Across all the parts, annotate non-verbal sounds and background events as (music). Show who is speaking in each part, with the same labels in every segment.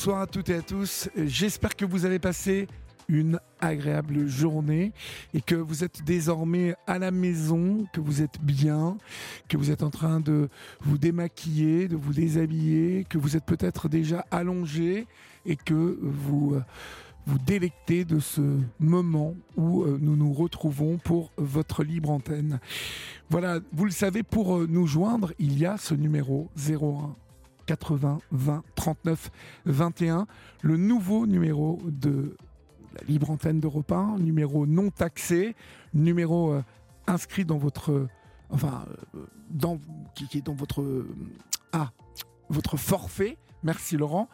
Speaker 1: Bonsoir à toutes et à tous. J'espère que vous avez passé une agréable journée et que vous êtes désormais à la maison, que vous êtes bien, que vous êtes en train de vous démaquiller, de vous déshabiller, que vous êtes peut-être déjà allongé et que vous euh, vous délectez de ce moment où euh, nous nous retrouvons pour votre libre antenne. Voilà, vous le savez, pour euh, nous joindre, il y a ce numéro 01 80 20 39 21, le nouveau numéro de la libre antenne d'Europe 1, numéro non taxé, numéro euh, inscrit dans votre enfin euh, dans qui, est dans votre ah votre forfait. Merci Laurent.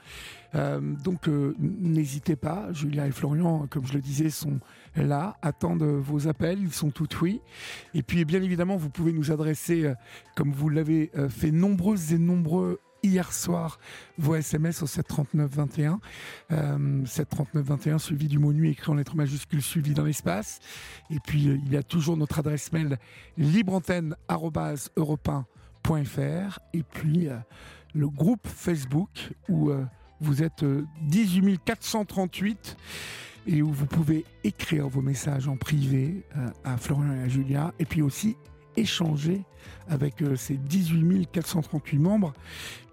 Speaker 1: Euh, donc n'hésitez pas, Julien et Florian, comme je le disais, sont là, attendent vos appels, ils sont tout oui. Et puis bien évidemment, vous pouvez nous adresser, comme vous l'avez fait nombreuses et nombreux hier soir vos SMS au 73921. Euh, 73921 suivi du mot nuit écrit en lettres majuscules suivi dans l'espace. Et puis euh, il y a toujours notre adresse mail libreantenne.europain.fr et puis euh, le groupe Facebook où euh, vous êtes 18 438 et où vous pouvez écrire vos messages en privé à Florian et à Julia et puis aussi échanger avec euh, ces 18 438 membres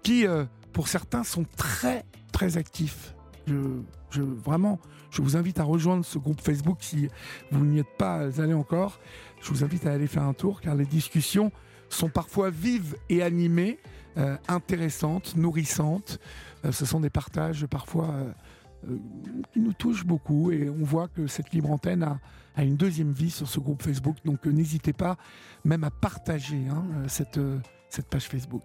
Speaker 1: qui, euh, pour certains, sont très, très actifs. Je, vraiment, je vous invite à rejoindre ce groupe Facebook si vous n'y êtes pas allé encore. Je vous invite à aller faire un tour car les discussions sont parfois vives et animées, euh, intéressantes, nourrissantes. ce sont des partages parfois qui nous touchent beaucoup et on voit que cette libre antenne a, a une deuxième vie sur ce groupe Facebook. Donc n'hésitez pas même à partager hein, cette, cette page Facebook.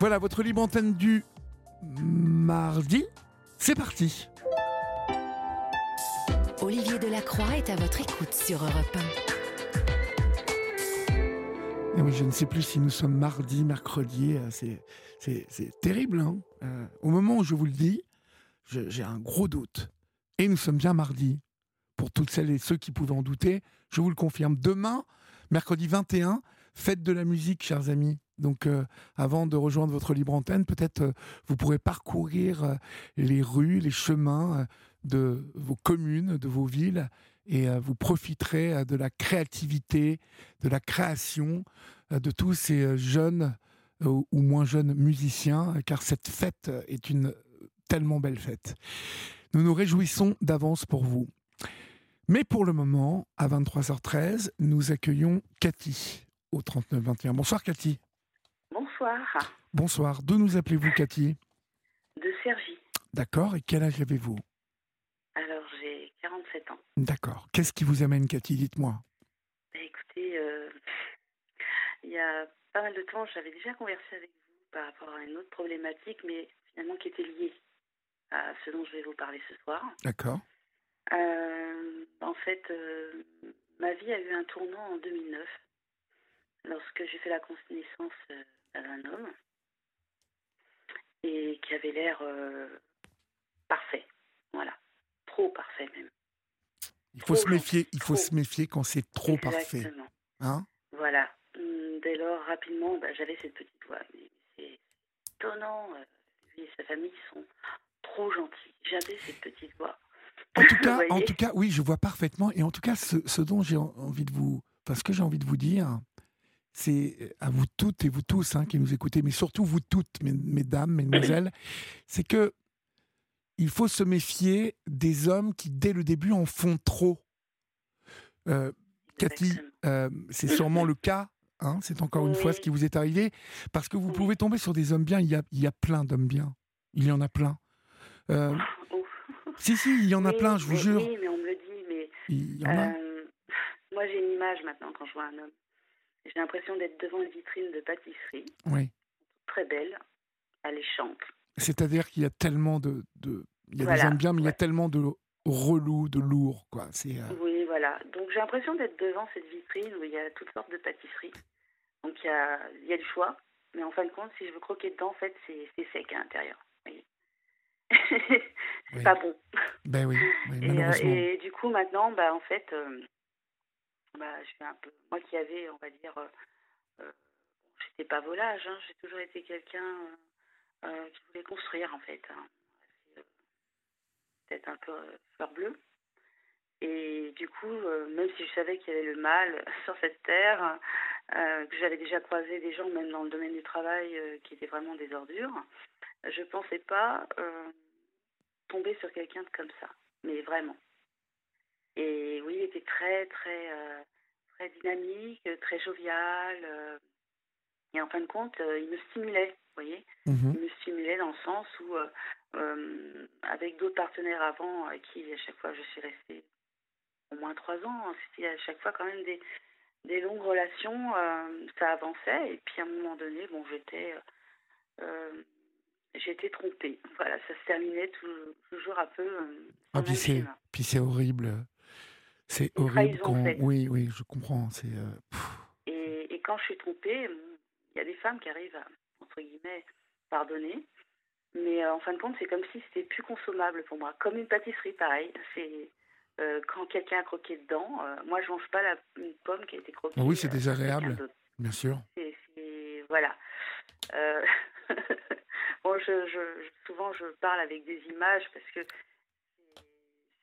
Speaker 1: Voilà votre libre antenne du mardi. C'est parti.
Speaker 2: Olivier Delacroix est à votre écoute sur Europe
Speaker 1: 1. oui, je ne sais plus si nous sommes mardi, mercredi. C'est, terrible. Hein. Euh, au moment où je vous le dis, j'ai un gros doute. Et nous sommes bien mardi pour toutes celles et ceux qui pouvaient en douter, je vous le confirme. Demain, mercredi 21, fête de la musique, chers amis. Donc, euh, avant de rejoindre votre libre antenne, peut-être euh, vous pourrez parcourir euh, les rues, les chemins de vos communes, de vos villes, et vous profiterez de la créativité, de la création de tous ces jeunes ou moins jeunes musiciens, car cette fête est une tellement belle fête. Nous nous réjouissons d'avance pour vous. Mais pour le moment, à 23h13, nous accueillons Cathy au 3921. Bonsoir Cathy.
Speaker 3: Bonsoir.
Speaker 1: Bonsoir. D'où nous appelez-vous Cathy?
Speaker 3: De Sergi.
Speaker 1: D'accord. Et quel âge avez-vous?
Speaker 3: Alors j'ai 47 ans.
Speaker 1: D'accord. Qu'est-ce qui vous amène Cathy? Dites-moi.
Speaker 3: Bah, écoutez, euh, il y a pas mal de temps, j'avais déjà conversé avec vous par rapport à une autre problématique, mais finalement qui était liée à ce dont je vais vous parler ce soir.
Speaker 1: D'accord.
Speaker 3: Euh, en fait, euh, ma vie a eu un tournant en 2009, lorsque j'ai fait la connaissance euh, d'un homme et qui avait l'air parfait. Voilà, trop parfait même.
Speaker 1: Il faut se méfier. il faut se méfier quand c'est trop parfait.
Speaker 3: Hein? Voilà. Hum, dès lors, rapidement, bah, j'avais cette petite voix. c'est étonnant. lui et sa famille sont trop gentils. J'avais cette petite voix.
Speaker 1: En tout (laughs) cas, en tout cas, oui, je vois parfaitement. Et en tout cas, ce, dont j'ai envie de vous, enfin, ce que j'ai envie de vous dire, c'est à vous toutes et vous tous hein, qui nous écoutez, mais surtout vous toutes, mesdames, mesdemoiselles, (clears throat) c'est que il faut se méfier des hommes qui, dès le début, en font trop. Euh, Cathy, euh, c'est sûrement le cas. Hein, c'est encore une fois ce qui vous est arrivé, parce que vous pouvez tomber sur des hommes bien. Il y a, il y a plein d'hommes bien. Il y en a plein. Euh, si, si, il y en a plein, je vous jure.
Speaker 3: Oui, mais on me le dit, mais. Euh, moi, j'ai une image maintenant quand je vois un homme. j'ai l'impression d'être devant une vitrine de pâtisserie,
Speaker 1: Oui.
Speaker 3: très belle, alléchante.
Speaker 1: C'est-à-dire qu'il y a tellement de, de il y a
Speaker 3: Voilà,
Speaker 1: des gens bien, mais il y a tellement de relous, de lourds, quoi. C'est euh,
Speaker 3: Oui, voilà. Donc j'ai l'impression d'être devant cette vitrine où il y a toutes sortes de pâtisseries. Donc il y a, il y a du choix, mais en fin de compte, si je veux croquer dedans, en fait, c'est sec à l'intérieur. C'est
Speaker 1: Oui.
Speaker 3: pas bon.
Speaker 1: ben oui, oui,
Speaker 3: Et, euh, et du coup, maintenant, bah, en fait, euh, bah, je suis un peu. Moi qui avais, on va dire, euh, euh, j'étais pas volage, hein, j'ai toujours été quelqu'un qui voulait construire, en fait. hein. Peut-être un peu fleur bleue. Et du coup, même si je savais qu'il y avait le mal (laughs) sur cette terre, que j'avais déjà croisé des gens, même dans le domaine du travail, qui étaient vraiment des ordures, je pensais pas euh, tomber sur quelqu'un de comme ça. Mais vraiment. Et oui, il était très, très, euh, très dynamique, très jovial. euh, et en fin de compte, il me stimulait, vous voyez.
Speaker 1: Mhm.
Speaker 3: Il me stimulait dans le sens où, avec d'autres partenaires avant, à qui à chaque fois je suis restée au moins trois ans, hein, c'était à chaque fois quand même des, des longues relations, ça avançait. Et puis à un moment donné, bon, j'étais euh, j'étais trompée. Voilà, ça se terminait tout- toujours un peu. euh,
Speaker 1: Ah, puis c'est,
Speaker 3: schéma.
Speaker 1: puis c'est horrible. C'est horrible quand. Oui, oui, je comprends. C'est. euh,
Speaker 3: Et, et quand je suis trompée, bon, il y a des femmes qui arrivent à, entre guillemets, pardonner. Mais euh, en fin de compte, c'est comme si c'était plus consommable pour moi. Comme une pâtisserie, pareil. C'est euh, quand quelqu'un a croqué dedans. euh, moi, je mange pas la, une pomme qui a été croquée.
Speaker 1: Oui, c'est
Speaker 3: euh,
Speaker 1: désagréable. bien sûr.
Speaker 3: Voilà. (laughs) Bon, je, je- je- souvent, je parle avec des images parce que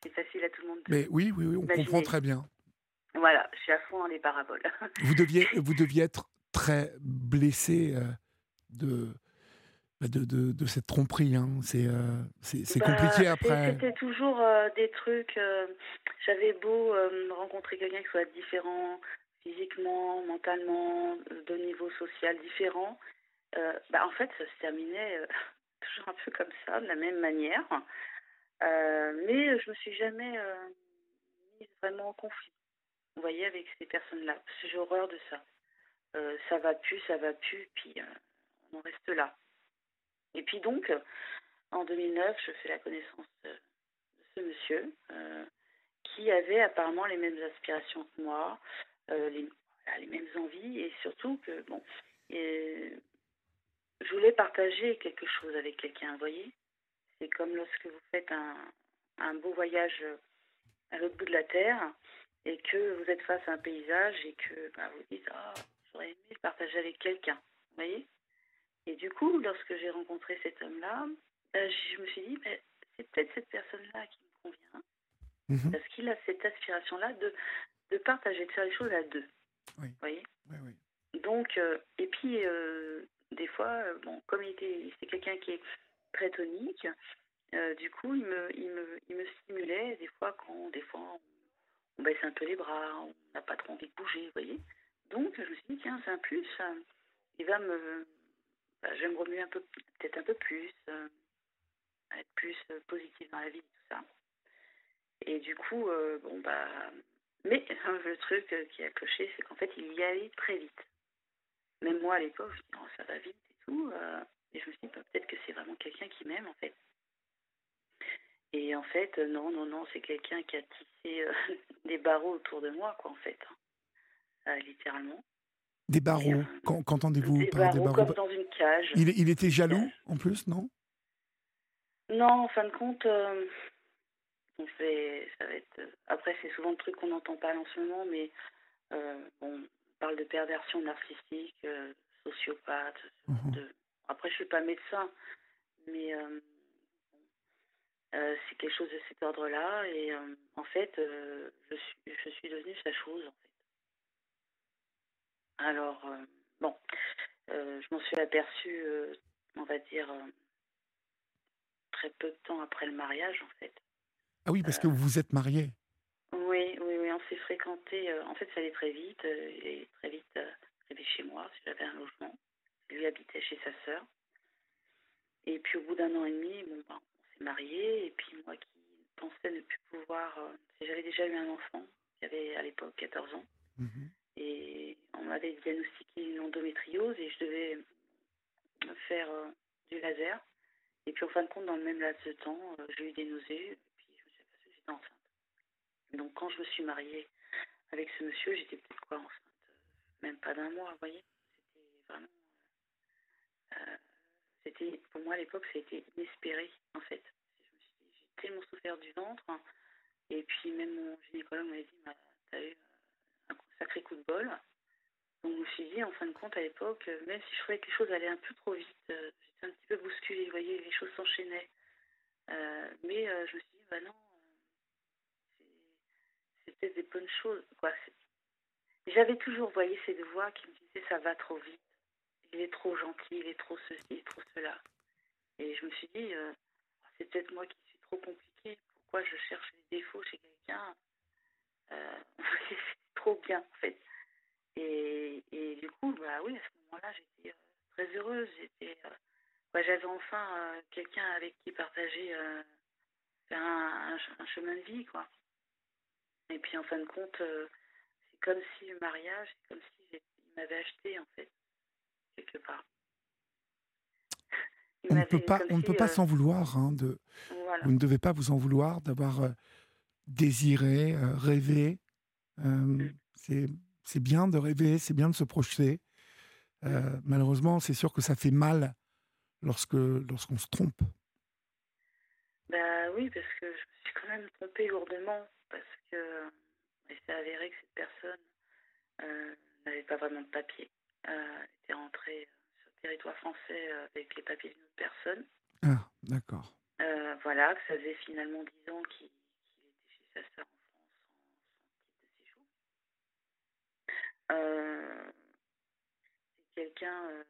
Speaker 3: c'est- facile à tout le monde. de-
Speaker 1: Mais oui, oui, oui, on comprend très bien.
Speaker 3: Voilà, je suis à fond dans les paraboles. (laughs)
Speaker 1: Vous deviez, vous deviez être très blessé euh, de, de, de, de cette tromperie. hein. C'est euh, c'est
Speaker 3: Bah,
Speaker 1: compliqué après.
Speaker 3: C'était toujours euh, des trucs. euh, J'avais beau rencontrer quelqu'un qui soit différent physiquement, mentalement, de niveau social différent. Euh, bah, en fait, ça se terminait euh, (laughs) toujours un peu comme ça, de la même manière. Euh, mais je me suis jamais mise vraiment en conflit. Vous voyez, avec ces personnes-là. Parce j'ai horreur de ça. Ça va plus, ça va plus, puis on en reste là. Et puis donc, en 2009, je fais la connaissance de, ce monsieur qui avait apparemment les mêmes aspirations que moi, les, mêmes envies et surtout que, bon, je voulais partager quelque chose avec quelqu'un, vous voyez C'est comme lorsque vous faites un, un beau voyage à l'autre bout de la Terre et que vous êtes face à un paysage et que bah, vous dites Ah, j'aurais aimé le partager avec quelqu'un, vous voyez Et du coup, lorsque j'ai rencontré cet homme-là, euh, je me suis dit, mais c'est peut-être cette personne-là qui me convient,
Speaker 1: Mhm.
Speaker 3: parce qu'il a cette aspiration-là de, de partager, de faire les choses à deux.
Speaker 1: Oui.
Speaker 3: Vous voyez
Speaker 1: Oui, oui.
Speaker 3: Donc, euh, et puis, euh, des fois, euh, bon, comme c'est quelqu'un qui est très tonique, euh, du coup, il me, il, me, il me stimulait des fois quand, des fois, on, baisse un peu les bras, on n'a pas trop envie de bouger, vous voyez. Donc, je me suis dit, tiens, c'est un plus, il va me, bah, je vais me remuer un peu, peut-être un peu plus, euh, être plus positive dans la vie, tout ça. Et du coup, bon, bah, mais (laughs) le truc qui a cloché, c'est qu'en fait, il y allait très vite. Même moi, à l'époque, je me dis, oh, ça va vite et tout. euh, et je me suis dit, bah, peut-être que c'est vraiment quelqu'un qui m'aime, en fait. Et en fait, euh, non, non, non, c'est quelqu'un qui a tissé euh, (laughs) des barreaux autour de moi, quoi, en fait. hein. Littéralement.
Speaker 1: Des barreaux. Qu'en- Qu'entendez-vous
Speaker 3: Des
Speaker 1: par des
Speaker 3: barreaux
Speaker 1: barreaux?
Speaker 3: comme dans une cage.
Speaker 1: il, il était jaloux, en plus, non?
Speaker 3: Non, en fin de compte, on fait, ça va être. Après, c'est souvent le truc qu'on n'entend pas en ce moment, mais euh, bon, on parle de perversion narcissique, euh, sociopathe.
Speaker 1: Mhm.
Speaker 3: de- Après, je suis pas médecin, mais euh, euh, c'est quelque chose de cet ordre-là. Et en fait, je suis, je suis devenue sa chose. En fait. Alors, bon, je m'en suis aperçue, on va dire. très peu de temps après le mariage, en fait.
Speaker 1: Ah oui, parce que vous vous êtes marié.
Speaker 3: Oui, oui, oui, on s'est fréquenté. euh, en fait, ça allait très vite. euh, est très vite euh, chez moi, j'avais un logement. Lui habitait chez sa sœur. Et puis, au bout d'un an et demi, bon, ben, on s'est mariés. Et puis, moi qui pensais ne plus pouvoir. euh, j'avais déjà eu un enfant, j'avais à l'époque 14 ans.
Speaker 1: Mhm.
Speaker 3: Et on m'a m'avait diagnostiqué une endométriose et je devais faire du laser. Et puis en fin de compte, dans le même laps de temps, j'ai eu des nausées et puis je me suis aperçue que j'étais enceinte. Donc quand je me suis mariée avec ce monsieur, j'étais peut-être quoi enceinte Même pas d'un mois, vous voyez C'était vraiment... c'était, pour moi à l'époque, c'était inespéré en fait. J'ai tellement souffert du ventre. et puis même mon gynécologue m'avait dit, bah, t'as eu un sacré coup de bol. Donc je me suis dit, en fin de compte, à l'époque, même si je trouvais que les choses allaient un peu trop vite, j'étais un petit peu bousculée, vous voyez, les choses s'enchaînaient. mais je me suis dit, bah non, des bonnes choses. Quoi. J'avais toujours, voyez, ces voix qui me disaient, ça va trop vite. Il est trop gentil, il est trop ceci, il est trop cela. Et je me suis dit, c'est peut-être moi qui suis trop compliquée. Pourquoi je cherche les défauts chez quelqu'un (laughs) C'est trop bien, en fait. Et, et, du coup, bah oui, à ce moment-là, j'étais très heureuse. J'étais, bah, j'avais enfin quelqu'un avec qui partager un, un, chemin de vie, quoi. Et puis en fin de compte, c'est comme si le mariage, c'est comme si il m'avait acheté, en fait, quelque part. (laughs)
Speaker 1: on ne peut pas, on ne peut pas s'en vouloir. Hein, de, Vous ne devez pas vous en vouloir d'avoir désiré, rêvé. Mmh. C'est bien de rêver, c'est bien de se projeter. Mmh. malheureusement, c'est sûr que ça fait mal lorsque lorsqu'on se trompe.
Speaker 3: Bah oui, parce que je me suis quand même trompée lourdement, parce que il s'est avéré que cette personne n'avait pas vraiment de papier. Elle était rentrée territoire français euh, avec les papiers d'une autre personne.
Speaker 1: Ah, d'accord.
Speaker 3: Euh, voilà, que ça faisait finalement 10 ans qu'il était chez sa sœur en France sans, titre de séjour. Euh, c'est quelqu'un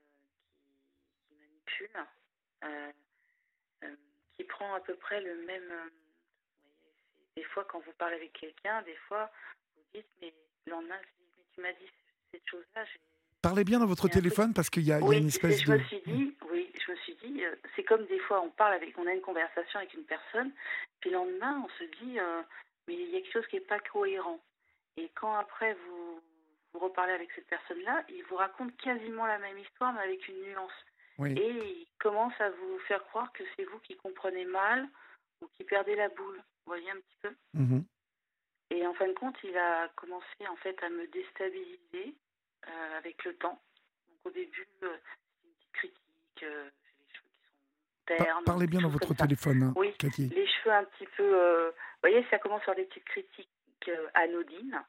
Speaker 3: qui, qui, manipule, qui prend à peu près le même. Des fois, quand vous parlez avec quelqu'un, des fois, vous dites, mais le lendemain, mais tu m'as dit cette chose-là,
Speaker 1: Parlez bien dans votre téléphone parce qu'il y, a une espèce
Speaker 3: je de. Me suis dit, oui, je me suis dit, euh, c'est comme des fois on parle avec, on a une conversation avec une personne, puis le lendemain on se dit, euh, mais il y a quelque chose qui n'est pas cohérent. Et quand après vous, vous reparlez avec cette personne-là, il vous raconte quasiment la même histoire mais avec une nuance. Et il commence à vous faire croire que c'est vous qui comprenez mal ou qui perdez la boule. Vous voyez un petit peu
Speaker 1: mmh
Speaker 3: Et en fin de compte, il a commencé en fait à me déstabiliser euh, avec le temps. Donc au début, euh, c'est une petite critique, euh, j'ai les cheveux qui sont ternes.
Speaker 1: Parlez bien dans votre téléphone, hein,
Speaker 3: Oui, les cheveux un petit peu... vous voyez, ça commence par des petites critiques anodines.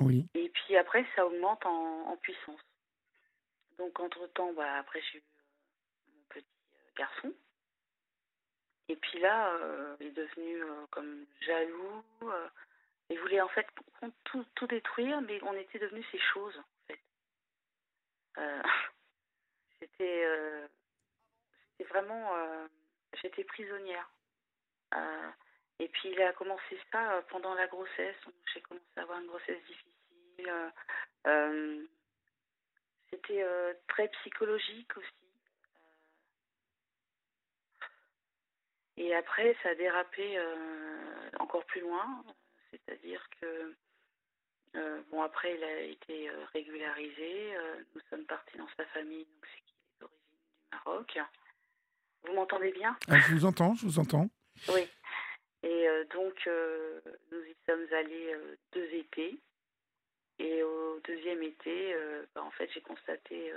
Speaker 1: Oui.
Speaker 3: Et puis après, ça augmente en, en puissance. Donc entre-temps, bah, après, j'ai eu mon petit garçon. Et puis là, il est devenu comme jaloux. Il voulait en fait tout, tout, détruire, mais on était devenus ces choses, en fait. Euh, (laughs) c'était, euh, c'était vraiment... Euh, j'étais prisonnière. et puis il a commencé ça pendant la grossesse. J'ai commencé à avoir une grossesse difficile. c'était très psychologique aussi. Et après, ça a dérapé encore plus loin. C'est-à-dire que, euh, bon, après, il a été euh, régularisé. Euh, nous sommes partis dans sa famille, donc c'est qu'il est d'origine du Maroc. Vous m'entendez bien?
Speaker 1: Ah, Je vous entends, je vous entends.
Speaker 3: Oui. Et donc, nous y sommes allés deux étés. Et au deuxième été, bah, en fait, j'ai constaté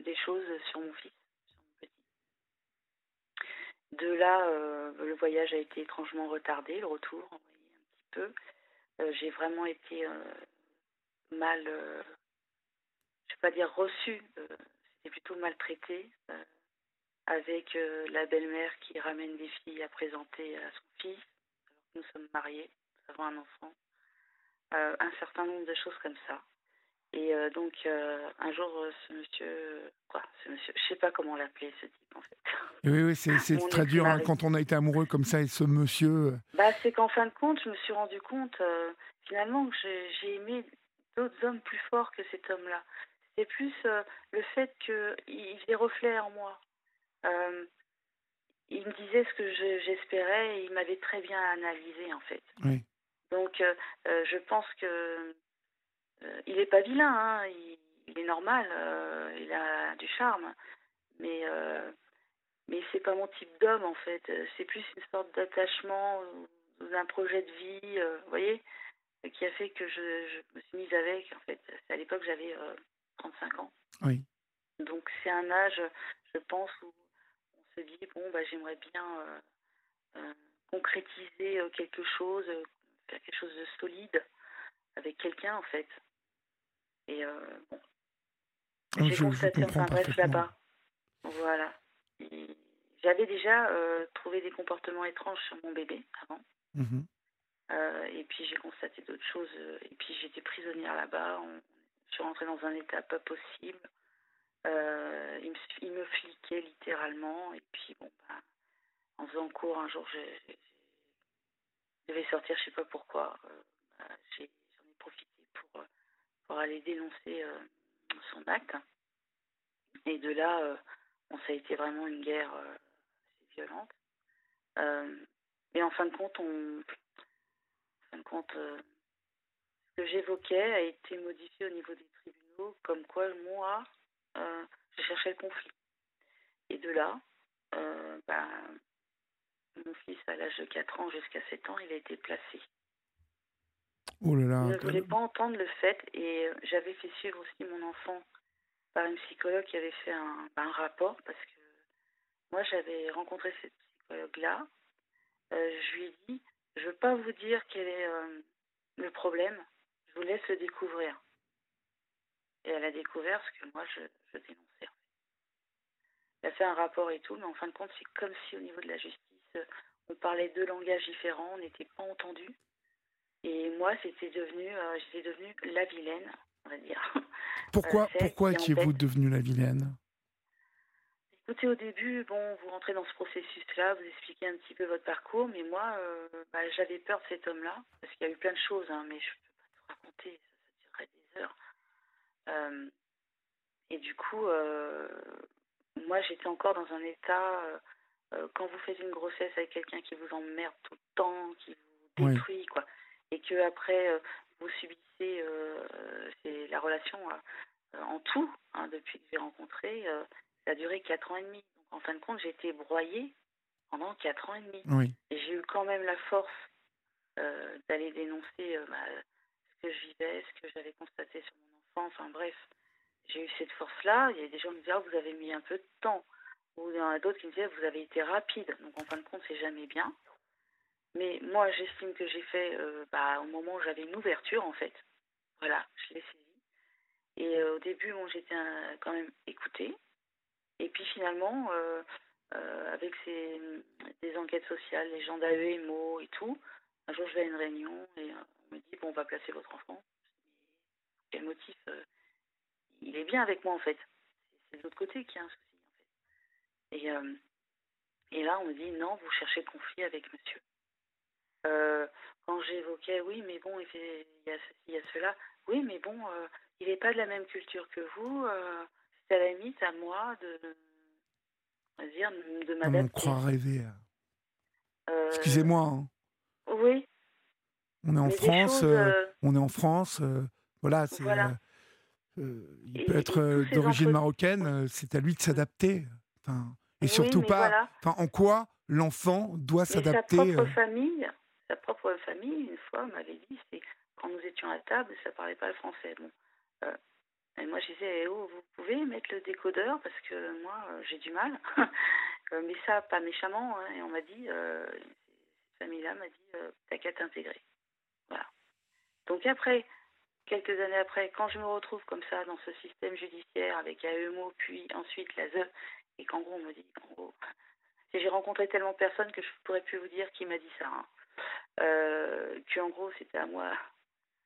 Speaker 3: des choses sur mon fils. De là, le voyage a été étrangement retardé, le retour, peu. Euh, j'ai vraiment été euh, mal, euh, je ne vais pas dire reçue, c'était plutôt maltraitée, avec la belle-mère qui ramène des filles à présenter à son fils, alors que nous sommes mariés, nous avons un enfant. un certain nombre de choses comme ça. Et donc, un jour, ce monsieur, quoi, ce monsieur, je sais pas comment l'appeler, ce type, en fait.
Speaker 1: Oui, oui, c'est très dur hein, quand on a été amoureux comme ça et ce monsieur.
Speaker 3: Bah, c'est qu'en fin de compte, je me suis rendu compte, finalement, que j'ai aimé d'autres hommes plus forts que cet homme-là. C'est plus le fait qu'il faisait reflet en moi. il me disait ce que j'espérais et il m'avait très bien analysé, en fait.
Speaker 1: Oui.
Speaker 3: Donc, je pense que il n'est pas vilain, hein, il, il, est normal, il a du charme, mais mais c'est pas mon type d'homme en fait. C'est plus une sorte d'attachement d'un projet de vie, vous voyez, qui a fait que je, je, me suis mise avec. En fait, à l'époque j'avais 35 ans.
Speaker 1: Oui.
Speaker 3: Donc c'est un âge, je pense, où on se dit bon bah j'aimerais bien euh, euh, concrétiser euh, quelque chose, faire quelque chose de solide avec quelqu'un en fait. Et bon,
Speaker 1: oh, j'ai constaté enfin bref
Speaker 3: là-bas. Voilà. J'avais déjà trouvé des comportements étranges sur mon bébé avant.
Speaker 1: Mhm.
Speaker 3: et puis j'ai constaté d'autres choses. et puis j'étais prisonnière là-bas. Je suis rentrée dans un état pas possible. Euh, il, me, il, me, fliquait littéralement. Et puis, bon, bah, en faisant cours, un jour, je, je, devais sortir, je sais pas pourquoi. Euh, bah, J'en ai, profité pour, aller dénoncer euh, son acte. Et de là, bon, ça a été vraiment une guerre assez violente. mais en fin de compte, on, fin de compte, ce que j'évoquais a été modifié au niveau des tribunaux, comme quoi moi, euh, je cherchais le conflit. Et de là, euh, bah, mon fils, à l'âge de 4 ans jusqu'à 7 ans, il a été placé.
Speaker 1: Oh là là,
Speaker 3: je ne voulais pas entendre le fait et euh, j'avais fait suivre aussi mon enfant par une psychologue qui avait fait un, bah, un rapport parce que moi j'avais rencontré cette psychologue-là. je lui ai dit, je ne veux pas vous dire quel est le problème, je vous laisse le découvrir. Et elle a découvert ce que moi je, je dénonçais. Elle a fait un rapport et tout, mais en fin de compte, c'est comme si au niveau de la justice, on parlait deux langages différents, on n'était pas entendus. Et moi, c'était devenu, euh, j'étais devenue la vilaine, on va dire. (laughs)
Speaker 1: Pourquoi, euh, pourquoi étiez-vous devenue la vilaine?
Speaker 3: Écoutez, au début, bon, vous rentrez dans ce processus-là, vous expliquez un petit peu votre parcours, mais moi, euh, bah, j'avais peur de cet homme-là, parce qu'il y a eu plein de choses, hein, mais je ne peux pas tout raconter, ça, ça durerait des heures. Et du coup, moi, j'étais encore dans un état, quand vous faites une grossesse avec quelqu'un qui vous emmerde tout le temps, qui vous détruit, quoi, et que après vous subissez c'est la relation en tout, hein, depuis que j'ai rencontré, ça a duré 4 ans et demi. Donc en fin de compte, j'ai été broyée pendant 4 ans et demi.
Speaker 1: Oui.
Speaker 3: Et j'ai eu quand même la force d'aller dénoncer bah, ce que je vivais, ce que j'avais constaté sur mon enfin bref, j'ai eu cette force-là. Il y a des gens qui me disaient, ah, vous avez mis un peu de temps. Ou il y en a d'autres qui me disaient, vous avez été rapide. Donc en fin de compte, c'est jamais bien. Mais moi, j'estime que j'ai fait euh, bah, au moment où j'avais une ouverture, en fait. Voilà, je l'ai saisi. Et euh, au début, j'étais quand même écoutée. Et puis finalement, euh, avec ces, des enquêtes sociales, les gens d'AEMO et tout, un jour je vais à une réunion et on me dit, bon, on va placer votre enfant quel motif il est bien avec moi en fait. C'est de l'autre côté qui a un souci en fait. Et, et là on me dit non, vous cherchez conflit avec monsieur. Euh, quand j'évoquais oui mais bon il, fait, il y a il y a cela, oui mais bon il n'est pas de la même culture que vous, c'est à la limite à moi de, va dire, de m'adapter.
Speaker 1: On croit rêver. Excusez-moi. Hein.
Speaker 3: Oui.
Speaker 1: On est en France, on est en France, voilà, c'est. Euh, euh, il peut être euh, d'origine marocaine, c'est à lui de s'adapter. Enfin, et surtout pas. Enfin, en quoi l'enfant doit s'adapter
Speaker 3: Sa propre famille, sa propre famille, une fois, m'avait dit, c'est quand nous étions à table, ça parlait pas le français. Bon, et moi, je disais, eh oh, vous pouvez mettre le décodeur parce que moi, j'ai du mal. (laughs) mais ça, pas méchamment. Hein, et on m'a dit, cette famille-là m'a dit, t'as qu'à t'intégrer. Voilà. Donc après, quelques années après, quand je me retrouve comme ça dans ce système judiciaire avec AEMO, puis ensuite la ZE, et qu'en gros on me dit, en gros, (laughs) j'ai rencontré tellement de personnes que je pourrais plus vous dire qui m'a dit ça, hein. Euh, qu'en gros c'était à moi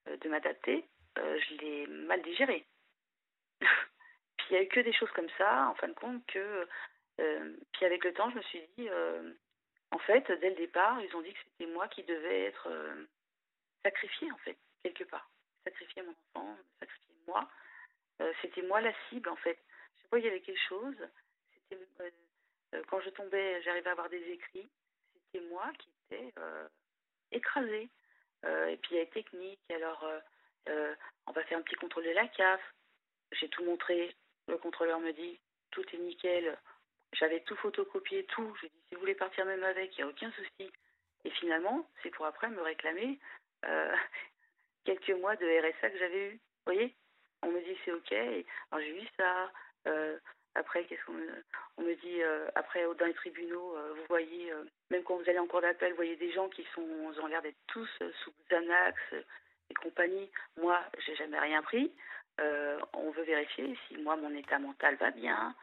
Speaker 3: euh, de m'adapter, euh, je l'ai mal digéré. (laughs) puis il n'y a eu que des choses comme ça, en fin de compte, que. puis avec le temps, je me suis dit, en fait, dès le départ, ils ont dit que c'était moi qui devais être sacrifié, en fait, quelque part sacrifier mon enfant, sacrifier moi. Euh, c'était moi la cible en fait. Je sais pas, il y avait quelque chose. C'était euh, euh, quand je tombais, j'arrivais à avoir des écrits. C'était moi qui étais écrasée. et puis il y a technique. Alors on va faire un petit contrôle de la CAF. J'ai tout montré. Le contrôleur me dit tout est nickel. J'avais tout photocopié, tout. Je dis si vous voulez partir même avec, il n'y a aucun souci. Et finalement, c'est pour après me réclamer euh, (laughs) quelques mois de RSA que j'avais eu. Vous voyez? On me dit c'est ok. alors j'ai vu ça. Euh, après, qu'est-ce qu'on me, on me dit euh, Après, dans les tribunaux, vous voyez, même quand vous allez en cours d'appel, vous voyez des gens qui sont, ont l'air d'être tous sous Xanax et compagnie. Moi, j'ai jamais rien pris. on veut vérifier si moi mon état mental va bien,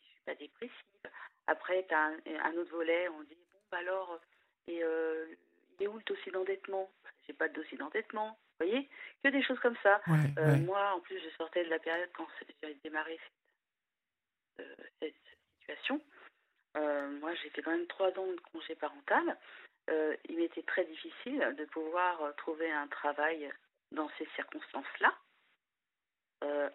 Speaker 3: si je suis pas dépressive. Après, tu as un, autre volet, on dit bon bah alors et euh, il est où le dossier d'endettement? J'ai pas de dossier d'endettement. Vous voyez? Que des choses comme ça. Euh, moi, en plus, je sortais de la période quand j'ai démarré cette, euh, cette situation. moi, j'ai fait quand même trois ans de congé parental. il m'était très difficile de pouvoir trouver un travail dans ces circonstances-là,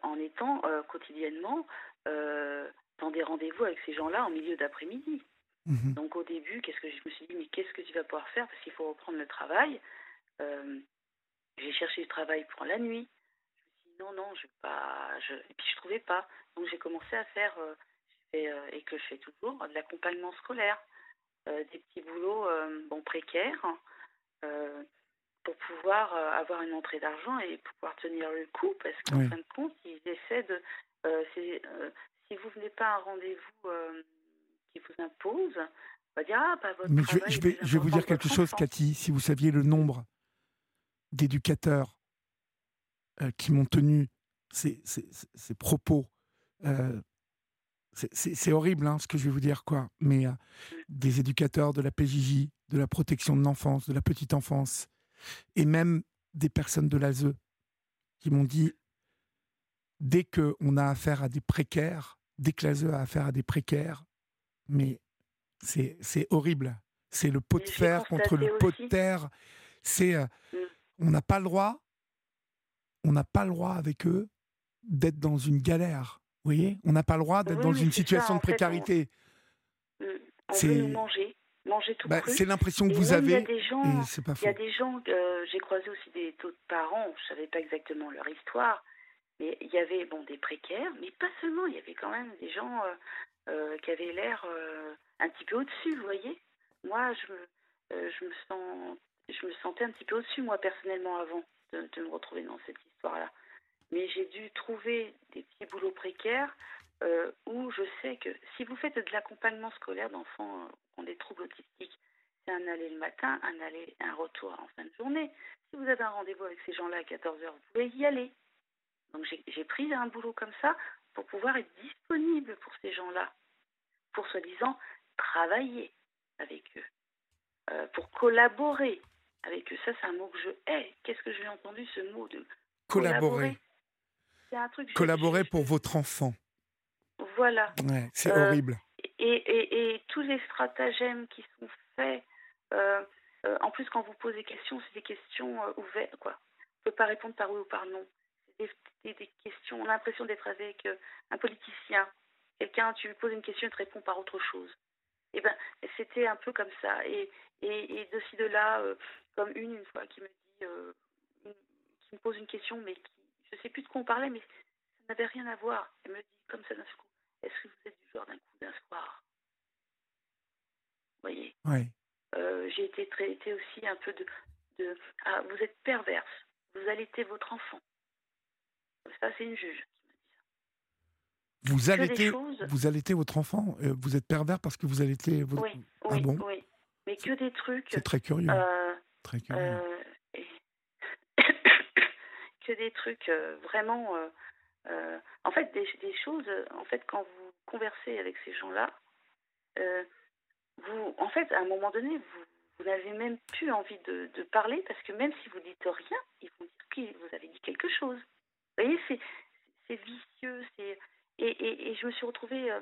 Speaker 3: en étant quotidiennement dans des rendez-vous avec ces gens-là en milieu d'après-midi. Mhm. Donc au début, qu'est-ce que je me suis dit, mais qu'est-ce que tu vas pouvoir faire? Parce qu'il faut reprendre le travail. Euh, j'ai cherché du travail pour la nuit. Je me suis dit non, non, je pas. Je... Et puis je trouvais pas. Donc j'ai commencé à faire, euh, euh, et que je fais toujours, de l'accompagnement scolaire, des petits boulots bon, précaires pour pouvoir avoir une entrée d'argent et pouvoir tenir le coup parce qu'en fin de compte, ils essaient de. si vous venez pas à un rendez-vous vous impose, on va dire ah, bah, votre
Speaker 1: Mais je, je vais, je vais vous dire quelque chose, Cathy. Si vous saviez le nombre d'éducateurs euh, qui m'ont tenu ces, ces, ces propos, euh, c'est horrible hein, ce que je vais vous dire, quoi. Mais euh, des éducateurs de la PJJ, de la protection de l'enfance, de la petite enfance, et même des personnes de l'ASE qui m'ont dit dès qu'on a affaire à des précaires, dès que l'ASE a affaire à des précaires, mais c'est horrible. C'est le pot de fer contre le pot de terre. C'est, euh, mm. on n'a pas le droit, on n'a pas le droit avec eux d'être dans une galère. Vous voyez, on n'a pas le droit d'être dans une situation de précarité.
Speaker 3: Mm. c'est manger, manger tout bah,
Speaker 1: C'est l'impression que vous avez. Il y a
Speaker 3: des gens. Euh, j'ai croisé aussi des taux de parents. Je savais pas exactement leur histoire, mais il y avait bon des précaires, mais pas seulement. Il y avait quand même des gens. Euh, euh, qui avait l'air un petit peu au-dessus, vous voyez? Moi, je me, je, me sens, je me sentais un petit peu au-dessus, moi, personnellement, avant de, me retrouver dans cette histoire-là. Mais j'ai dû trouver des petits boulots précaires où je sais que si vous faites de l'accompagnement scolaire d'enfants qui ont des troubles autistiques, c'est un aller le matin, un aller, un retour en fin de journée. Si vous avez un rendez-vous avec ces gens-là à 14h, vous pouvez y aller. Donc j'ai pris un boulot comme ça pour pouvoir être disponible pour ces gens-là, pour soi-disant travailler avec eux, euh, pour collaborer avec eux. Ça, c'est un mot que je hais. Qu'est-ce que j'ai entendu ce mot de
Speaker 1: collaborer truc. Collaborer pour votre enfant.
Speaker 3: Voilà.
Speaker 1: c'est horrible.
Speaker 3: Et, et, tous les stratagèmes qui sont faits. Euh, euh, en plus, quand vous posez des questions, c'est des questions ouvertes. Quoi. On ne peut pas répondre par oui ou par non des, questions. On a l'impression d'être avec euh, un politicien. Quelqu'un, tu lui poses une question, il te répond par autre chose. Et eh ben, c'était un peu comme ça. Et, et, de ci, de là, euh, comme une, une fois, qui me dit, euh, qui me pose une question, mais qui, je ne sais plus de quoi on parlait, mais ça n'avait rien à voir. Elle me dit, comme ça d'un coup, est-ce que vous êtes du genre d'un coup d'un soir? Vous voyez?
Speaker 1: Oui.
Speaker 3: J'ai été traitée aussi un peu de, de ah, vous êtes perverse, vous allaitez votre enfant. Ça, c'est une juge
Speaker 1: Vous allaitez, vous allaitez votre enfant euh, Vous êtes pervers parce que vous allaitez votre...
Speaker 3: Oui, ah bon? oui. Mais que des trucs...
Speaker 1: C'est très curieux. Euh, très curieux. Euh, (coughs)
Speaker 3: que des trucs vraiment... en fait, des, choses... En fait, quand vous conversez avec ces gens-là, vous, en fait, à un moment donné, vous, vous n'avez même plus envie de, de, parler parce que même si vous dites rien, ils vont dire que vous avez dit quelque chose. Vous voyez, c'est vicieux. c'est et, et, je me suis retrouvée, euh,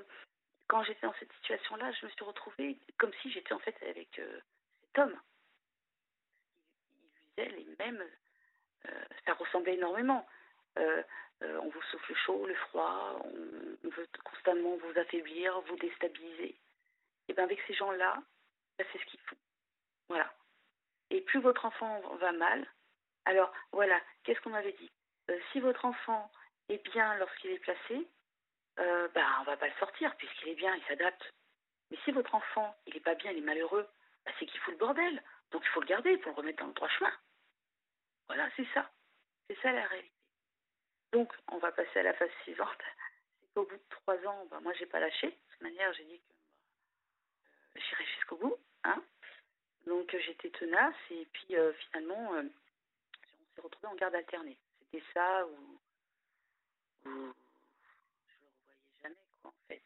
Speaker 3: quand j'étais dans cette situation-là, je me suis retrouvée comme si j'étais en fait avec euh, cet homme. Il usait les mêmes. Euh, ça ressemblait énormément. on vous souffle chaud, le froid, on, veut constamment vous affaiblir, vous déstabiliser. Et bien avec ces gens-là, ben, c'est ce qu'ils font. Voilà. Et plus votre enfant va mal, Alors, voilà, qu'est-ce qu'on m'avait dit? Si votre enfant est bien lorsqu'il est placé, euh, bah, on va pas le sortir puisqu'il est bien, il s'adapte. Mais si votre enfant, il est pas bien, il est malheureux, bah, c'est qu'il fout le bordel. Donc il faut le garder pour le remettre dans le droit chemin. Voilà, c'est ça. C'est ça la réalité. Donc, on va passer à la phase suivante. C'est qu'au bout de trois ans, bah, moi, j'ai pas lâché. De toute manière, j'ai dit que bah, j'irai jusqu'au bout. Hein Donc, euh, j'étais tenace. Et puis, euh, finalement, on s'est retrouvés en garde alternée. C'était ça où, où je le revoyais jamais, quoi, en fait.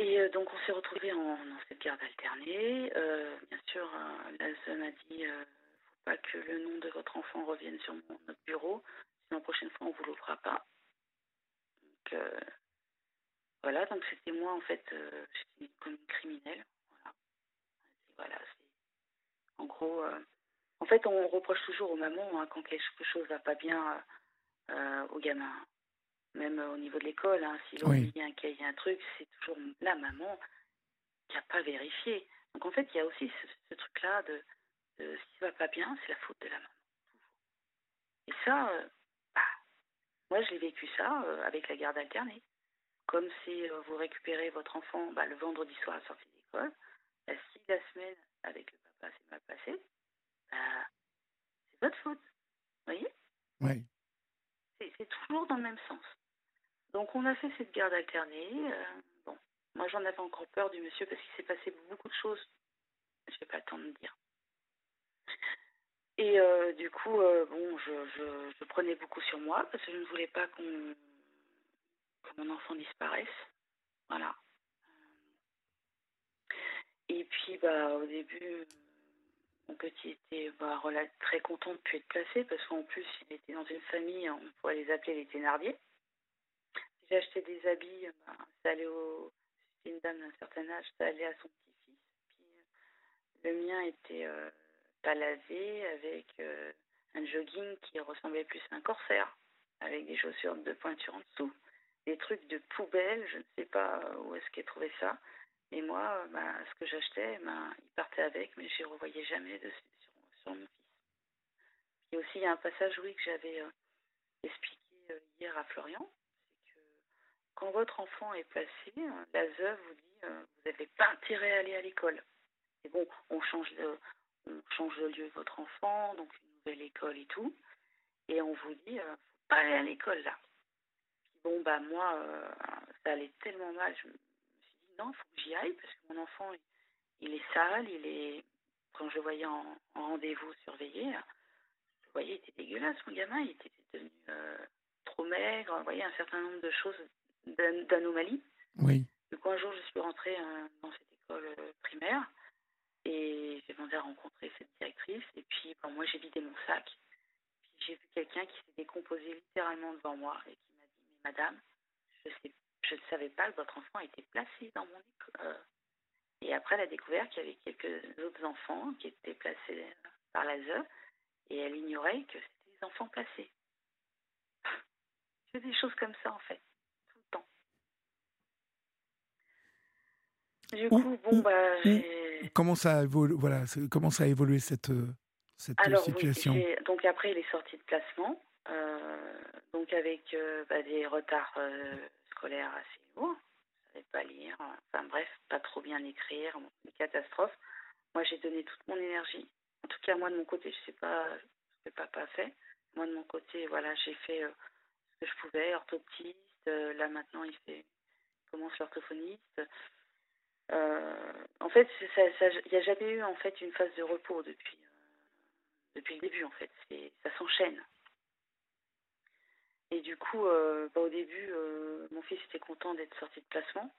Speaker 3: Et euh, donc, on s'est retrouvés en, dans cette garde alternée. Euh, bien sûr, euh, la m'a dit euh, faut pas que le nom de votre enfant revienne sur mon, notre bureau. Sinon, la prochaine fois, on vous l'ouvrira pas. Donc, voilà. Donc, c'était moi, en fait, j'étais comme une criminelle. Voilà. Voilà. En gros, en fait, on reproche toujours aux mamans hein, quand quelque chose va pas bien aux gamins. Même euh, au niveau de l'école, hein, si l'on
Speaker 1: Oui.
Speaker 3: dit un cahier, un truc, c'est toujours la maman qui n'a pas vérifié. Donc en fait, il y a aussi ce, ce truc-là de, de si ça va pas bien, c'est la faute de la maman. Et ça, euh, bah, moi je l'ai vécu ça euh, avec la garde alternée. Comme si euh, vous récupérez votre enfant bah, le vendredi soir à la sortie d'école, bah, si la semaine avec le papa s'est mal passé, bah, c'est votre faute. Vous voyez?
Speaker 1: Oui.
Speaker 3: c'est toujours dans le même sens. Donc on a fait cette garde alternée. euh, bon, moi j'en avais encore peur du monsieur parce qu'il s'est passé beaucoup de choses. Je n'ai pas le temps de dire. Et euh, du coup, euh, bon, je, prenais beaucoup sur moi parce que je ne voulais pas qu'on que mon enfant disparaisse. Voilà. Et puis, bah, au début, mon petit était bah, très content de plus être placé parce qu'en plus, il était dans une famille, on pourrait les appeler les Thénardier. J'ai acheté des habits, ça allait au. C'était une dame d'un certain âge, ça allait à son petit-fils. Puis euh, le mien était euh, avec euh, un jogging qui ressemblait plus à un corsaire, avec des chaussures de pointure en dessous. Des trucs de poubelle, je ne sais pas où est-ce qu'il a trouvé ça. Et moi, euh, bah, ce que j'achetais, bah, il partait avec, mais je ne revoyais jamais dessus sur, sur mon fils. Puis aussi, il y a un passage, oui, que j'avais euh, expliqué euh, hier à Florian, c'est quand votre enfant est placé, euh, la ZEUF vous dit euh, vous n'avez pas intérêt à aller à l'école. Et bon, on change, de, on change le lieu de votre enfant, donc une nouvelle école et tout, et on vous dit euh, faut pas aller à l'école là. Bon, bah moi, euh, ça allait tellement mal, je me suis dit non, il faut que j'y aille parce que mon enfant, il, est sale, il est. Quand je le voyais en, en rendez-vous surveillé, je voyais, il était dégueulasse, mon gamin, il était devenu trop maigre, vous voyez, un certain nombre de choses, d'anomalies.
Speaker 1: Oui.
Speaker 3: Coup, un jour, je suis rentrée euh, dans cette école euh, primaire et j'ai demandé à rencontrer cette directrice. Et puis, bon, moi, j'ai vidé mon sac. Puis, j'ai vu quelqu'un qui s'est décomposé littéralement devant moi et qui m'a dit Mais madame, je, sais, je ne savais pas que votre enfant était placé dans mon école. Et après, elle a découvert qu'il y avait quelques autres enfants qui étaient placés euh, par la ZEU et elle ignorait que c'était des enfants placés. (laughs) C'est des choses comme ça, en fait, tout le temps. Du
Speaker 1: Où-
Speaker 3: coup, bon,
Speaker 1: où-
Speaker 3: bah.
Speaker 1: Comment ça a évolué, voilà, comment ça a évolué cette, euh, cette euh,
Speaker 3: Alors,
Speaker 1: situation?
Speaker 3: donc après, il est sorti de placement, euh, donc avec euh, bah, des retards euh, scolaires assez lourds. Il savait pas lire, enfin bref, pas trop bien écrire, une catastrophe. Moi, j'ai donné toute mon énergie. En tout cas, moi, de mon côté, je sais pas ce que papa a fait. Moi, de mon côté, voilà, j'ai fait ce que je pouvais, orthoptiste. là, maintenant, il fait, il commence l'orthophoniste. Euh, en fait, il n'y a jamais eu en fait une phase de repos depuis, euh, depuis le début. En fait, ça s'enchaîne. Et du coup, euh, bah, au début, mon fils était content d'être sorti de placement.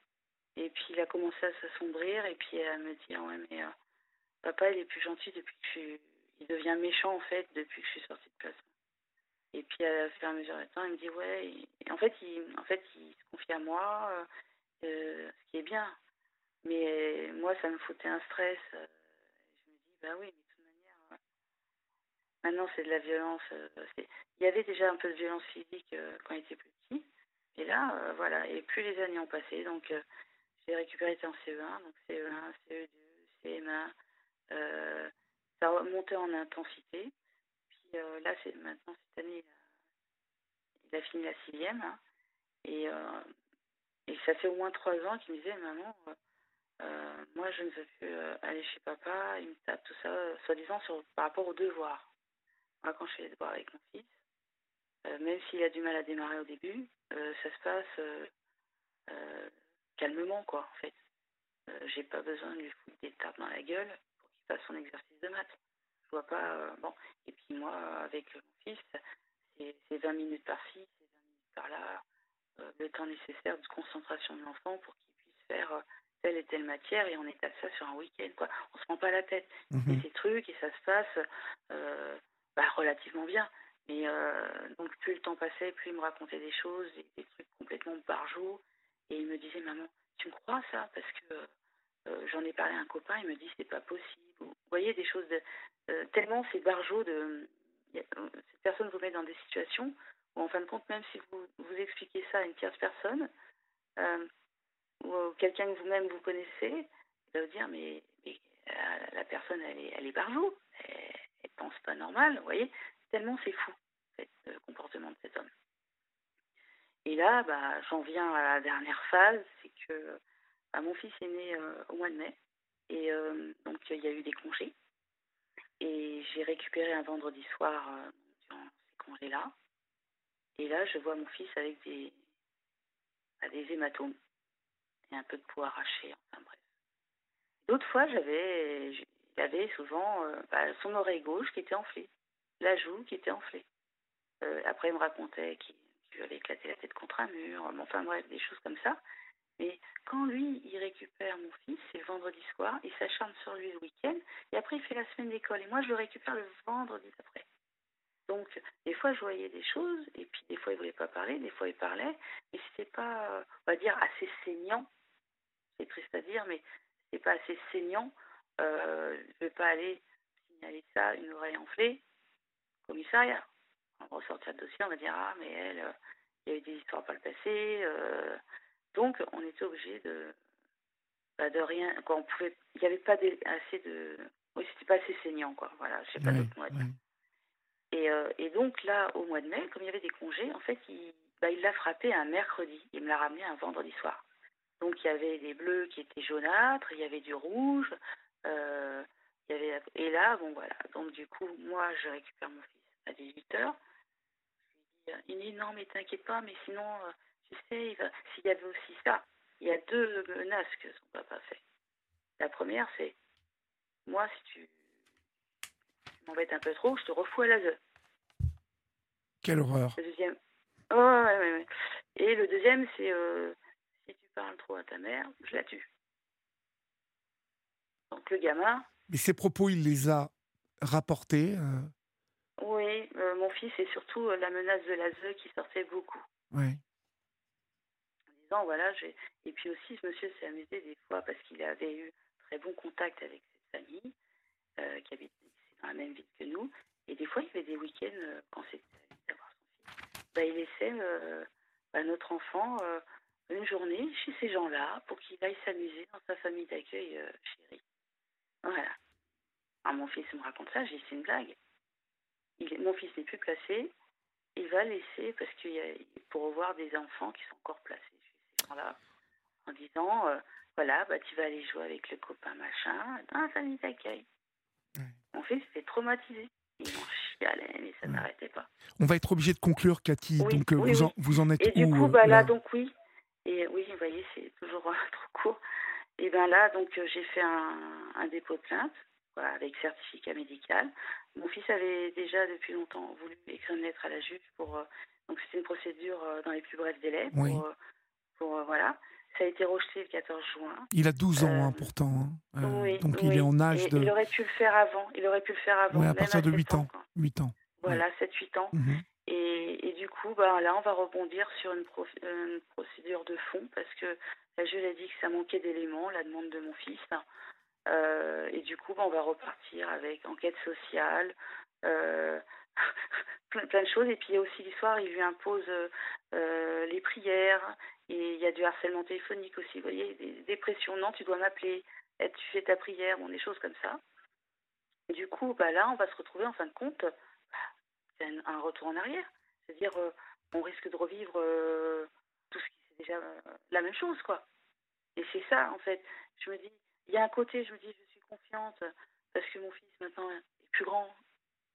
Speaker 3: Et puis, il a commencé à s'assombrir et puis à me dire, ouais, mais papa, il est plus gentil depuis que je suis... Il devient méchant, en fait, depuis que je suis sortie de placement. Et puis, à fur et à mesure du temps, il me dit, ouais... En, fait, il, en fait, il se confie à moi, ce qui est bien. Mais euh, moi, ça me foutait un stress. euh, je me dis, bah oui, mais de toute manière, euh, maintenant c'est de la violence. il y avait déjà un peu de violence physique quand il était plus petit. Et là, voilà, et plus les années ont passé, donc j'ai récupéré en CE1, donc CE1, CE2, CM1. Euh, ça a monté en intensité. Puis là, c'est maintenant cette année, il a fini la sixième. Hein. et, et ça fait au moins trois ans qu'il me disait, maman, moi je ne veux plus aller chez papa, il me tape tout ça, soi-disant par rapport aux devoirs. Moi, quand je fais les devoirs avec mon fils, même s'il a du mal à démarrer au début, ça se passe calmement, quoi, en fait. J'ai pas besoin de lui foutre des tapes dans la gueule pour qu'il fasse son exercice de maths. Je vois pas. bon. Et puis moi, avec mon fils, c'est 20 minutes par-ci, c'est 20 minutes par-là, le temps nécessaire de concentration de l'enfant pour qu'il puisse faire telle et telle matière et on étale ça sur un week-end, quoi. On se prend pas la tête. Et ces trucs, et ça se passe bah, relativement bien. Mais donc, plus le temps passait, plus il me racontait des choses, des, trucs complètement barjots. Et il me disait, maman, tu me crois ça? Parce que j'en ai parlé à un copain, il me dit, c'est pas possible. Vous voyez, des choses de. tellement c'est barjot de. cette personne vous met dans des situations où, en fin de compte, même si vous, vous expliquez ça à une tierce personne, ou quelqu'un que vous-même vous connaissez, il va vous dire, mais, la personne, elle est, elle est barjot. Elle, pense pas normal, vous voyez Tellement c'est fou, le comportement de cet homme. Et là, bah, j'en viens à la dernière phase, c'est que bah, mon fils est né euh, au mois de mai, et euh, donc il y a eu des congés. Et j'ai récupéré un vendredi soir euh, durant ces congés-là. Et là, je vois mon fils avec des, bah, des hématomes un peu de peau arrachée, enfin bref. D'autres fois, j'avais, il avait souvent son oreille gauche qui était enflée la joue qui était enflée. Euh, après, il me racontait qu'il avait éclaté la tête contre un mur, enfin bref, des choses comme ça. Mais quand lui, il récupère mon fils, c'est vendredi soir, il s'acharne sur lui le week-end, et après, il fait la semaine d'école. Et moi, je le récupère le vendredi après. Donc, des fois, je voyais des choses, et puis des fois, il ne voulait pas parler, des fois, il parlait, mais c'était pas, on va dire, assez saignant. C'est triste à dire, mais c'est pas assez saignant. Euh, je ne vais pas aller signaler ça, une oreille enflée, commissariat. On ressortir le dossier, on va dire Ah, mais elle, euh, il y a eu des histoires par le passé. Euh. donc, on était obligé de, bah, de rien. Quoi, on pouvait, il n'y avait pas assez de. Oui, c'était pas assez saignant, quoi. Voilà, je sais pas d'autre mot Et, euh, et, donc, là, au mois de mai, comme il y avait des congés, en fait, il bah, l'a frappé un mercredi. Il me l'a ramené un vendredi soir. Donc, il y avait des bleus qui étaient jaunâtres, il y avait du rouge. il y avait, et là, bon, voilà. Donc, du coup, moi, je récupère mon fils à 18h. Il me dit non, mais t'inquiète pas, mais sinon, euh, tu sais, s'il y avait aussi ça, il y a deux menaces que son papa fait. La première, c'est moi, si tu, m'embêtes un peu trop, je te refous à la
Speaker 1: Quelle horreur.
Speaker 3: Le deuxième. ouais, ouais, ouais. Et le deuxième, c'est euh, parles trop à ta mère, je la tue. Donc le gamin.
Speaker 1: Mais ces propos, il les a rapportés euh,
Speaker 3: oui, euh, mon fils et surtout euh, la menace de l'ASE qui sortait beaucoup.
Speaker 1: Oui.
Speaker 3: En disant, voilà, j'ai. Et puis aussi, ce monsieur s'est amusé des fois parce qu'il avait eu très bon contact avec cette famille qui habite dans la même ville que nous. Et des fois, il y avait des week-ends quand c'était d'avoir son fils. Bah, il laissait bah, notre enfant une journée chez ces gens-là pour qu'il aille s'amuser dans sa famille d'accueil chérie. Voilà. Alors mon fils me raconte ça, j'ai dit c'est une blague mon fils n'est plus placé, il va laisser, parce qu'il y a, pour revoir des enfants qui sont encore placés chez ces gens-là, en disant, euh, voilà, bah, tu vas aller jouer avec le copain machin dans la famille d'accueil. Mon fils était traumatisé. Il en chialait, mais ça n'arrêtait pas.
Speaker 1: On va être obligé de conclure, Cathy. donc, euh, vous, En, vous, En, êtes
Speaker 3: Et du coup, bah, là, donc oui. Et oui, vous voyez, c'est toujours (laughs) trop court. Et bien là, donc, euh, j'ai fait un, un dépôt de plainte avec certificat médical. Mon fils avait déjà depuis longtemps voulu écrire une lettre à la juge pour. Euh, donc c'était une procédure euh, dans les plus brefs délais. Pour, euh, pour voilà. Ça a été rejeté le 14 juin.
Speaker 1: Il a 12 ans hein, pourtant. Hein. oui, donc il est en âge de.
Speaker 3: Il aurait pu le faire avant. Il aurait pu le faire avant.
Speaker 1: Oui, à partir de 8 ans. 8 ans.
Speaker 3: Voilà, 7-8 ans. Mhm. Et, du coup, bah, là, on va rebondir sur une, procédure de fond parce que la juge a dit que ça manquait d'éléments, la demande de mon fils. Euh, et du coup, on va repartir avec enquête sociale, euh, (laughs) plein, de choses. Et puis aussi l'histoire, il lui impose euh, les prières, et il y a du harcèlement téléphonique aussi. Vous voyez, des, dépressions, non, tu dois m'appeler, tu fais ta prière, des choses comme ça. du coup, bah là, on va se retrouver en fin de compte, bah, c'est un, retour en arrière. C'est-à-dire, euh, on risque de revivre euh, tout ce qui c'est déjà euh, la même chose, quoi. Et c'est ça, en fait. Je me dis, il y a un côté, je me dis, je suis confiante parce que mon fils maintenant est plus grand.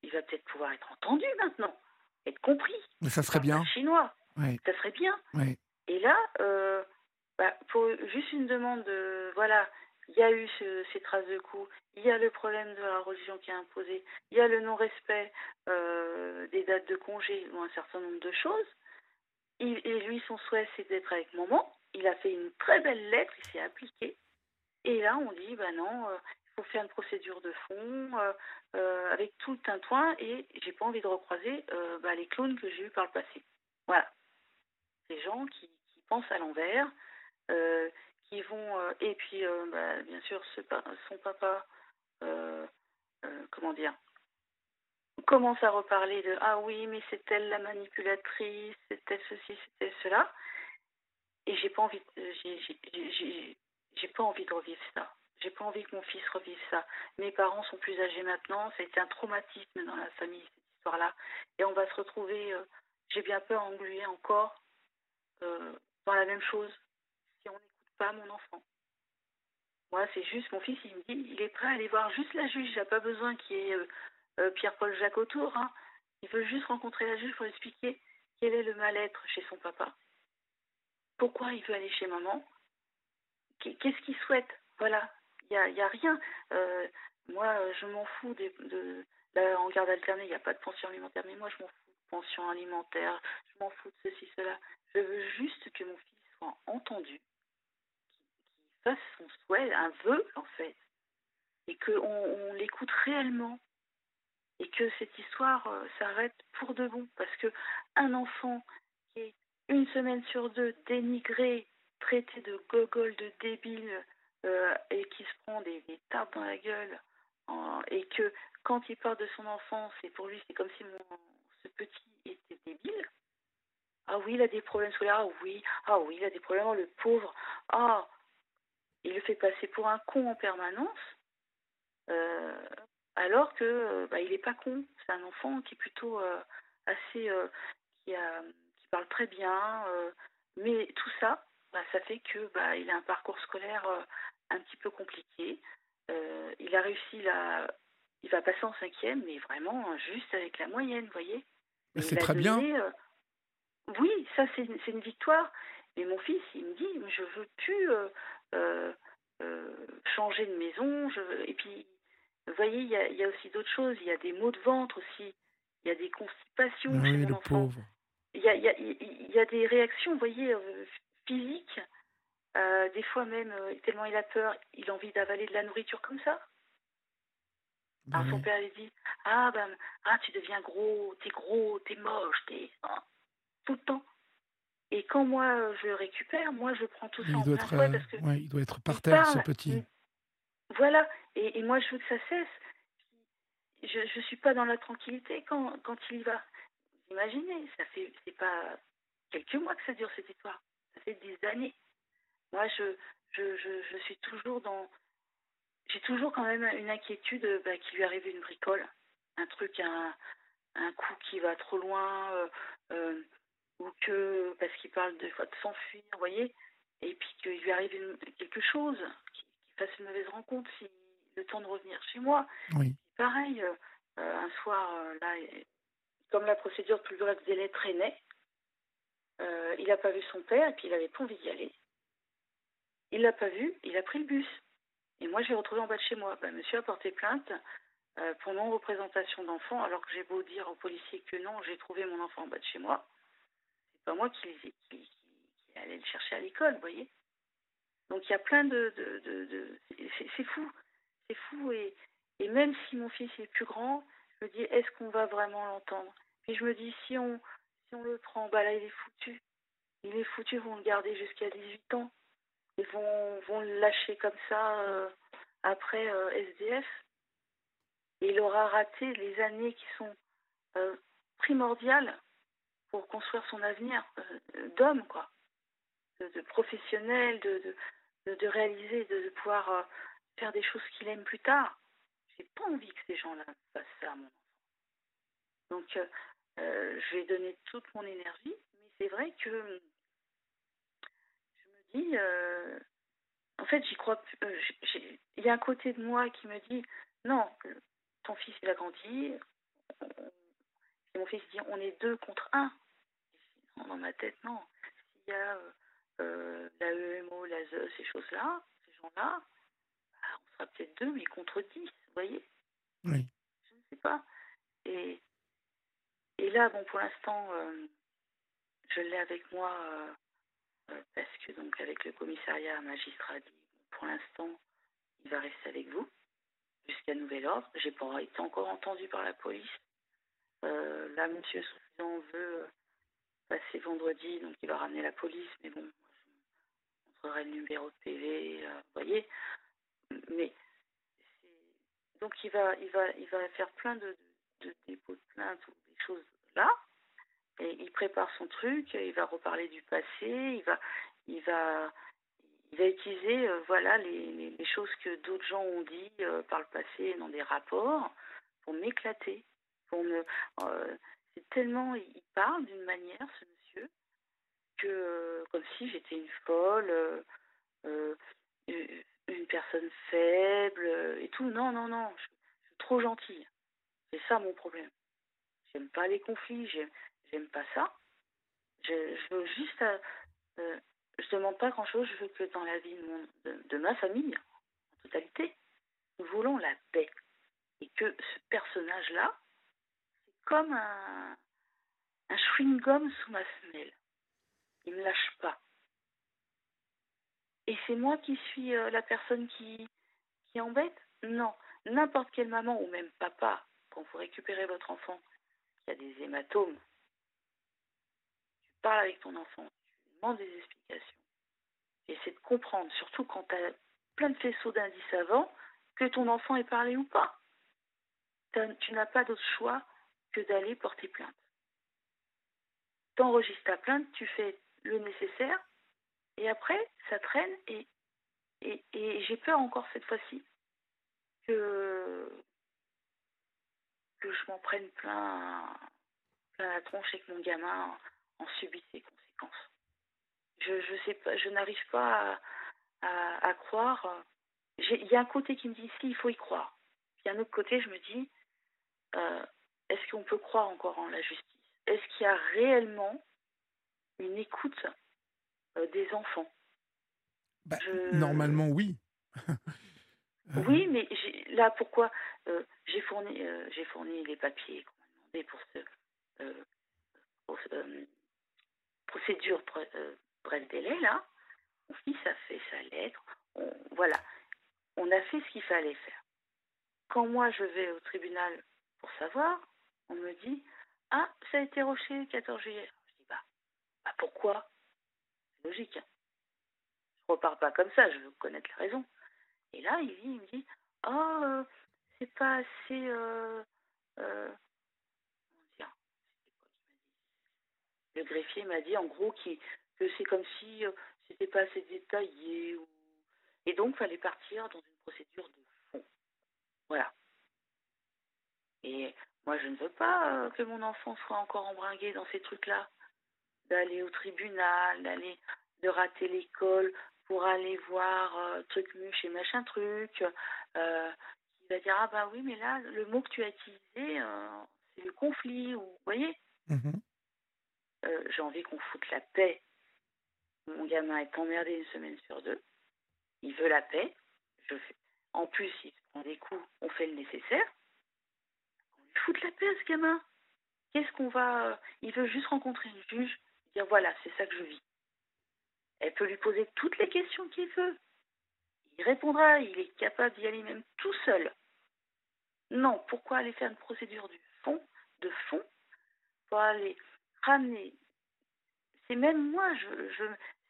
Speaker 3: Il va peut-être pouvoir être entendu maintenant, être compris.
Speaker 1: Mais ça serait bien.
Speaker 3: Chinois. Ça serait bien. Et là, bah, pour juste une demande de, voilà, il y a eu ces traces de coups, il y a le problème de la religion qui a imposé, il y a le non-respect euh, des dates de congé ou un certain nombre de choses. et lui, son souhait, c'est d'être avec maman. Il a fait une très belle lettre, il s'est appliqué. Et là, on dit, bah non, euh, il faut faire une procédure de fond euh, avec tout le tintouin et j'ai pas envie de recroiser bah, les clones que j'ai eus par le passé. Voilà. Des gens qui pensent à l'envers, qui vont euh, et puis euh, bah, bien sûr son papa euh, comment dire commence à reparler de ah oui mais c'est elle la manipulatrice elle ceci elle cela. Et j'ai pas envie j'ai pas envie de revivre ça. J'ai pas envie que mon fils revive ça. Mes parents sont plus âgés maintenant ça a été un traumatisme dans la famille cette histoire là et on va se retrouver j'ai bien peur englué encore dans la même chose pas mon enfant. Moi, c'est juste, mon fils, il me dit, il est prêt à aller voir juste la juge. Il n'a pas besoin qu'il y ait euh, euh, Pierre-Paul Jacques autour. Hein. Il veut juste rencontrer la juge pour expliquer quel est le mal-être chez son papa. Pourquoi il veut aller chez maman Qu'est-ce qu'il souhaite Voilà, il n'y a, y a, rien. Euh, moi, je m'en fous de, de, en garde alternée, il n'y a pas de pension alimentaire, mais moi, je m'en fous de pension alimentaire, je m'en fous de ceci, cela. Je veux juste que mon fils soit entendu, son souhait, un vœu en fait, et qu'on on, l'écoute réellement, et que cette histoire euh, s'arrête pour de bon, parce que un enfant qui est une semaine sur deux dénigré, traité de gogol, de débile, euh, et qui se prend des, des tapes dans la gueule, et que quand il parle de son enfance, et pour lui c'est comme si mon, ce petit était débile. Ah oui, il a des problèmes scolaires. Ah oui, ah oui, il a des problèmes. Le pauvre. Ah, il le fait passer pour un con en permanence, euh, alors que euh, bah, il n'est pas con. C'est un enfant qui est plutôt euh, assez, qui, a, qui, parle très bien, mais tout ça, bah, ça fait que bah, il a un parcours scolaire un petit peu compliqué. il a réussi la, il va passer en cinquième, mais vraiment juste avec la moyenne, vous voyez.
Speaker 1: C'est très bien.
Speaker 3: oui, ça c'est une victoire. Mais mon fils, il me dit, je veux plus euh, changer de maison. Je, et puis, vous voyez, il y a, y a, aussi d'autres choses. Il y a des maux de ventre aussi. Il y a des constipations
Speaker 1: ah
Speaker 3: chez mon enfant. Il y a, y, a, y a, des réactions, vous voyez, euh, physiques. des fois même, tellement il a peur, il a envie d'avaler de la nourriture comme ça. Bah Alors son père lui dit Ah, ben, ah, tu deviens gros, t'es gros, t'es moche, t'es. Hein, tout le temps. Et quand moi je le récupère, moi je prends tout ça il en doit
Speaker 1: plein
Speaker 3: être, parce que
Speaker 1: ouais, il doit être par terre, ce petit.
Speaker 3: Voilà. Et, et, moi je veux que ça cesse. Je ne suis pas dans la tranquillité quand, quand il y va. Imaginez, ça fait c'est pas quelques mois que ça dure cette histoire. Ça fait des années. Moi je je, je, je suis toujours dans j'ai toujours quand même une inquiétude bah, qu'il lui arrive une bricole, un truc, un, un coup qui va trop loin, euh, euh, ou que parce qu'il parle de, de s'enfuir, vous voyez, et puis qu'il lui arrive quelque chose, qu'il fasse une mauvaise rencontre, si le temps de revenir chez moi.
Speaker 1: Oui.
Speaker 3: Pareil, euh, un soir, euh, là, comme la procédure de plus bref délai traînait, euh, il n'a pas vu son père et puis il avait pas envie d'y aller. Il l'a pas vu, il a pris le bus. Et moi, je l'ai retrouvé en bas de chez moi. Ben, monsieur a porté plainte pour non-représentation d'enfant, alors que j'ai beau dire aux policiers que non, j'ai trouvé mon enfant en bas de chez moi moi qui, qui, qui, allais le chercher à l'école, vous voyez. Donc il y a plein de... c'est fou, c'est fou. Et, et même si mon fils est plus grand, je me dis, est-ce qu'on va vraiment l'entendre? Puis je me dis, si on, si on le prend, bah là, il est foutu. Il est foutu, ils vont le garder jusqu'à 18 ans. Ils vont, vont le lâcher comme ça euh, après euh, SDF. Et il aura raté les années qui sont euh, primordiales pour construire son avenir euh, d'homme, quoi, de, professionnel, de, de, réaliser, de, pouvoir euh, faire des choses qu'il aime plus tard. j'ai pas envie que ces gens-là fassent ça à mon enfant. Donc, euh, je vais donner toute mon énergie, mais c'est vrai que je me dis, en fait, j'y crois. Il y a un côté de moi qui me dit, non, ton fils il a grandi. Et mon fils dit, on est deux contre un. Dans ma tête, non. S'il y a la EMO, la ZE, ces choses-là, ces gens-là, bah, on sera peut-être deux, mais contre dix, vous voyez
Speaker 1: Oui.
Speaker 3: Je ne sais pas. Et et là, bon, pour l'instant, euh, je l'ai avec moi euh, euh, parce que, donc, avec le commissariat, un magistrat dit pour l'instant, il va rester avec vous jusqu'à nouvel ordre. J'ai pas été encore entendu par la police. là, monsieur Soufflant veut passer vendredi, donc il va ramener la police, mais bon, je montrerai le numéro de PV, vous voyez. Mais donc il va, il va, il va faire plein de, de dépôts de plainte choses là. Et il prépare son truc, il va reparler du passé, il va, il va, il va utiliser euh, voilà les, les, choses que d'autres gens ont dit euh, par le passé dans des rapports pour m'éclater, pour me. Euh, tellement il parle d'une manière ce monsieur que comme si j'étais une folle, une personne faible et tout. Non non non, je suis trop gentille. C'est ça mon problème. J'aime pas les conflits, j'aime pas ça. Je, veux juste. Euh, euh, je demande pas grand chose, je veux que dans la vie de, ma famille, en totalité, nous voulons la paix. Et que ce personnage-là, comme un, chewing-gum sous ma semelle. Il me lâche pas. Et c'est moi qui suis euh, la personne qui, qui embête? Non. N'importe quelle maman ou même papa, quand vous récupérez votre enfant, y a des hématomes. Tu parles avec ton enfant, tu demandes des explications. Essaie de comprendre, surtout quand tu as plein de faisceaux d'indices avant, que ton enfant ait parlé ou pas. Tu n'as pas d'autre choix d'aller porter plainte. T'enregistres ta plainte, tu fais le nécessaire, et après, ça traîne, et, et, et j'ai peur encore cette fois-ci que que je m'en prenne plein, plein la tronche et que mon gamin en, subisse les conséquences. Je, je sais pas, je n'arrive pas à, à, croire. Il y a un côté qui me dit si, il faut y croire. Puis un autre côté, je me dis, euh, est-ce qu'on peut croire encore en la justice? Est-ce qu'il y a réellement une écoute euh, des enfants?
Speaker 1: Bah, Normalement, oui. (laughs)
Speaker 3: oui, mais là, pourquoi euh, j'ai fourni, euh, j'ai fourni les papiers qu'on m'a demandé pour ce procédure bref délai là. Mon fils a fait sa lettre. voilà, on a fait ce qu'il fallait faire. Quand moi je vais au tribunal pour savoir, on me dit ah ça a été roché le 14 juillet. Je dis bah, bah pourquoi? C'est logique. Hein. Je repars pas comme ça. Je veux connaître la raison. Et là il, il me dit oh c'est pas assez. Euh, euh, Le greffier m'a dit en gros que c'est comme si euh, c'était pas assez détaillé. Et donc, il fallait partir dans une procédure de fond. Voilà. Et moi, je ne veux pas que mon enfant soit encore embringué dans ces trucs-là. D'aller au tribunal, d'aller de rater l'école pour aller voir truc muche et machin truc, il va dire ah bah oui mais là le mot que tu as utilisé euh, c'est le conflit ou vous voyez mhm. euh, j'ai envie qu'on foute la paix mon gamin est emmerdé une semaine sur deux il veut la paix je fais en plus il se prend des coups on fait le nécessaire fout la paix ce gamin qu'est-ce qu'on va euh, il veut juste rencontrer une juge dire voilà c'est ça que je vis elle peut lui poser toutes les questions qu'il veut il répondra, il est capable d'y aller même tout seul. Non, pourquoi aller faire une procédure du fond, de fond, pour aller ramener? C'est même moi,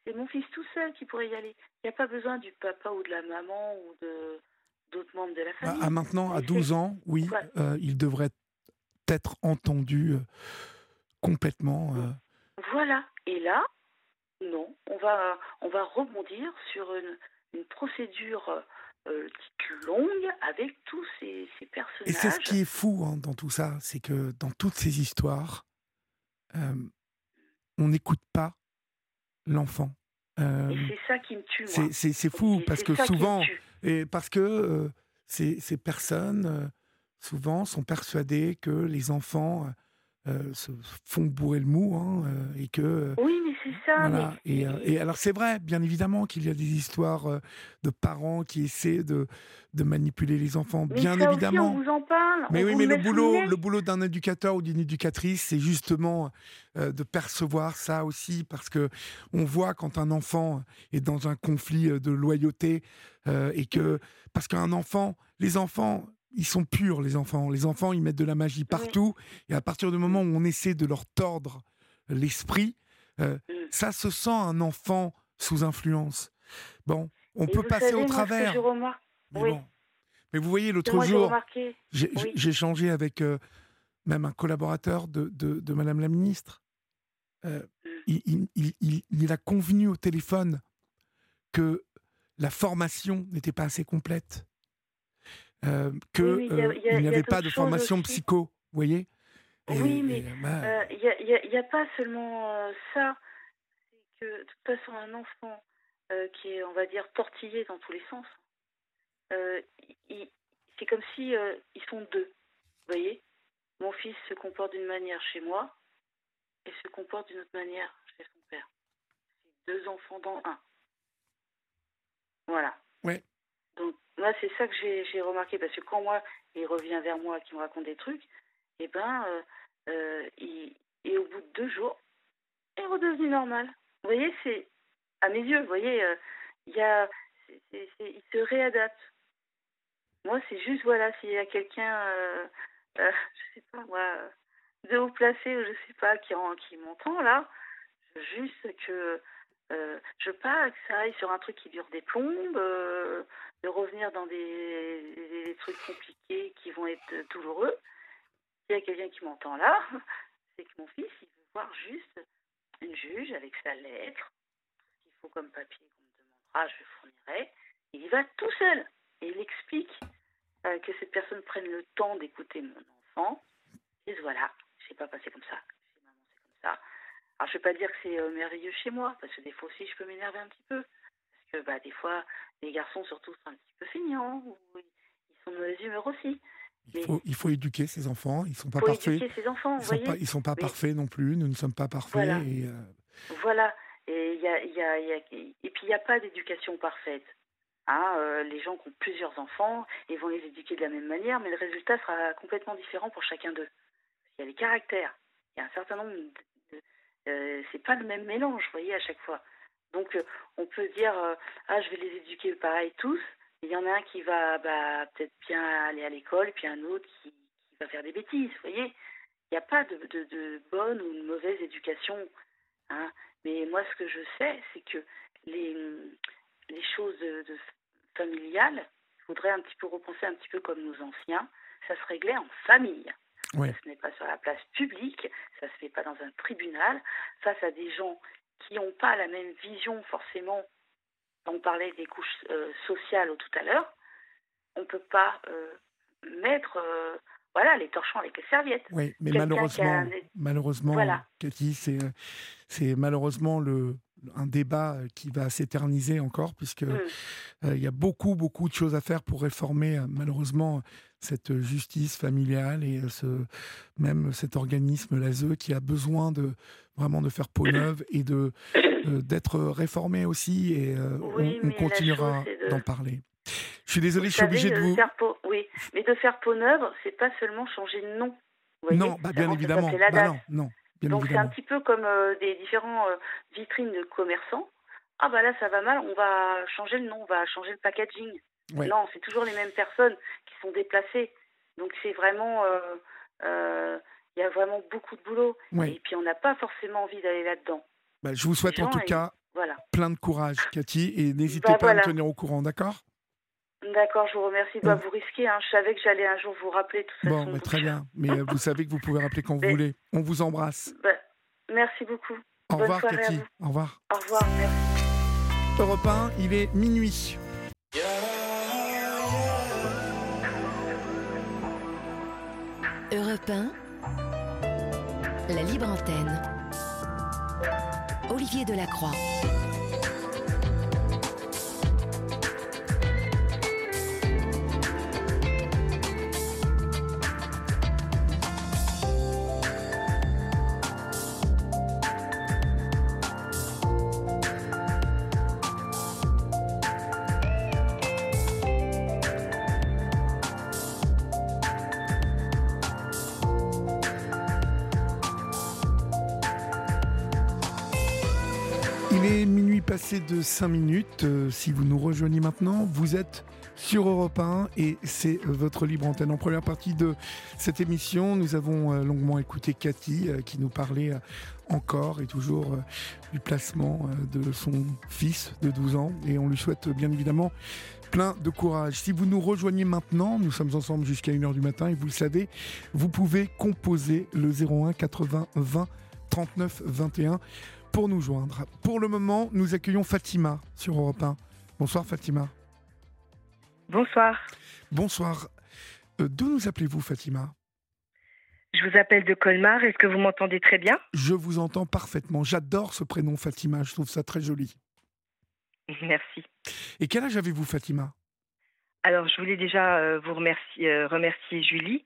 Speaker 3: c'est mon fils tout seul qui pourrait y aller. Il n'y a pas besoin du papa ou de la maman ou de d'autres membres de la famille.
Speaker 1: À, maintenant, à 12 ans, oui, euh, il devrait être entendu euh, complètement. Euh.
Speaker 3: Voilà. Et là, non, on va, on va rebondir sur une, une procédure euh, longue avec tous ces, ces personnages.
Speaker 1: Et c'est ce qui est fou hein, dans tout ça, c'est que dans toutes ces histoires, on n'écoute pas l'enfant. Euh,
Speaker 3: Et c'est ça qui me tue,
Speaker 1: c'est fou
Speaker 3: Et
Speaker 1: parce que souvent, et parce que euh, ces, ces personnes euh, souvent sont persuadées que les enfants se font bourrer le mou hein, et que
Speaker 3: Oui, c'est ça.
Speaker 1: voilà.
Speaker 3: mais-
Speaker 1: Et, euh, et alors c'est vrai, bien évidemment qu'il y a des histoires euh, de parents qui essaient de, de manipuler les enfants,
Speaker 3: mais
Speaker 1: bien
Speaker 3: ça
Speaker 1: évidemment.
Speaker 3: Aussi, on vous en parle.
Speaker 1: Mais
Speaker 3: on
Speaker 1: oui, mais le boulot, le boulot d'un éducateur ou d'une éducatrice, c'est justement euh, de percevoir ça aussi, parce que on voit quand un enfant est dans un conflit de loyauté euh, et que parce qu'un enfant, les enfants, ils sont purs, les enfants. Les enfants, ils mettent de la magie partout, et à partir du moment où on essaie de leur tordre l'esprit, euh,
Speaker 3: Mm.
Speaker 1: ça se sent un enfant sous influence. Bon, on
Speaker 3: Et
Speaker 1: peut passer
Speaker 3: savez,
Speaker 1: au travers. Mais
Speaker 3: Oui.
Speaker 1: bon. Mais vous voyez, l'autre jour, j'ai
Speaker 3: Oui.
Speaker 1: j'ai échangé avec euh, même un collaborateur de, de, de Madame la Ministre. Euh,
Speaker 3: Mm.
Speaker 1: il, il- il- il- il a convenu au téléphone que la formation n'était pas assez complète, euh, que
Speaker 3: Oui, mais il y a-
Speaker 1: euh,
Speaker 3: il y a-
Speaker 1: il
Speaker 3: il
Speaker 1: n'y avait pas de formation
Speaker 3: aussi.
Speaker 1: psycho, vous voyez
Speaker 3: Oui, mais,
Speaker 1: bah,
Speaker 3: Euh, Il n'y a, il il pas seulement euh, ça. C'est que, de toute façon, un enfant euh, qui est, on va dire, tortillé dans tous les sens, il- c'est comme si ils sont deux. Vous voyez Mon fils se comporte d'une manière chez moi et se comporte d'une autre manière chez son père. C'est deux enfants dans un. Voilà.
Speaker 1: Ouais.
Speaker 3: Donc, moi, c'est ça que j'ai remarqué, parce que quand moi, il revient vers moi, qui me raconte des trucs, eh ben, euh, euh, il, et au bout de deux jours, est redevenu normal. Vous voyez, c'est à mes yeux, vous voyez, euh, il y a, il se réadapte. Moi, c'est juste, voilà, s'il y a quelqu'un, euh, euh, je sais pas, moi, de haut placé, ou je sais pas, qui, qui m'entend là, juste que euh, je pas que ça aille sur un truc qui dure des plombes, de revenir dans des trucs compliqués qui vont être douloureux. S'il y a quelqu'un qui m'entend là, (laughs) c'est que mon fils, il veut voir juste une juge avec sa lettre, ce qu'il faut comme papier qu'on me demandera, je fournirai. Et il va tout seul et il explique euh, que cette personne prenne le temps d'écouter mon enfant. Et voilà, c'est pas passé comme ça. Chez maman, c'est comme ça. Alors, je ne vais pas dire que c'est euh, merveilleux chez moi, parce que des fois aussi, je peux m'énerver un petit peu. Parce que bah, des fois, les garçons, surtout, sont un petit peu feignants, ou ils sont de mauvaise humeur aussi.
Speaker 1: Il, faut, il faut éduquer ses enfants, ils ne sont pas parfaits.
Speaker 3: ses enfants,
Speaker 1: Ils
Speaker 3: vous
Speaker 1: sont pas, ils sont pas parfaits non plus, nous ne sommes pas parfaits.
Speaker 3: Voilà.
Speaker 1: Et, euh,
Speaker 3: Voilà. Et, y a, y a- il y a- et puis, il n'y a pas d'éducation parfaite. Hein, euh, les gens qui ont plusieurs enfants, ils vont les éduquer de la même manière, mais le résultat sera complètement différent pour chacun d'eux. Il y a les caractères. Il y a un certain nombre de... euh, c'est pas le même mélange, vous voyez, à chaque fois. Donc, euh, on peut dire, ah, je vais les éduquer pareil tous. Il y en a un qui va bah, peut-être bien aller à l'école, puis un autre qui, qui va faire des bêtises, vous voyez. Il n'y a pas de, de, de bonne ou de mauvaise éducation. Hein. Mais moi, ce que je sais, c'est que les, les choses de, de familiales, il faudrait un petit peu repenser un petit peu comme nos anciens. Ça se réglait en famille. Ça se met pas sur la place publique, ça se fait pas dans un tribunal, face à des gens qui n'ont pas la même vision forcément. On parlait des couches euh, sociales tout à l'heure. On peut pas euh, mettre euh, voilà les torchons avec les serviettes.
Speaker 1: Oui, mais malheureusement,
Speaker 3: un-
Speaker 1: malheureusement,
Speaker 3: Voilà.
Speaker 1: Cathy, c'est c'est malheureusement le un débat qui va s'éterniser encore puisque
Speaker 3: Mm.
Speaker 1: euh, il y a beaucoup beaucoup de choses à faire pour réformer malheureusement cette justice familiale et ce même cet organisme l'ASE qui a besoin de vraiment de faire peau (coughs) neuve et de d'être réformé aussi et euh,
Speaker 3: Oui,
Speaker 1: on, continuera
Speaker 3: de-
Speaker 1: d'en parler. Je suis désolé,
Speaker 3: Vous
Speaker 1: je suis obligé de
Speaker 3: euh,
Speaker 1: vous
Speaker 3: faire peau, oui, mais de faire peau neuve, c'est pas seulement changer de nom. Vous voyez
Speaker 1: non, bah, bien évidemment, Bah non, non, bien
Speaker 3: Donc c'est un petit peu comme euh, des différents euh, vitrines de commerçants. Ah bah là ça va mal, on va changer le nom, on va changer le packaging.
Speaker 1: Ouais.
Speaker 3: Non, c'est toujours les mêmes personnes qui sont déplacées. Donc c'est vraiment, euh, euh, il y a vraiment beaucoup de boulot.
Speaker 1: Ouais.
Speaker 3: Et puis on n'a pas forcément envie d'aller là-dedans.
Speaker 1: Bah, je vous souhaite en tout cas plein de courage, Cathy, et
Speaker 3: bah, n'hésitez
Speaker 1: pas à me tenir au courant, d'accord?
Speaker 3: D'accord, je vous remercie. Bah, vous risquez, hein. je savais que j'allais un jour vous rappeler tout ça.
Speaker 1: Bon, bah, très bien, mais euh, vous savez que vous pouvez rappeler quand vous voulez. On vous embrasse.
Speaker 3: Bah, merci beaucoup.
Speaker 1: Au revoir, Cathy. Au revoir.
Speaker 3: Au revoir, merci.
Speaker 1: Europe 1, il est minuit.
Speaker 2: Europe 1, la libre antenne. Olivier Delacroix.
Speaker 1: Passé de 5 minutes. Euh, si vous nous rejoignez maintenant, vous êtes sur Europe 1 et c'est votre libre antenne. En première partie de cette émission, nous avons euh, longuement écouté Cathy euh, qui nous parlait euh, encore et toujours euh, du placement euh, de son fils de 12 ans et on lui souhaite euh, bien évidemment plein de courage. Si vous nous rejoignez maintenant, nous sommes ensemble jusqu'à 1h du matin et vous le savez, vous pouvez composer le 01 80 20 39 21 pour nous joindre. Pour le moment, nous accueillons Fatima sur Europe 1. Bonsoir Fatima.
Speaker 4: Bonsoir.
Speaker 1: Bonsoir. Euh, D'où nous appelez-vous Fatima?
Speaker 4: Je vous appelle de Colmar. Est-ce que vous m'entendez très bien?
Speaker 1: Je vous entends parfaitement. J'adore ce prénom Fatima, je trouve ça très joli. (laughs)
Speaker 4: Merci.
Speaker 1: Et quel âge avez-vous Fatima?
Speaker 4: Alors, je voulais déjà euh, vous remercier, euh, remercier Julie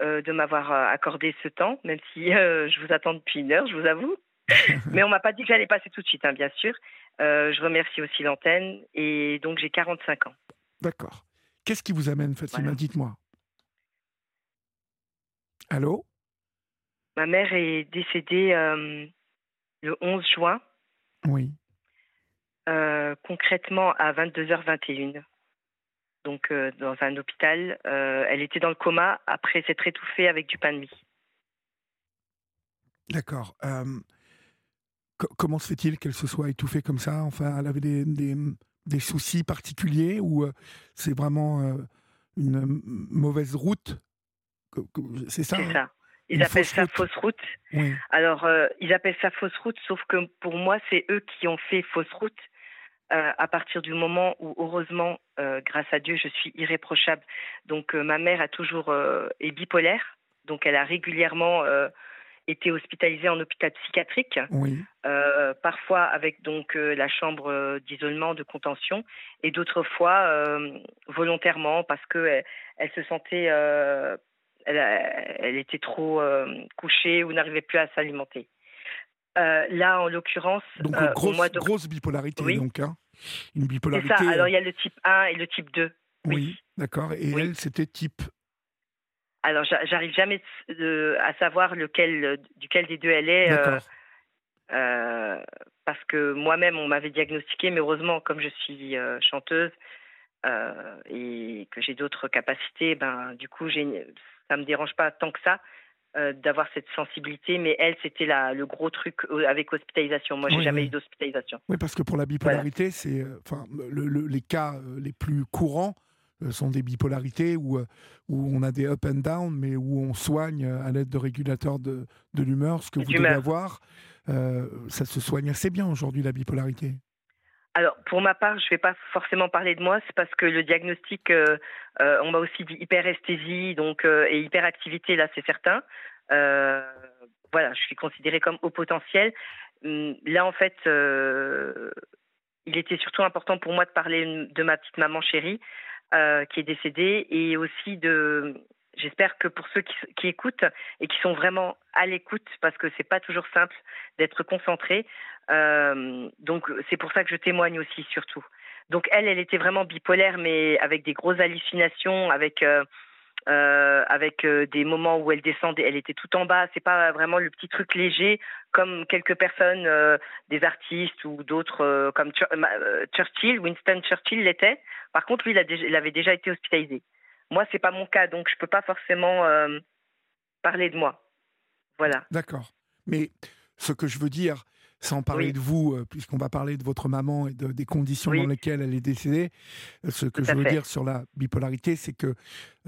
Speaker 4: de m'avoir accordé ce temps, même si je vous attends depuis une heure, je vous avoue. (laughs) Mais on m'a pas dit que j'allais passer tout de suite, hein, bien sûr. Euh, je remercie aussi l'antenne. Et donc, j'ai 45 ans.
Speaker 1: D'accord. Qu'est-ce qui vous amène Fatima
Speaker 4: Voilà.
Speaker 1: Dites-moi. Allô?
Speaker 4: Ma mère est décédée euh, le 11 juin,
Speaker 1: Oui.
Speaker 4: euh, concrètement à 22h21. Donc, euh, dans un hôpital. Euh, elle était dans le coma après s'être étouffée avec du pain de mie.
Speaker 1: D'accord. Co- comment se fait-il qu'elle se soit étouffée comme ça? Enfin, elle avait des, des- des soucis particuliers ou euh, c'est vraiment euh, une mauvaise route? C'est ça hein?
Speaker 4: ça. Ils
Speaker 1: Une
Speaker 4: appellent
Speaker 1: fausse
Speaker 4: ça
Speaker 1: route.
Speaker 4: fausse route.
Speaker 1: Oui.
Speaker 4: Alors, euh, ils appellent ça fausse route, sauf que pour moi, c'est eux qui ont fait fausse route. euh, à partir du moment où, heureusement, euh, grâce à Dieu, je suis irréprochable. Donc, euh, ma mère a toujours est bipolaire, donc elle a régulièrement été hospitalisée en hôpital psychiatrique,
Speaker 1: Oui.
Speaker 4: euh, parfois avec donc euh, la chambre euh, d'isolement, de contention, et d'autres fois euh, volontairement parce que elle, elle se sentait, elle, était trop couchée ou n'arrivait plus à s'alimenter. Là, en l'occurrence,
Speaker 1: Donc grosse,
Speaker 4: de
Speaker 1: grosse bipolarité
Speaker 4: Oui.
Speaker 1: donc. hein. Une
Speaker 4: c'est ça. Alors il y a le type 1 et le type 2.
Speaker 1: oui.
Speaker 4: oui.
Speaker 1: D'accord. Et
Speaker 4: Oui.
Speaker 1: elle, c'était type.
Speaker 4: Alors j'a- j'arrive jamais de- à savoir lequel, euh, duquel des deux elle est. euh. Euh, parce que moi-même, on m'avait diagnostiqué, mais heureusement, comme je suis euh, chanteuse euh, et que j'ai d'autres capacités, ben, du coup, ça me dérange pas tant que ça d'avoir cette sensibilité. Mais elle, c'était le gros truc avec hospitalisation. Moi, j'ai
Speaker 1: Oui,
Speaker 4: jamais
Speaker 1: oui.
Speaker 4: eu d'hospitalisation.
Speaker 1: Oui, parce que pour la bipolarité, c'est, enfin, le- le- les cas les plus courants sont des bipolarités où, euh, où on a des up and down, mais où on soigne euh, à l'aide de régulateurs de, de l'humeur, ce que vous devez avoir. Euh, ça se soigne assez bien aujourd'hui, la bipolarité.
Speaker 4: Alors, pour ma part, je ne vais pas forcément parler de moi, c'est parce que le diagnostic, euh, euh, on m'a aussi dit hyperesthésie donc, euh, et hyperactivité, là, c'est certain. Euh, voilà, je suis considérée comme au potentiel. Hum, Là, en fait, euh, il était surtout important pour moi de parler de ma petite maman chérie euh, qui est décédée et aussi de. J'espère que pour ceux qui, écoutent et qui sont vraiment à l'écoute, parce que c'est pas toujours simple d'être concentré, euh, donc c'est pour ça que je témoigne aussi surtout. Donc elle, elle était vraiment bipolaire, mais avec des grosses hallucinations, avec euh, avec euh, des moments où elle descendait, elle était tout en bas. C'est pas vraiment le petit truc léger comme quelques personnes, euh, des artistes ou d'autres comme Chur- Churchill, Winston Churchill l'était. Par contre, lui, il, il avait déjà été hospitalisé. Moi, c'est pas mon cas, donc je peux pas forcément parler de moi. Voilà.
Speaker 1: D'accord. Mais ce que je veux dire, sans parler
Speaker 4: Oui.
Speaker 1: de vous, euh, puisqu'on va parler de votre maman et de- des conditions
Speaker 4: Oui.
Speaker 1: dans lesquelles elle est décédée, euh, ce que je veux
Speaker 4: fait.
Speaker 1: dire sur la bipolarité, c'est que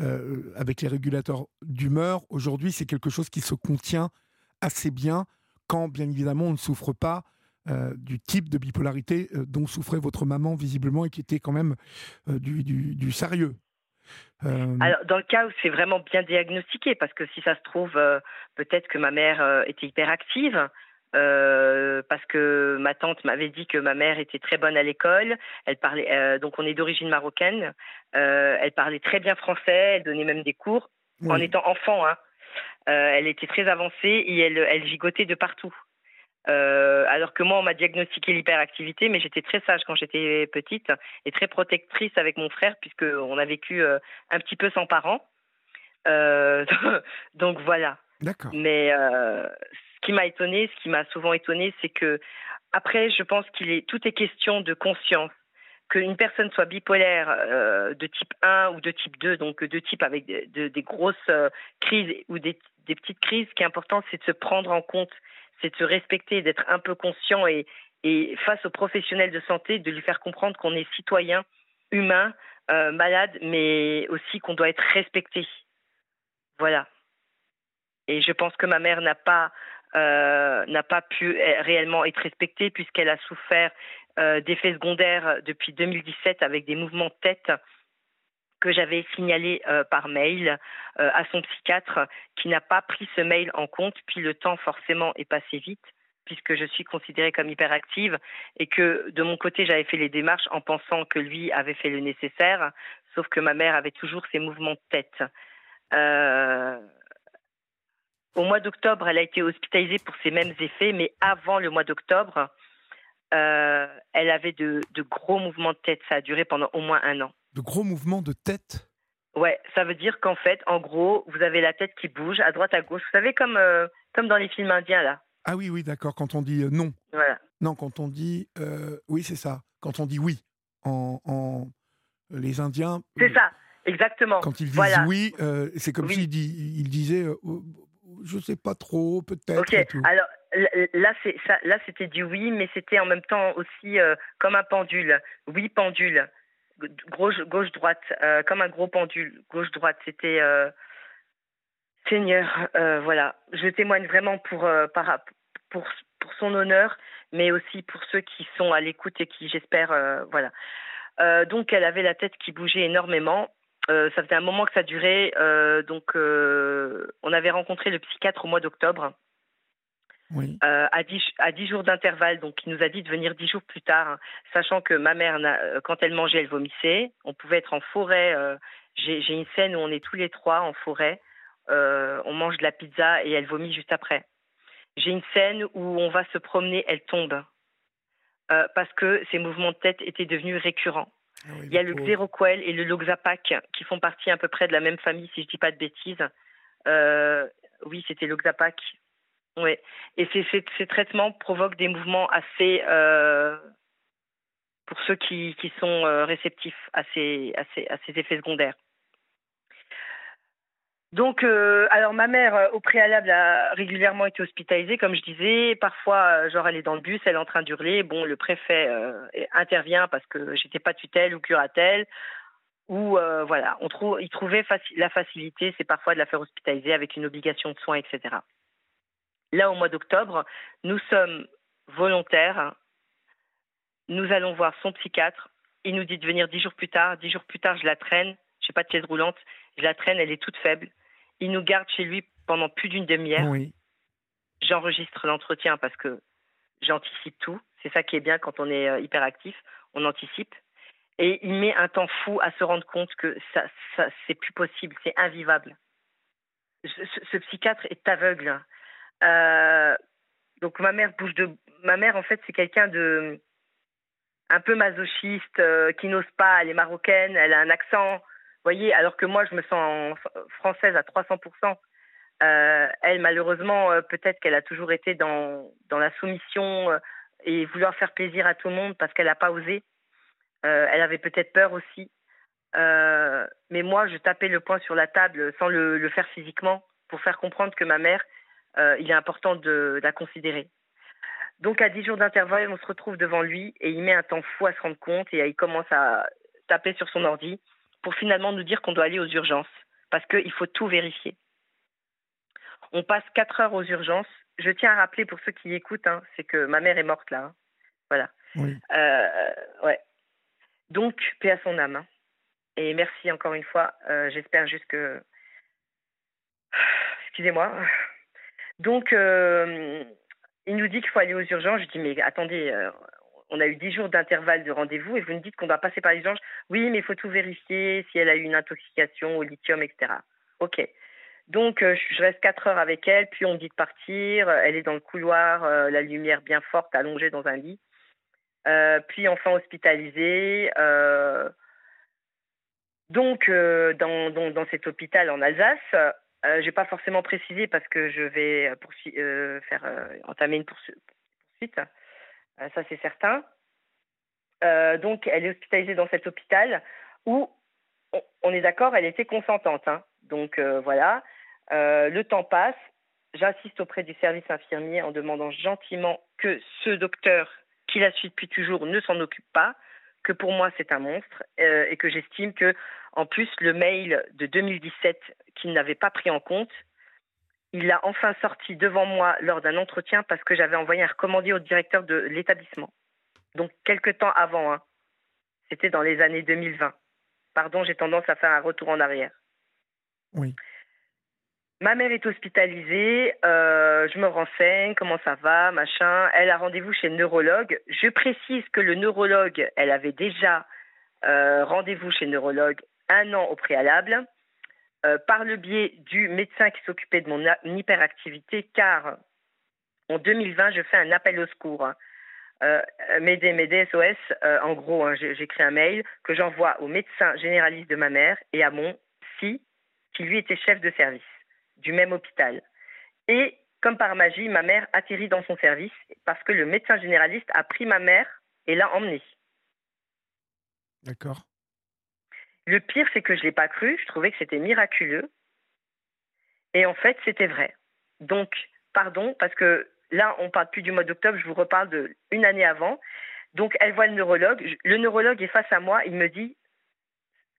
Speaker 1: euh, avec les régulateurs d'humeur, aujourd'hui, c'est quelque chose qui se contient assez bien quand, bien évidemment, on ne souffre pas euh, du type de bipolarité euh, dont souffrait votre maman visiblement et qui était quand même euh, du, du- du sérieux.
Speaker 4: Alors, dans le cas où c'est vraiment bien diagnostiqué, parce que si ça se trouve, peut-être que ma mère était hyperactive, euh, parce que ma tante m'avait dit que ma mère était très bonne à l'école. Elle parlait, euh, donc on est d'origine marocaine. Euh, elle parlait très bien français. Elle donnait même des cours en étant enfant. Hein. Elle était très avancée et elle, elle gigotait de partout. Alors que moi, on m'a diagnostiqué l'hyperactivité, mais j'étais très sage quand j'étais petite et très protectrice avec mon frère, puisqu'on a vécu un petit peu sans parents. (laughs) Donc voilà.
Speaker 1: D'accord.
Speaker 4: Mais ce qui m'a étonné, ce qui m'a souvent étonné, c'est que après, je pense qu'il est tout est question de conscience. Qu'une personne soit bipolaire euh, de type 1 ou de type 2, donc de type avec de- de- des grosses euh, crises ou des, petites crises, ce qui est important, c'est de se prendre en compte, c'est de se respecter, d'être un peu conscient et, et face aux professionnels de santé, de lui faire comprendre qu'on est citoyen, humain, euh, malade, mais aussi qu'on doit être respecté. Voilà. Et je pense que ma mère n'a pas euh, n'a pas pu euh, réellement être respectée puisqu'elle a souffert euh, d'effets secondaires depuis 2017 avec des mouvements de tête que j'avais signalés euh, par mail euh, à son psychiatre qui n'a pas pris ce mail en compte. Puis le temps forcément est passé vite puisque je suis considérée comme hyperactive et que de mon côté j'avais fait les démarches en pensant que lui avait fait le nécessaire, sauf que ma mère avait toujours ces mouvements de tête. Euh, au mois d'octobre, elle a été hospitalisée pour ces mêmes effets, mais avant le mois d'octobre, euh, elle avait de, de gros mouvements de tête. Ça a duré pendant au moins un an.
Speaker 1: De gros mouvements de tête?
Speaker 4: Ouais, ça veut dire qu'en fait, en gros, vous avez la tête qui bouge à droite, à gauche. Vous savez, comme, euh, comme dans les films indiens, là.
Speaker 1: Ah oui, oui, d'accord. Quand on dit euh, non.
Speaker 4: Voilà.
Speaker 1: Non, quand on dit euh, oui, c'est ça. Quand on dit oui, en, en- les Indiens.
Speaker 4: C'est ça, exactement.
Speaker 1: Quand ils disent
Speaker 4: Voilà.
Speaker 1: oui, c'est comme
Speaker 4: Oui.
Speaker 1: s'ils di- ils disaient je sais pas trop, peut-être.
Speaker 4: Ok,
Speaker 1: et tout.
Speaker 4: alors là, c'est ça, là, c'était du oui, mais c'était en même temps aussi euh, comme un pendule. Oui, pendule. Gauche, gauche, droite, euh, comme un gros pendule. Gauche, droite, c'était. euh, Seigneur, voilà. Je témoigne vraiment pour, par- pour, pour son honneur, mais aussi pour ceux qui sont à l'écoute et qui, j'espère, voilà. Donc, elle avait la tête qui bougeait énormément. Euh, ça faisait un moment que ça durait. euh, donc, euh, on avait rencontré le psychiatre au mois d'octobre
Speaker 1: Oui.
Speaker 4: à, 10, à 10 jours d'intervalle. Donc, il nous a dit de venir 10 jours plus tard, hein, sachant que ma mère, quand elle mangeait, elle vomissait. On pouvait être en forêt. J'ai une scène où on est tous les trois en forêt. On mange de la pizza et elle vomit juste après. J'ai une scène où on va se promener, elle tombe. Parce que ces mouvements de tête étaient devenus récurrents.
Speaker 1: Ah oui,
Speaker 4: Il y a le. Xeroquel et le Loxapac qui font partie à peu près de la même famille, si je dis pas de bêtises. Euh, oui, c'était Loxapac. Oui. Et ces, ces, ces traitements provoquent des mouvements assez, euh, pour ceux qui, qui sont euh, réceptifs à ces, à, ces, à ces effets secondaires. Donc, euh, alors ma mère, euh, au préalable, a régulièrement été hospitalisée, comme je disais. Parfois, euh, genre, elle est dans le bus, elle est en train d'hurler. Bon, le préfet intervient parce que j'étais pas tutelle ou curatelle. Ou voilà, on trouve, il trouvait la facilité, c'est parfois de la faire hospitaliser avec une obligation de soins, etc. Là, au mois d'octobre, nous sommes volontaires. Nous allons voir son psychiatre. Il nous dit de venir dix jours plus tard. Dix jours plus tard, je la traîne. Je n'ai pas de chaise roulante. Je la traîne, elle est toute faible. Il nous garde chez lui pendant plus d'une demi-heure.
Speaker 1: Oui.
Speaker 4: J'enregistre l'entretien parce que j'anticipe tout. C'est ça qui est bien quand on est euh, hyperactif. On anticipe. Et il met un temps fou à se rendre compte que ça, ça c'est plus possible, c'est invivable. Ce psychiatre est aveugle. Euh, donc ma mère bouge de. Ma mère en fait c'est quelqu'un de un peu masochiste, euh, qui n'ose pas. Elle est marocaine, elle a un accent. Voyez, alors que moi je me sens française à 300% euh, elle, malheureusement, euh, peut-être qu'elle a toujours été dans, la soumission euh, et vouloir faire plaisir à tout le monde parce qu'elle n'a pas osé. Elle avait peut-être peur aussi. Mais moi, je tapais le poing sur la table sans le, faire physiquement pour faire comprendre que ma mère, il est important de, de la considérer. Donc, à 10 jours d'intervalle, on se retrouve devant lui et il met un temps fou à se rendre compte et il commence à taper sur son ordi pour finalement nous dire qu'on doit aller aux urgences parce qu'il faut tout vérifier. On passe 4 heures aux urgences. Je tiens à rappeler pour ceux qui écoutent, hein, c'est que ma mère est morte là. hein. Voilà.
Speaker 1: Oui.
Speaker 4: Euh, ouais. Donc, paix à son âme. hein. Et merci encore une fois. J'espère juste que. (sighs) Excusez-moi. Donc, il nous dit qu'il faut aller aux urgences. Je dis, mais attendez, on a eu 10 jours d'intervalle de rendez-vous et vous nous dites qu'on doit passer par les urgences. Oui, mais il faut tout vérifier, si elle a eu une intoxication au lithium, etc. OK. Donc, euh, je reste 4 heures avec elle, puis on me dit de partir. Elle est dans le couloir, euh, la lumière bien forte, allongée dans un lit. Euh, puis enfin hospitalisée. donc, dans, dans, cet hôpital en Alsace, je n'ai pas forcément précisé parce que je vais faire entamer une poursuite. Ça, c'est certain. donc, elle est hospitalisée dans cet hôpital où, on, est d'accord, elle était consentante. Hein. Donc, voilà. Euh, le temps passe. J'insiste auprès du service infirmier en demandant gentiment que ce docteur qui la suit depuis toujours ne s'en occupe pas, que pour moi c'est un monstre euh, et que j'estime que en plus le mail de 2017 qu'il n'avait pas pris en compte, il l'a enfin sorti devant moi lors d'un entretien parce que j'avais envoyé un recommandé au directeur de l'établissement. Donc quelques temps avant, hein. c'était dans les années 2020. Pardon, j'ai tendance à faire un retour en arrière.
Speaker 1: Oui.
Speaker 4: Ma mère est hospitalisée, euh, je me renseigne, comment ça va, machin. Elle a rendez-vous chez le neurologue. Je précise que le neurologue, elle avait déjà euh, rendez-vous chez le neurologue un an au préalable, euh, par le biais du médecin qui s'occupait de mon hyperactivité, car en 2020, je fais un appel au secours. Hein. Euh, M'aider, m'aider, SOS. en gros, hein, j'écris un mail que j'envoie au médecin généraliste de ma mère et à mon psy, qui lui était chef de service du même hôpital. Et comme par magie, ma mère atterrit dans son service parce que le médecin généraliste a pris ma mère et l'a emmenée.
Speaker 1: D'accord.
Speaker 4: Le pire, c'est que je ne l'ai pas cru. Je trouvais que c'était miraculeux. Et en fait, c'était vrai. Donc, pardon, parce que là, on ne parle plus du mois d'octobre, je vous reparle de une année avant. Donc, elle voit le neurologue. Le neurologue est face à moi. Il me dit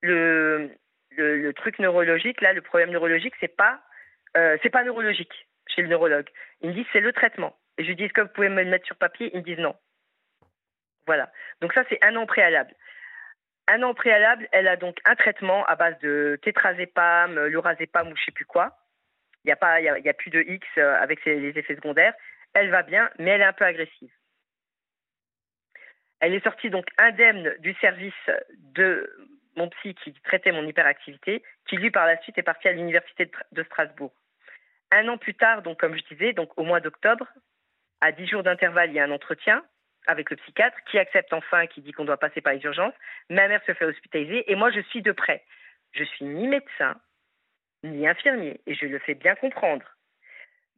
Speaker 4: le, truc neurologique, là, le problème neurologique, c'est pas euh, pas neurologique chez le neurologue. Ils me disent c'est le traitement. Et je lui dis est-ce que vous pouvez me le mettre sur papier? Ils me disent non. Voilà. Donc ça c'est un an préalable. Un an préalable, elle a donc un traitement à base de tétrazépam, lorazépam ou je sais plus quoi. Il n'y a, plus de X euh, avec les effets secondaires. Elle va bien, mais elle est un peu agressive. Elle est sortie donc indemne du service de mon psy qui traitait mon hyperactivité, qui lui par la suite est parti à l'université de Strasbourg. Un an plus tard, donc comme je disais, donc au mois d'octobre, à dix jours d'intervalle, il y a un entretien avec le psychiatre qui accepte enfin, qui dit qu'on doit passer par les urgences. Ma mère se fait hospitaliser et moi je suis de près. Je suis ni médecin ni infirmier et je le fais bien comprendre.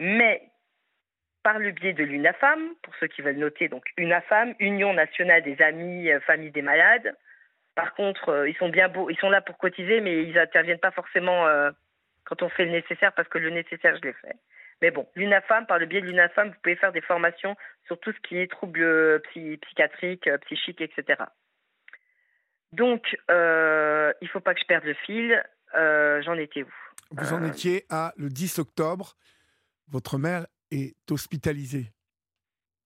Speaker 4: Mais par le biais de l'UNAFAM, pour ceux qui veulent noter, donc UNAFAM, Union nationale des amis, euh, familles des malades. Par contre, euh, ils sont bien beaux, ils sont là pour cotiser, mais ils n'interviennent pas forcément euh, quand on fait le nécessaire, parce que le nécessaire, je l'ai fait. Mais bon, l'UNAFAM, par le biais de l'UNAFAM, vous pouvez faire des formations sur tout ce qui est troubles euh, psychiatriques, euh, psychiques, etc. Donc, euh, il ne faut pas que je perde le fil. J'en étais où?
Speaker 1: Vous en étiez à le 10 octobre. Votre mère est hospitalisée.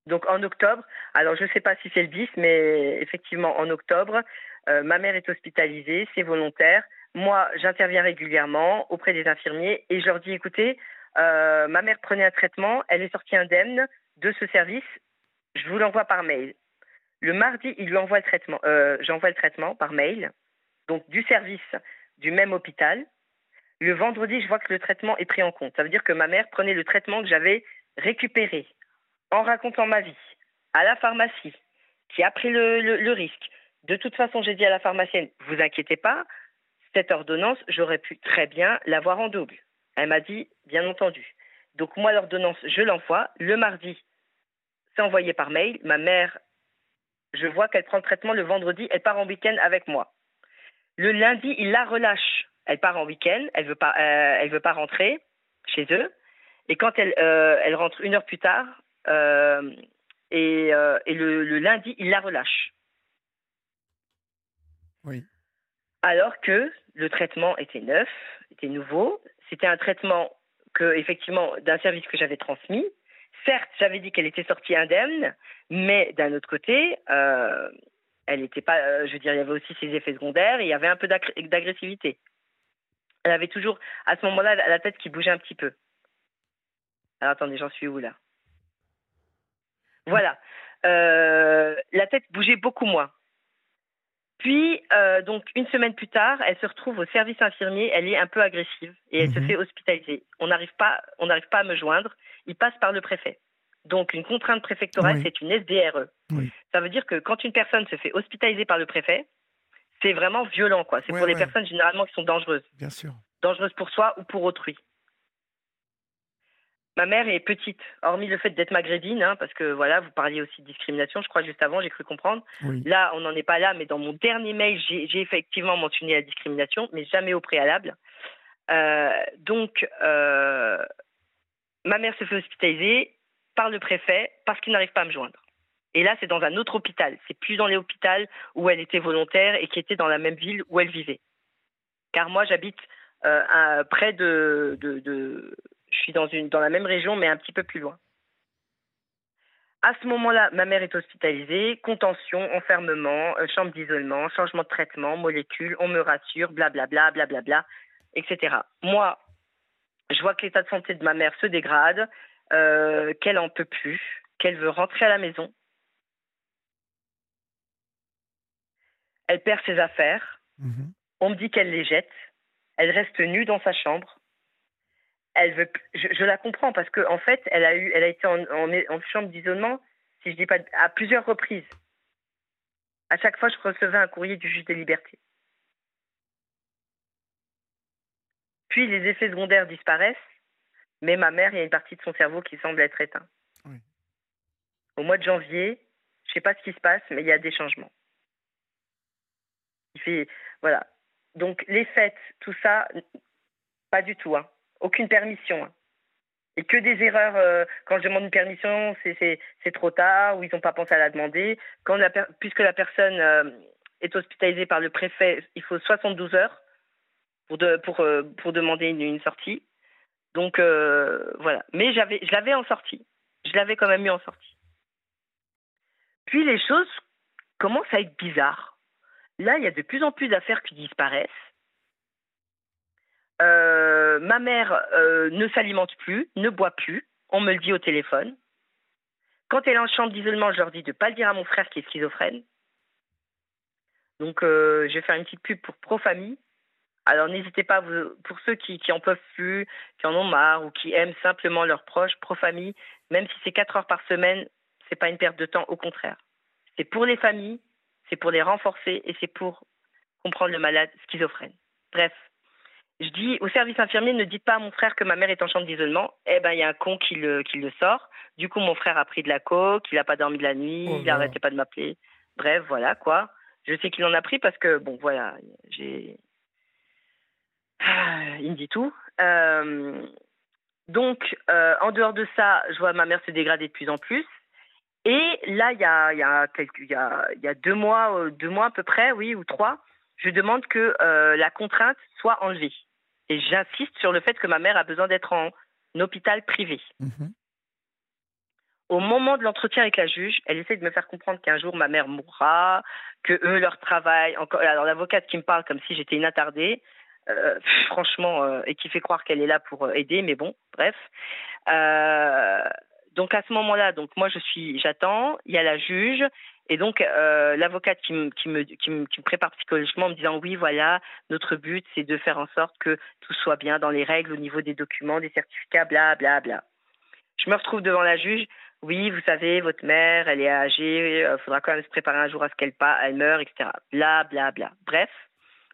Speaker 4: Donc en octobre, alors je ne sais pas si c'est le 10, mais effectivement en octobre, ma mère est hospitalisée, c'est volontaire. Moi, j'interviens régulièrement auprès des infirmiers et je leur dis écoutez, euh, ma mère prenait un traitement, elle est sortie indemne de ce service, je vous l'envoie par mail. Le mardi, il envoie le traitement, euh, j'envoie le traitement par mail, donc du service du même hôpital. Le vendredi, je vois que le traitement est pris en compte. Ça veut dire que ma mère prenait le traitement que j'avais récupéré en racontant ma vie à la pharmacie, qui a pris le, le risque. De toute façon, j'ai dit à la pharmacienne, vous inquiétez pas, cette ordonnance, j'aurais pu très bien l'avoir en double. Elle m'a dit, bien entendu. Donc moi, l'ordonnance, je l'envoie. Le mardi, c'est envoyé par mail. Ma mère, je vois qu'elle prend le traitement le vendredi, elle part en week-end avec moi. Le lundi, il la relâche. Elle part en week-end, elle veut pas, euh, elle veut pas rentrer chez eux. Et quand elle, euh, elle rentre une heure plus tard, euh, et, et le, le, lundi, il la relâche.
Speaker 1: Oui
Speaker 4: alors que le traitement était neuf, était nouveau. C'était un traitement que, effectivement, d'un service que j'avais transmis. Certes, j'avais dit qu'elle était sortie indemne, mais d'un autre côté, euh, Elle était pas, euh, je veux dire, il y avait aussi ses effets secondaires et il y avait un peu d'agressivité. Elle avait toujours, à ce moment-là, la tête qui bougeait un petit peu. Alors attendez, j'en suis où là? Voilà. Euh, la tête bougeait beaucoup moins. Puis, euh, donc, une semaine plus tard, elle se retrouve au service infirmier. Elle est un peu agressive et elle se
Speaker 1: Mhm.
Speaker 4: fait hospitaliser. On n'arrive pas, on n'arrive pas à me joindre. Il passe par le préfet. Donc, une contrainte préfectorale,
Speaker 1: Oui.
Speaker 4: c'est une SDRE.
Speaker 1: Oui.
Speaker 4: Ça veut dire que quand une personne se fait hospitaliser par le préfet, c'est vraiment violent, quoi. C'est
Speaker 1: Ouais,
Speaker 4: pour les
Speaker 1: ouais.
Speaker 4: personnes généralement qui sont dangereuses,
Speaker 1: Bien sûr.
Speaker 4: dangereuses pour soi ou pour autrui. Ma mère est petite, hormis le fait d'être maghrébine, hein, parce que voilà, vous parliez aussi de discrimination, je crois juste avant, j'ai cru comprendre.
Speaker 1: Oui.
Speaker 4: Là, on n'en est pas là, mais dans mon dernier mail, j'ai effectivement mentionné la discrimination, mais jamais au préalable. Euh, donc, euh, ma mère se fait hospitaliser par le préfet parce qu'il n'arrive pas à me joindre. Et là, c'est dans un autre hôpital. C'est plus dans les hôpitaux où elle était volontaire et qui était dans la même ville où elle vivait. Car moi, j'habite euh, près de, de, de- Je suis dans, une, dans la même région, mais un petit peu plus loin. À ce moment-là, ma mère est hospitalisée, contention, enfermement, euh, chambre d'isolement, changement de traitement, molécules, on me rassure, blablabla, blablabla, etc. Moi, je vois que l'état de santé de ma mère se dégrade, euh, qu'elle en peut plus, qu'elle veut rentrer à la maison. Elle perd ses affaires.
Speaker 1: Mhm.
Speaker 4: On me dit qu'elle les jette. Elle reste nue dans sa chambre. Elle veut, je, je la comprends parce que en fait, elle a eu, elle a été en, en, en chambre d'isolement, si je dis pas, à plusieurs reprises. À chaque fois, je recevais un courrier du juge des libertés. Puis les effets secondaires disparaissent, mais ma mère, il y a une partie de son cerveau qui semble être éteinte.
Speaker 1: Oui.
Speaker 4: Au mois de janvier, je sais pas ce qui se passe, mais il y a des changements. Il fait, voilà. Donc les fêtes, tout ça, pas du tout. Hein. Aucune permission. Hein. Et que des erreurs. euh, quand je demande une permission, c'est trop tard ou ils n'ont pas pensé à la demander. Quand la puisque la personne euh, est hospitalisée par le préfet, il faut 72 heures pour, de, pour, euh, pour demander une, sortie. Donc voilà. Mais je l'avais en sortie. Je l'avais quand même mis en sortie. Puis les choses commencent à être bizarres. Là, il y a de plus en plus d'affaires qui disparaissent. Euh, ma mère euh, ne s'alimente plus, ne boit plus. On me le dit au téléphone. Quand elle est en chambre d'isolement, je leur dis de ne pas le dire à mon frère qui est schizophrène. Donc, euh, je vais faire une petite pub pour Profamille. Alors, n'hésitez pas, pour ceux qui, qui en peuvent plus, qui en ont marre ou qui aiment simplement leurs proches, Profamille, même si c'est 4 heures par semaine, c'est pas une perte de temps, au contraire. C'est pour les familles, c'est pour les renforcer et c'est pour comprendre le malade schizophrène. Bref, je dis au service infirmier, ne dites pas à mon frère que ma mère est en chambre d'isolement. Eh ben, il y a un con qui le, qui le sort. Du coup, mon frère a pris de la coke, il n'a pas dormi de la nuit,
Speaker 1: Oh
Speaker 4: il n'arrêtait pas de m'appeler. Bref, voilà quoi. Je sais qu'il en a pris parce que, bon, voilà, j'ai. Ah, (sighs) il me dit tout. Euh, donc, euh, en dehors de ça, je vois ma mère se dégrader de plus en plus. Et là, il y a, y, a quelques, y, a, y a deux mois, deux mois à peu près, oui, ou trois, je demande que euh, la contrainte soit enlevée. Et j'insiste sur le fait que ma mère a besoin d'être en hôpital privé.
Speaker 1: -hmm.
Speaker 4: Au moment de l'entretien avec la juge, elle essaie de me faire comprendre qu'un jour ma mère mourra, que eux, leur travail, encore, alors l'avocate qui me parle comme si j'étais une attardée, euh, franchement, euh, et qui fait croire qu'elle est là pour aider, mais bon, bref. Euh, donc à ce moment-là, donc moi je suis, j'attends, il y a la juge, et donc euh, l'avocate qui me, prépare psychologiquement en me disant oui, voilà, notre but c'est de faire en sorte que tout soit bien dans les règles au niveau des documents, des certificats, bla bla bla. Je me retrouve devant la juge. Oui, vous savez, votre mère, elle est âgée, il euh, faudra quand même se préparer un jour à ce qu'elle elle meurt, etc. Bla bla bla. Bref,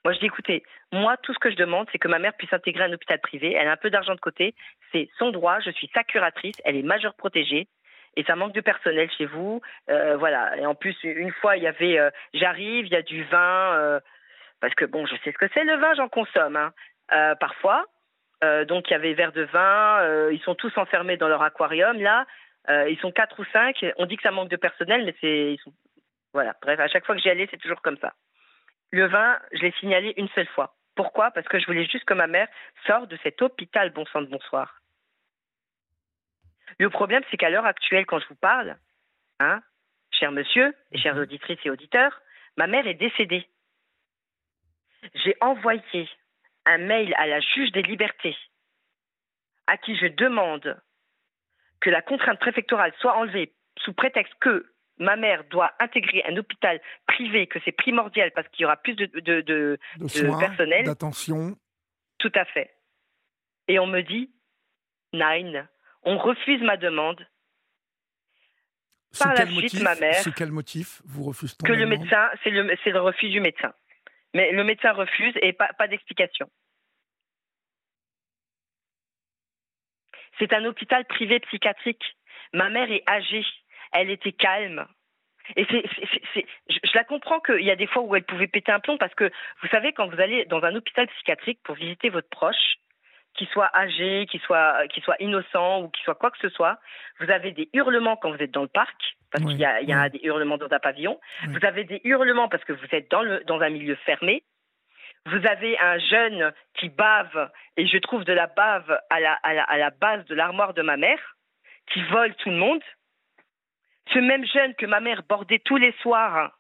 Speaker 4: moi je dis écoutez, moi tout ce que je demande, c'est que ma mère puisse intégrer un hôpital privé. Elle a un peu d'argent de côté, c'est son droit. Je suis sa curatrice, elle est majeure protégée et ça manque de personnel chez vous. Euh, voilà. Et en plus, une fois, il y avait, euh, j'arrive, il y a du vin, euh, parce que bon, je sais ce que c'est le vin, j'en consomme hein, parfois. donc il y avait verre de vin, ils sont tous enfermés dans leur aquarium là. ils sont quatre ou cinq. On dit que ça manque de personnel, mais c'est, voilà. Bref, à chaque fois que j'y allais, c'est toujours comme ça. Le vin, je l'ai signalé une seule fois. Pourquoi? Parce que je voulais juste que ma mère sorte de cet hôpital Bon sang de bonsoir. Le problème, c'est qu'à l'heure actuelle, quand je vous parle, hein, cher monsieur et chères auditrices et auditeurs, Ma mère est décédée. J'ai envoyé un mail à la juge des libertés à qui je demande que la contrainte préfectorale soit enlevée sous prétexte que ma mère doit intégrer un hôpital privé, que c'est primordial parce qu'il y aura plus de, de, de,
Speaker 1: De soins,
Speaker 4: personnel.
Speaker 1: d'attention.
Speaker 4: Tout à fait. Et on me dit, Nine, on refuse ma demande Par la suite,
Speaker 1: motif,
Speaker 4: ma mère-
Speaker 1: Sous quel motif vous refusez
Speaker 4: que le médecin, c'est le, c'est le refus du médecin. Mais le médecin refuse et pas, pas d'explication. C'est un hôpital privé psychiatrique. Ma mère est âgée. Elle était calme. Et c'est, c'est- c'est- c'est- je, je la comprends qu'il y a des fois où elle pouvait péter un plomb parce que vous savez, quand vous allez dans un hôpital psychiatrique pour visiter votre proche, qu'il soit âgé, qu'il soit, qu'il soit innocent ou qu'il soit quoi que ce soit, vous avez des hurlements quand vous êtes dans le parc, parce
Speaker 1: Oui,
Speaker 4: qu'il y a, y des hurlements dans un pavillon.
Speaker 1: Oui.
Speaker 4: Vous avez des hurlements parce que vous êtes dans, le, dans un milieu fermé. Vous avez un jeune qui bave, et je trouve de la bave à la, à la, à la base de l'armoire de ma mère, qui vole tout le monde. Ce même jeune que ma mère bordait tous les soirs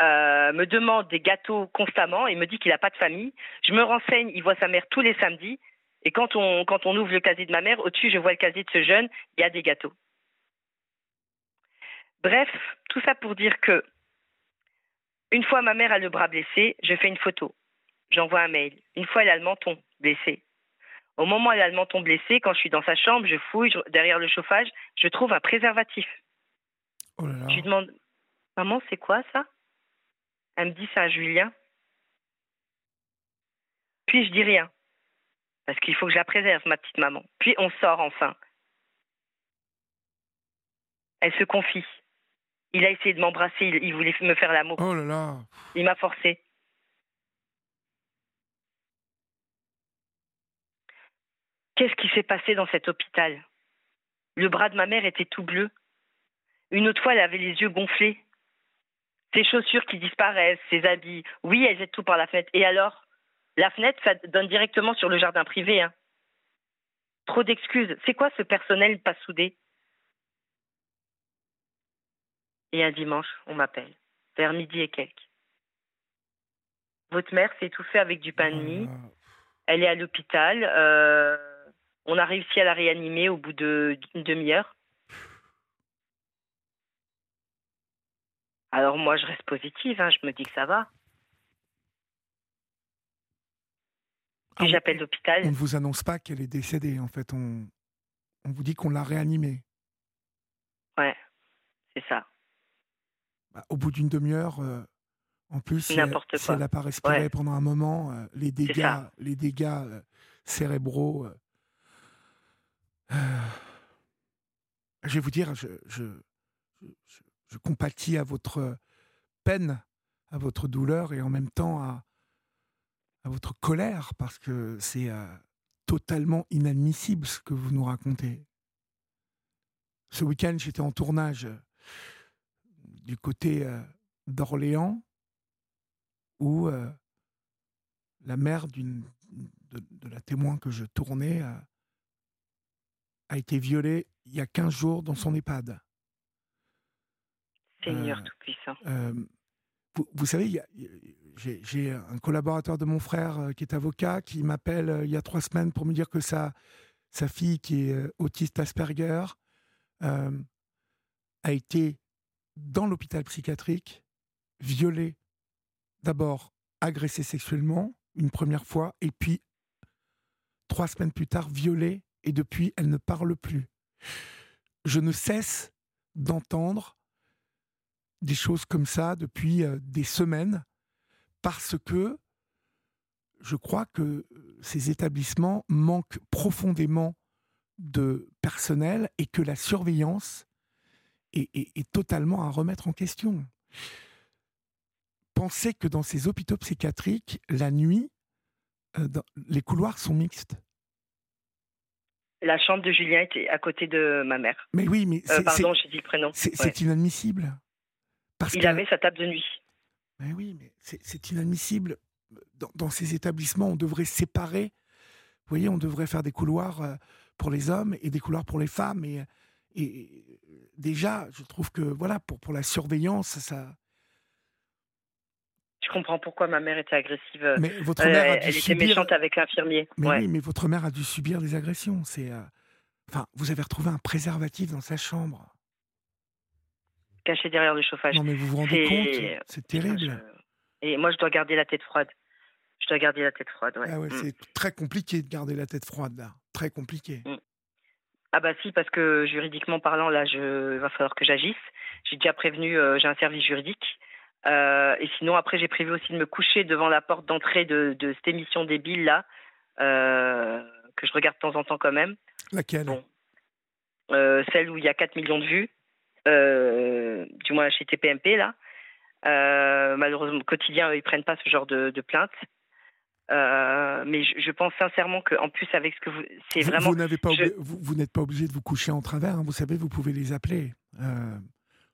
Speaker 4: euh, me demande des gâteaux constamment et me dit qu'il n'a pas de famille. Je me renseigne, il voit sa mère tous les samedis. Et quand on, quand on ouvre le casier de ma mère, au-dessus, je vois le casier de ce jeune, il y a des gâteaux. Bref, tout ça pour dire que, une fois ma mère a le bras blessé, je fais une photo. J'envoie un mail. Une fois, elle a le menton blessé. Au moment où elle a le menton blessé, quand je suis dans sa chambre, je fouille je- derrière le chauffage, je trouve un préservatif.
Speaker 1: Oh là là.
Speaker 4: Je lui demande, maman, c'est quoi ça? Elle me dit, c'est un Julien. Puis je dis rien, parce qu'il faut que je la préserve, ma petite maman. Puis on sort enfin. Elle se confie. Il a essayé de m'embrasser, il, il voulait me faire l'amour.
Speaker 1: Oh là là.
Speaker 4: Il m'a forcé. Qu'est-ce qui s'est passé dans cet hôpital? Le bras de ma mère était tout bleu. Une autre fois, elle avait les yeux gonflés. Ses chaussures qui disparaissent, ses habits. Oui, elle jette tout par la fenêtre. Et alors La fenêtre, ça donne directement sur le jardin privé. hein. Trop d'excuses. C'est quoi ce personnel pas soudé? Et un dimanche, on m'appelle, vers midi et quelques. Votre mère s'est étouffée avec du pain de mie.
Speaker 1: là.
Speaker 4: Elle est à l'hôpital. euh, on a réussi à la réanimer au bout de- d'une demi-heure. Alors moi, je reste positive. hein, je me dis que ça va.
Speaker 1: Ah,
Speaker 4: j'appelle l'hôpital.
Speaker 1: On ne vous annonce pas qu'elle est décédée, en fait. On, on vous dit qu'on l'a réanimée.
Speaker 4: Ouais, c'est ça.
Speaker 1: Bah, au bout d'une demi-heure, euh, en plus, si elle n'a pas respiré
Speaker 4: Ouais.
Speaker 1: pendant un moment, euh, les dégâts, les dégâts euh, cérébraux. je vais vous dire, je, je, je- je compatis à votre peine, à votre douleur et en même temps à, votre colère parce que c'est euh, totalement inadmissible ce que vous nous racontez. Ce week-end, j'étais en tournage euh, du côté euh, d'Orléans où la mère de, la témoin que je tournais a été violée il y a 15 jours dans son EHPAD.
Speaker 4: Seigneur
Speaker 1: Euh,
Speaker 4: Tout-Puissant.
Speaker 1: Euh, vous, vous savez, j'ai un collaborateur de mon frère euh, qui est avocat qui m'appelle il y a trois semaines pour me dire que sa, sa fille, qui est autiste Asperger, euh, a été dans l'hôpital psychiatrique, violée, d'abord agressée sexuellement une première fois, et puis trois semaines plus tard violée, et depuis elle ne parle plus. Je ne cesse d'entendre des choses comme ça depuis euh, des semaines parce que je crois que euh, ces établissements manquent profondément de personnel et que la surveillance est, est- est totalement à remettre en question. Pensez que dans ces hôpitaux psychiatriques, la nuit, euh, dans- les couloirs sont mixtes.
Speaker 4: La chambre de Julien était à côté de ma mère.
Speaker 1: Mais oui, mais
Speaker 4: Euh, pardon, j'ai dit le prénom.
Speaker 1: c'est
Speaker 4: Ouais.
Speaker 1: c'est inadmissible. Parce
Speaker 4: Il
Speaker 1: que-
Speaker 4: avait sa table de nuit.
Speaker 1: Mais oui, mais c'est inadmissible. Dans, dans ces établissements, on devrait séparer. Vous voyez, on devrait faire des couloirs euh, pour les hommes et des couloirs pour les femmes. Et, et déjà, je trouve que voilà, pour, pour la surveillance, ça.
Speaker 4: Je comprends pourquoi ma mère était agressive. Euh,
Speaker 1: mais votre mère a dû
Speaker 4: elle
Speaker 1: subir...
Speaker 4: était méchante avec l'infirmier.
Speaker 1: Mais
Speaker 4: ouais.
Speaker 1: oui, mais votre mère a dû subir des agressions. C'est, euh, enfin, vous avez retrouvé un préservatif dans sa chambre.
Speaker 4: Caché derrière le chauffage.
Speaker 1: Non, mais vous vous rendez compte C'est terrible.
Speaker 4: Et moi, je dois garder la tête froide. Je dois garder la tête froide, ouais.
Speaker 1: Ah ouais,
Speaker 4: Mm.
Speaker 1: c'est très compliqué de garder la tête froide là. Très compliqué.
Speaker 4: Ah bah si, parce que juridiquement parlant, là, je il va falloir que j'agisse. J'ai déjà prévenu, euh, j'ai un service juridique. Euh, et sinon, après, j'ai prévu aussi de me coucher devant la porte d'entrée de, de cette émission débile là, euh, que je regarde de temps en temps quand même.
Speaker 1: Laquelle?
Speaker 4: Bon. Celle où il y a 4 millions de vues, du moins chez TPMP là. Euh, malheureusement, au quotidien, ils prennent pas ce genre de, de plainte. Euh, mais je, je pense sincèrement qu'en plus avec ce que vous, c'est
Speaker 1: Vous,
Speaker 4: vraiment
Speaker 1: vous n'avez pas
Speaker 4: je-
Speaker 1: obli- vous, vous n'êtes pas obligé de vous coucher en travers. hein. Vous savez, vous pouvez les appeler. Euh,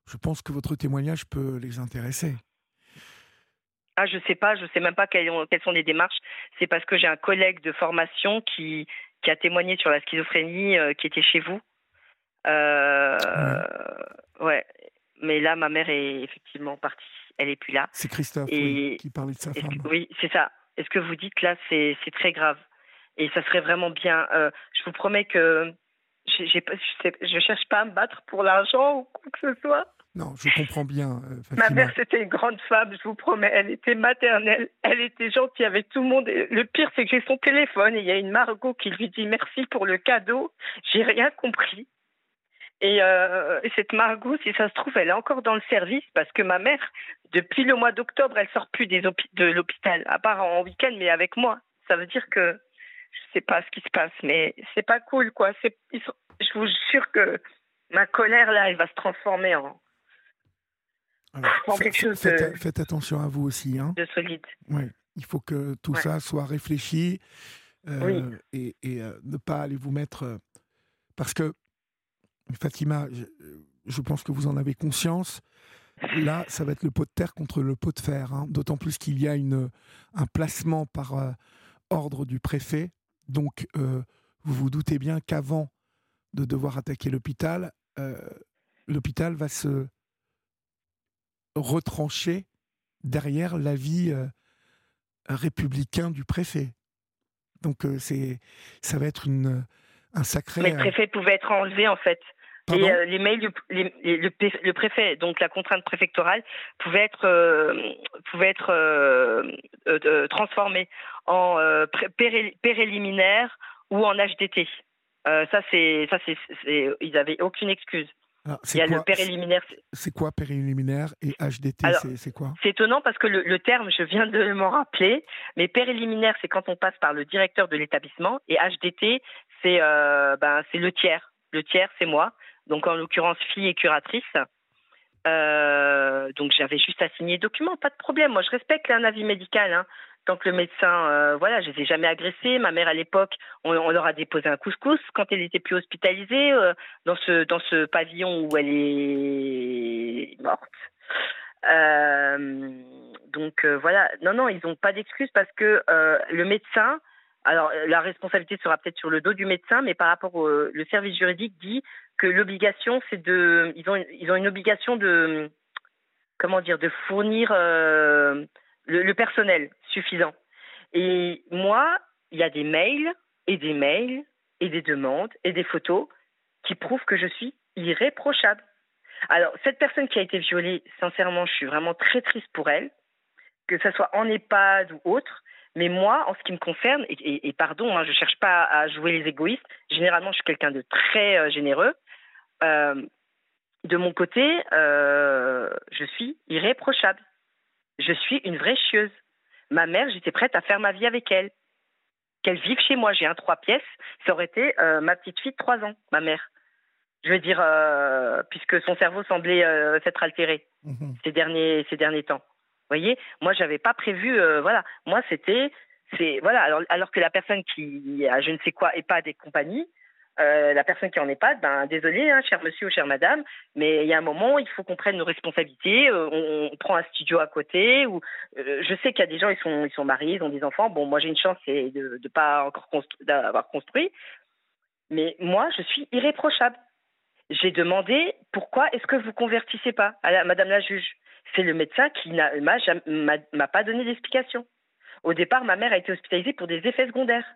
Speaker 1: je pense que votre témoignage peut les intéresser.
Speaker 4: Ah, je sais pas, je sais même pas quelles, ont- quelles sont les démarches. C'est parce que j'ai un collègue de formation qui, qui a témoigné sur la schizophrénie, euh, qui était chez vous. Euh, ouais. Mais là, ma mère est effectivement partie. Elle est plus là.
Speaker 1: C'est Christophe
Speaker 4: Et-
Speaker 1: oui, qui parlait de sa femme.
Speaker 4: que- oui, c'est ça. Est-ce que vous dites là, c'est très grave. Et ça serait vraiment bien. euh, je vous promets que je, je cherche pas à me battre pour l'argent ou quoi que ce soit.
Speaker 1: Non, je comprends bien, euh,
Speaker 4: Ma mère, c'était une grande femme, je vous promets. Elle était maternelle, elle était gentille avec tout le monde. Et le pire, c'est que j'ai son téléphone et il y a une Margot qui lui dit merci pour le cadeau. J'ai rien compris. Et, euh, et cette Margot, si ça se trouve, elle est encore dans le service parce que ma mère, depuis le mois d'octobre, elle sort plus des de l'hôpital, à part en week-end, mais avec moi. Ça veut dire que je sais pas ce qui se passe, mais c'est pas cool, quoi. Sont- je vous jure que ma colère là, elle va se transformer en
Speaker 1: Alors, fa-
Speaker 4: quelque chose
Speaker 1: faites,
Speaker 4: de-
Speaker 1: faites attention à vous aussi. Hein.
Speaker 4: de solide.
Speaker 1: Ouais. Il faut que tout
Speaker 4: Ouais.
Speaker 1: ça soit réfléchi euh,
Speaker 4: Oui.
Speaker 1: et, et, euh, ne pas aller vous mettre. parce que, Fatima, je, pense que vous en avez conscience. Là, ça va être le pot de terre contre le pot de fer. hein. D'autant plus qu'il y a un placement par euh, ordre du préfet. Donc, euh, vous vous doutez bien qu'avant de devoir attaquer l'hôpital, euh, l'hôpital va se retrancher derrière l'avis républicain du préfet. Donc ça va être une un sacré.
Speaker 4: Mais le
Speaker 1: euh,
Speaker 4: préfet pouvait être enlevé en fait.
Speaker 1: pardon
Speaker 4: Et euh, les mails, du- les- les- le, pré- le préfet, donc la contrainte préfectorale, pouvait être, euh, pouvait être euh, transformée en péré- ou en HDT. Ça, c'est, ça, c'est, ils avaient aucune excuse.
Speaker 1: alors,
Speaker 4: Il
Speaker 1: c'est
Speaker 4: y a
Speaker 1: quoi,
Speaker 4: le préliminaire. c'est-
Speaker 1: quoi préliminaire et HDT c'est- quoi
Speaker 4: C'est étonnant parce que le, le terme, je viens de m'en rappeler, mais préliminaire, c'est quand on passe par le directeur de l'établissement, et HDT, c'est euh, ben, c'est le tiers. Le tiers, c'est moi, donc en l'occurrence fille et curatrice. Euh, donc j'avais juste à signer document, pas de problème. Moi, je respecte un avis médical. Hein. Tant que le médecin, euh, voilà, je les ai jamais agressés. Ma mère, à l'époque, on, leur a déposé un couscous quand elle était plus hospitalisée dans ce dans ce pavillon où elle est morte. Donc voilà, non, non, ils n'ont pas d'excuses parce que le médecin, alors euh, la responsabilité sera peut-être sur le dos du médecin, mais par rapport au le service juridique dit que l'obligation, c'est de, ils ont, ils ont une obligation de, comment dire, de fournir euh, le, le personnel suffisant. Et moi, il y a des mails et des mails et des demandes et des photos qui prouvent que je suis irréprochable. Alors, cette personne qui a été violée, sincèrement, je suis vraiment très triste pour elle, que ce soit en EHPAD ou autre. Mais moi, en ce qui me concerne, et, et- et pardon, hein, je ne cherche pas à jouer les égoïstes, généralement, je suis quelqu'un de très euh, généreux. Euh, de mon côté, euh, je suis irréprochable. Je suis une vraie chieuse. Ma mère, j'étais prête à faire ma vie avec elle. Qu'elle vive chez moi, j'ai un trois pièces, ça aurait été ma petite fille de trois ans, ma mère. Je veux dire, puisque son cerveau semblait s'être altéré
Speaker 1: Mhm.
Speaker 4: ces derniers ces derniers temps. Voyez, moi j'avais pas prévu. euh, voilà, moi c'était c'est voilà. Alors que la personne qui a je ne sais quoi EHPAD et compagnie, euh, la personne qui en EHPAD, ben désolé, hein, cher monsieur ou chère madame, mais il y a un moment il faut qu'on prenne nos responsabilités. euh, on, prend un studio à côté ou euh, je sais qu'il y a des gens ils sont ils sont mariés, ils ont des enfants. Bon, moi j'ai une chance c'est de de pas encore d'avoir construit, mais moi je suis irréprochable. J'ai demandé pourquoi est-ce que vous convertissez pas à la, Madame la juge? C'est le médecin qui m'a, pas donné d'explication. Au départ, ma mère a été hospitalisée pour des effets secondaires.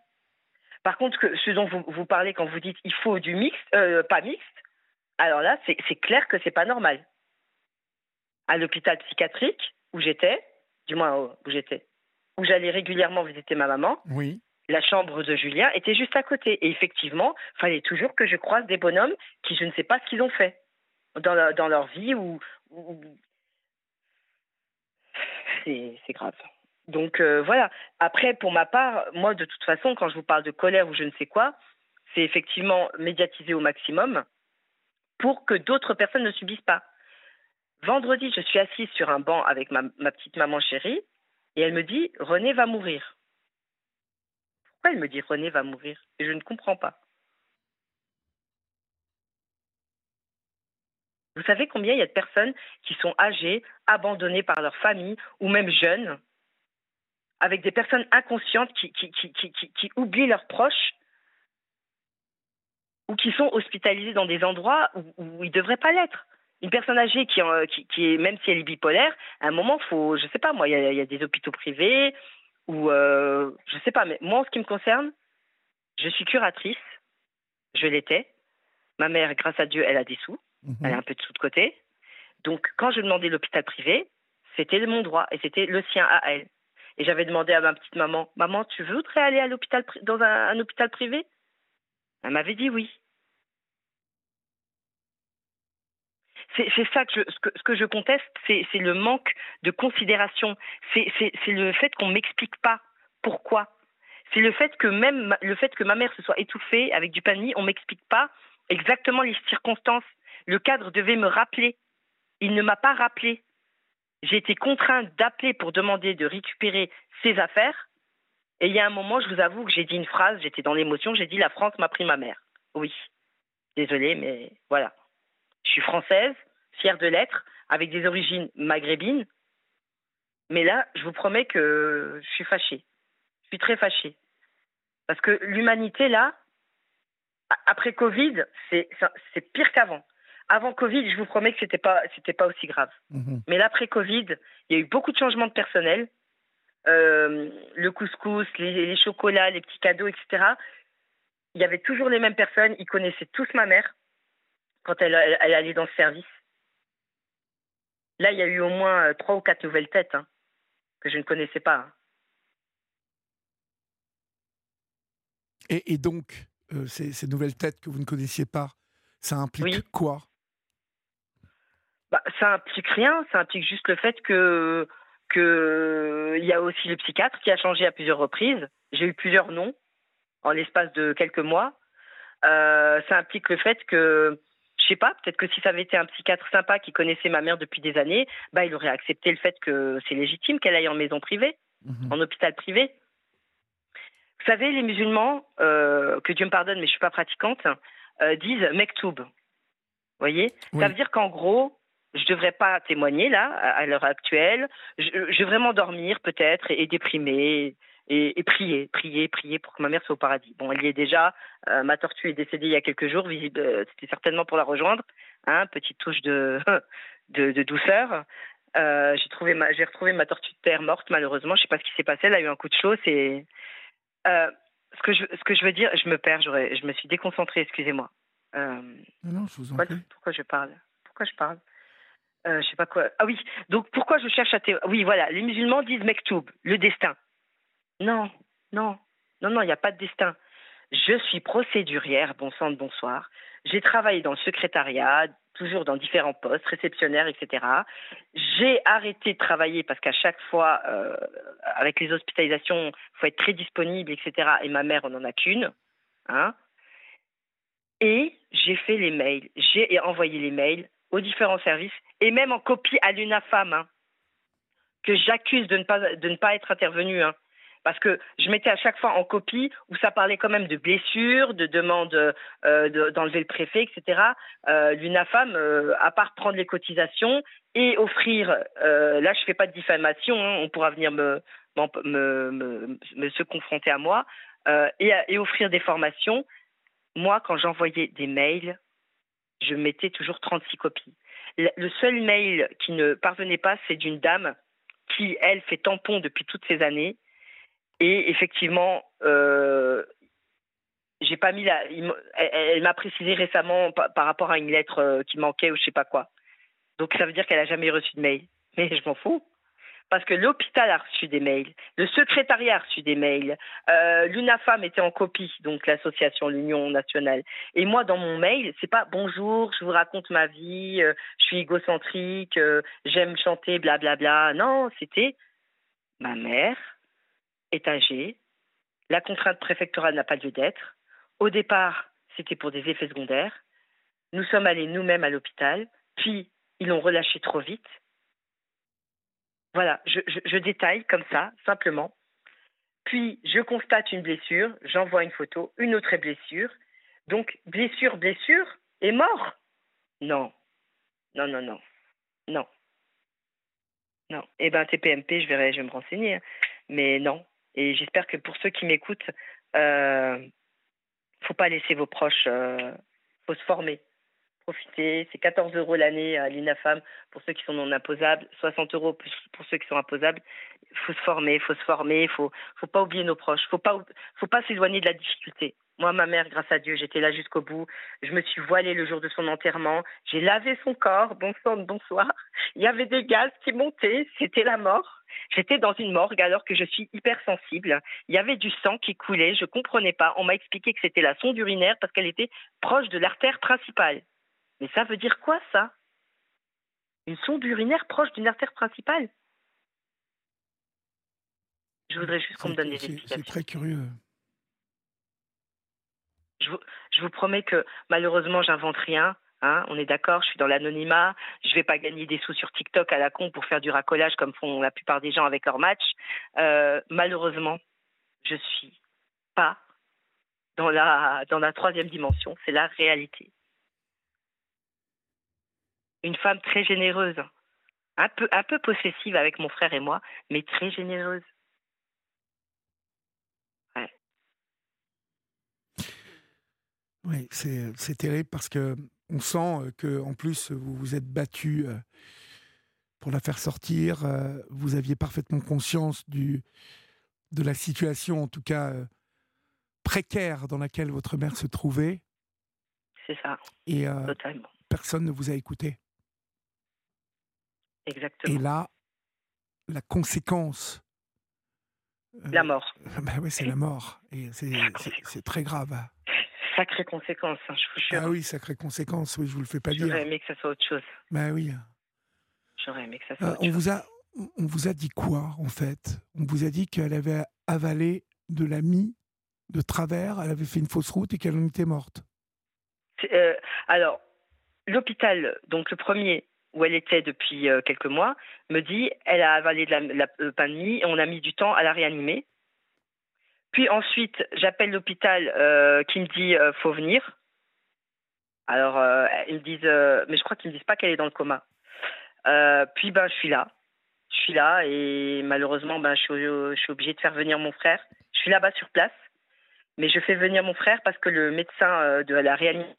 Speaker 4: Par contre, que, ce dont vous, parlez quand vous dites il faut du mixte, euh, pas mixte, alors là, c'est, clair que c'est pas normal. À l'hôpital psychiatrique où j'étais, du moins où où j'étais, où j'allais régulièrement visiter ma maman,
Speaker 1: Oui.
Speaker 4: La chambre de Julien était juste à côté. Et effectivement, fallait toujours que je croise des bonhommes qui je ne sais pas ce qu'ils ont fait dans, leur- vie ou. C'est grave. Donc euh, voilà. Après, pour ma part, moi, de toute façon, quand je vous parle de colère ou je ne sais quoi, c'est effectivement médiatiser au maximum pour que d'autres personnes ne subissent pas. Vendredi, je suis assise sur un banc avec ma petite maman chérie et elle me dit René va mourir. Pourquoi elle me dit René va mourir? Et je ne comprends pas. Vous savez combien il y a de personnes qui sont âgées, abandonnées par leur famille ou même jeunes, avec des personnes inconscientes qui, qui, qui, qui, oublient leurs proches ou qui sont hospitalisées dans des endroits où, ils ne devraient pas l'être? Une personne âgée qui, en- qui, même si elle est bipolaire, à un moment, faut, je sais pas, moi, il il y a des hôpitaux privés ou euh, je sais pas, mais moi, en ce qui me concerne, je suis curatrice, je l'étais. Ma mère, grâce à Dieu, elle a des sous,
Speaker 1: Mhm.
Speaker 4: elle a un peu de sous de côté. Donc, quand je demandais l'hôpital privé, c'était mon droit et c'était le sien à elle. Et j'avais demandé à ma petite maman, maman, tu voudrais aller à l'hôpital dans un, un hôpital privé? Elle m'avait dit oui. C'est ça que je, ce, que, je conteste, c'est le manque de considération. C'est le fait qu'on m'explique pas pourquoi. C'est le fait que même le fait que ma mère se soit étouffée avec du panier, on m'explique pas exactement les circonstances. Le cadre devait me rappeler. Il ne m'a pas rappelé. J'ai été contrainte d'appeler pour demander de récupérer ses affaires. Et il y a un moment, je vous avoue que j'ai dit une phrase, j'étais dans l'émotion, j'ai dit la France m'a pris ma mère. Oui. Désolée, mais voilà. Je suis française, fière de l'être, avec des origines maghrébines. Mais là, je vous promets que je suis fâchée. Je suis très fâchée. Parce que l'humanité, là, après Covid, c'est pire qu'avant. Avant Covid, je vous promets que c'était pas c'était pas aussi grave.
Speaker 1: Mhm.
Speaker 4: Mais l'après Covid, il y a eu beaucoup de changements de personnel. Euh, le couscous, les, les chocolats, les petits cadeaux, etc. Il y avait toujours les mêmes personnes. Ils connaissaient tous ma mère quand elle, elle, elle allait dans ce service. Là, il y a eu au moins euh, trois ou quatre nouvelles têtes hein, que je ne connaissais pas. hein.
Speaker 1: Et, et donc, euh, ces, ces nouvelles têtes que vous ne connaissiez pas, ça implique
Speaker 4: Oui.
Speaker 1: quoi?
Speaker 4: Bah, ça implique rien, ça implique juste le fait que que il y a aussi le psychiatre qui a changé à plusieurs reprises. J'ai eu plusieurs noms en l'espace de quelques mois. Euh, ça implique le fait que sais pas, peut-être que si ça avait été un psychiatre sympa qui connaissait ma mère depuis des années, bah il aurait accepté le fait que c'est légitime qu'elle aille en maison privée,
Speaker 1: Mhm.
Speaker 4: en hôpital privé. Vous savez, les musulmans, euh, que Dieu me pardonne, mais je suis pas pratiquante, euh, disent mektoub. Vous voyez?
Speaker 1: Oui.
Speaker 4: Ça veut dire qu'en gros, je devrais pas témoigner là, à, à l'heure actuelle. Je, je vais vraiment dormir peut-être et, et déprimer et, et prier, prier, prier pour que ma mère soit au paradis. Bon, elle y est déjà. Euh, ma tortue est décédée il y a quelques jours. Visible, euh, c'était certainement pour la rejoindre. Hein, petite touche de, (laughs) de, de douceur. Euh, j'ai trouvé ma, j'ai retrouvé ma tortue de terre morte malheureusement. Je sais pas ce qui s'est passé. Elle a eu un coup de chaud. C'est ce que je, ce que je veux dire. Je me perds. j'aurais- Je me suis déconcentrée. Excusez-moi.
Speaker 1: Non, non, je vous en
Speaker 4: pourquoi,
Speaker 1: prie.
Speaker 4: pourquoi je parle? Pourquoi je parle? Je sais pas quoi. Ah oui, donc pourquoi je cherche à. Oui, voilà, les musulmans disent Mektoub, le destin. Non, non, non, non, il n'y a pas de destin. Je suis procédurière, bon sang de bonsoir. J'ai travaillé dans le secrétariat, toujours dans différents postes, réceptionnaire, etc. J'ai arrêté de travailler parce qu'à chaque fois, euh, avec les hospitalisations, il faut être très disponible, etc. Et ma mère, on n'en a qu'une. Hein et j'ai fait les mails, j'ai envoyé les mails aux différents services et même en copie à l'UNAFAM, hein, que j'accuse de ne pas de ne pas être intervenu, hein, parce que je mettais à chaque fois en copie où ça parlait quand même de blessures, de demandes euh, de- d'enlever le préfet, etc. Euh, L'UNAFAM, euh, à part prendre les cotisations et offrir, là je fais pas de diffamation, hein, on pourra venir me, se confronter à moi et offrir des formations moi, quand j'envoyais des mails, je mettais toujours 36 copies. Le seul mail qui ne parvenait pas, c'est d'une dame qui, elle, fait tampon depuis toutes ces années. Et effectivement, euh, j'ai pas mis la. Elle, m'a précisé récemment par, rapport à une lettre euh, qui manquait ou je sais pas quoi. Donc ça veut dire qu'elle a jamais reçu de mail. (laughs) Mais je m'en fous parce que l'hôpital a reçu des mails, le secrétariat a reçu des mails, euh, l'UNAFAM était en copie, donc l'association, l'Union nationale. Et moi, dans mon mail, c'est pas bonjour, je vous raconte ma vie, euh, je suis égocentrique, euh, j'aime chanter, blablabla. Bla, bla. Non, c'était ma mère est âgée, la contrainte préfectorale n'a pas lieu d'être. Au départ, c'était pour des effets secondaires. Nous sommes allés nous-mêmes à l'hôpital, puis ils l'ont relâché trop vite voilà, je, détaille comme ça, simplement. Puis, je constate une blessure, j'envoie une photo, une autre blessure. Donc, blessure, blessure, et mort? Non. Non, non, non. Non. Non. Eh bien, TPMP, je verrai, je vais me renseigner. Hein. Mais non. Et j'espère que pour ceux qui m'écoutent, euh, faut pas laisser vos proches, euh, faut se former profiter. C'est 14 euros l'année à l'INAFAM pour ceux qui sont non imposables, 60 euros pour ceux qui sont imposables. Faut se former, faut se former, faut, faut pas oublier nos proches, faut pas, faut pas s'éloigner de la difficulté. Moi, ma mère, grâce à Dieu, j'étais là jusqu'au bout. Je me suis voilée le jour de son enterrement. J'ai lavé son corps. Bonsoir, bonsoir. Il y avait des gaz qui montaient. C'était la mort. J'étais dans une morgue alors que je suis hypersensible. Il y avait du sang qui coulait. Je comprenais pas. On m'a expliqué que c'était la sonde urinaire parce qu'elle était proche de l'artère principale. Mais ça veut dire quoi, ça? Une sonde urinaire proche d'une artère principale? Je voudrais juste qu'on me donne des explications.
Speaker 1: C'est très curieux.
Speaker 4: Je vous, je vous, promets que malheureusement, j'invente rien. Hein, on est d'accord, je suis dans l'anonymat. Je ne vais pas gagner des sous sur TikTok à la con pour faire du racolage comme font la plupart des gens avec leur match. Euh, malheureusement, je suis pas dans la, dans la troisième dimension. C'est la réalité une femme très généreuse, un peu, un peu possessive avec mon frère et moi, mais très généreuse. Ouais.
Speaker 1: Oui, c'est terrible parce que on sent que en plus vous vous êtes battu euh, pour la faire sortir. Euh, vous aviez parfaitement conscience du de la situation, en tout cas euh, précaire, dans laquelle votre mère se trouvait.
Speaker 4: C'est ça.
Speaker 1: Et personne ne vous a écouté.
Speaker 4: Exactement.
Speaker 1: Et là, la conséquence.
Speaker 4: Euh, la mort. (laughs)
Speaker 1: Bah oui, c'est la mort. Et c'est très grave.
Speaker 4: Sacrée conséquence, hein, je vous jure.
Speaker 1: Ah oui, sacrée conséquence, oui, je vous le fais pas dire.
Speaker 4: J'aurais aimé que ça soit autre chose.
Speaker 1: Bah oui.
Speaker 4: J'aurais aimé que ça soit
Speaker 1: euh,
Speaker 4: autre
Speaker 1: on
Speaker 4: chose.
Speaker 1: Vous a, on vous a dit quoi, en fait? On vous a dit qu'elle avait avalé de la mie de travers, elle avait fait une fausse route et qu'elle en était morte.
Speaker 4: Euh, alors, l'hôpital, donc le premier, où elle était depuis euh, quelques mois, me dit elle a avalé de la, la le pain de mie et on a mis du temps à la réanimer. Puis ensuite, j'appelle l'hôpital euh, qui me dit euh, faut venir. Alors ils me disent, mais je crois qu'ils me disent pas qu'elle est dans le coma. puis ben je suis là, je suis là et malheureusement ben je suis, je obligée de faire venir mon frère. Je suis là-bas sur place, mais je fais venir mon frère parce que le médecin de la réanimation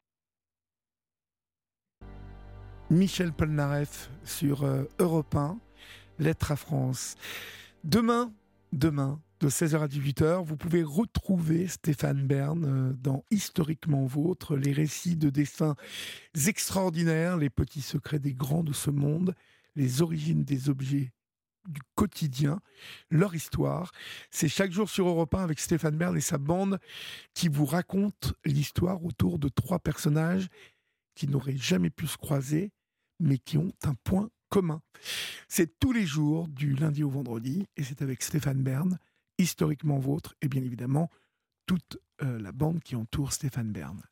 Speaker 1: Michel Polnareff sur euh, Europe 1, Lettre à France. Demain, demain, de 16h à 18h, vous pouvez retrouver Stéphane Bern euh, dans Historiquement Vôtre, les récits de dessins extraordinaires, les petits secrets des grands de ce monde, les origines des objets du quotidien, leur histoire. C'est chaque jour sur Europe 1 avec Stéphane Bern et sa bande qui vous raconte l'histoire autour de trois personnages qui n'auraient jamais pu se croiser mais qui ont un point commun. C'est tous les jours, du lundi au vendredi, et c'est avec Stéphane Bern, historiquement vôtre, et bien évidemment toute euh, la bande qui entoure Stéphane Bern.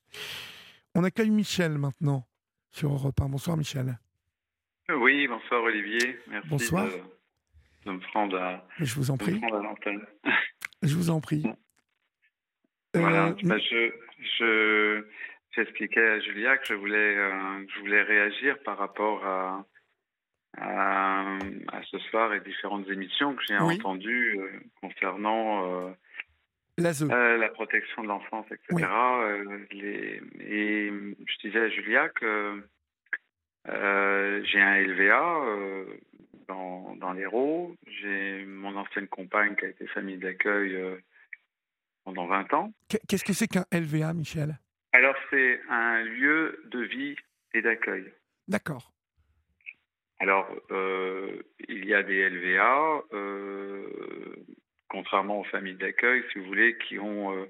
Speaker 1: On accueille Michel maintenant sur Europe 1. Bonsoir Michel.
Speaker 5: Oui, bonsoir Olivier. Merci
Speaker 1: bonsoir.
Speaker 5: De, me prendre à,
Speaker 1: Je vous en prie. (laughs) Je vous en prie.
Speaker 5: Voilà, euh, bah, je, je, j'expliquais à Julia que je voulais, euh, je voulais réagir par rapport à, à, ce soir et différentes émissions que j'ai entendues euh, concernant euh, la protection de l'enfance, etc. les, et je disais à Julia que j'ai un LVA dans, dans l'Hérault. J'ai mon ancienne compagne qui a été famille d'accueil pendant 20 ans.
Speaker 1: Qu'est-ce que c'est qu'un LVA, Michel?
Speaker 5: Alors, c'est un lieu de vie et d'accueil.
Speaker 1: D'accord.
Speaker 5: Alors, euh, il y a des LVA, euh, contrairement aux familles d'accueil, si vous voulez, qui ont. Euh,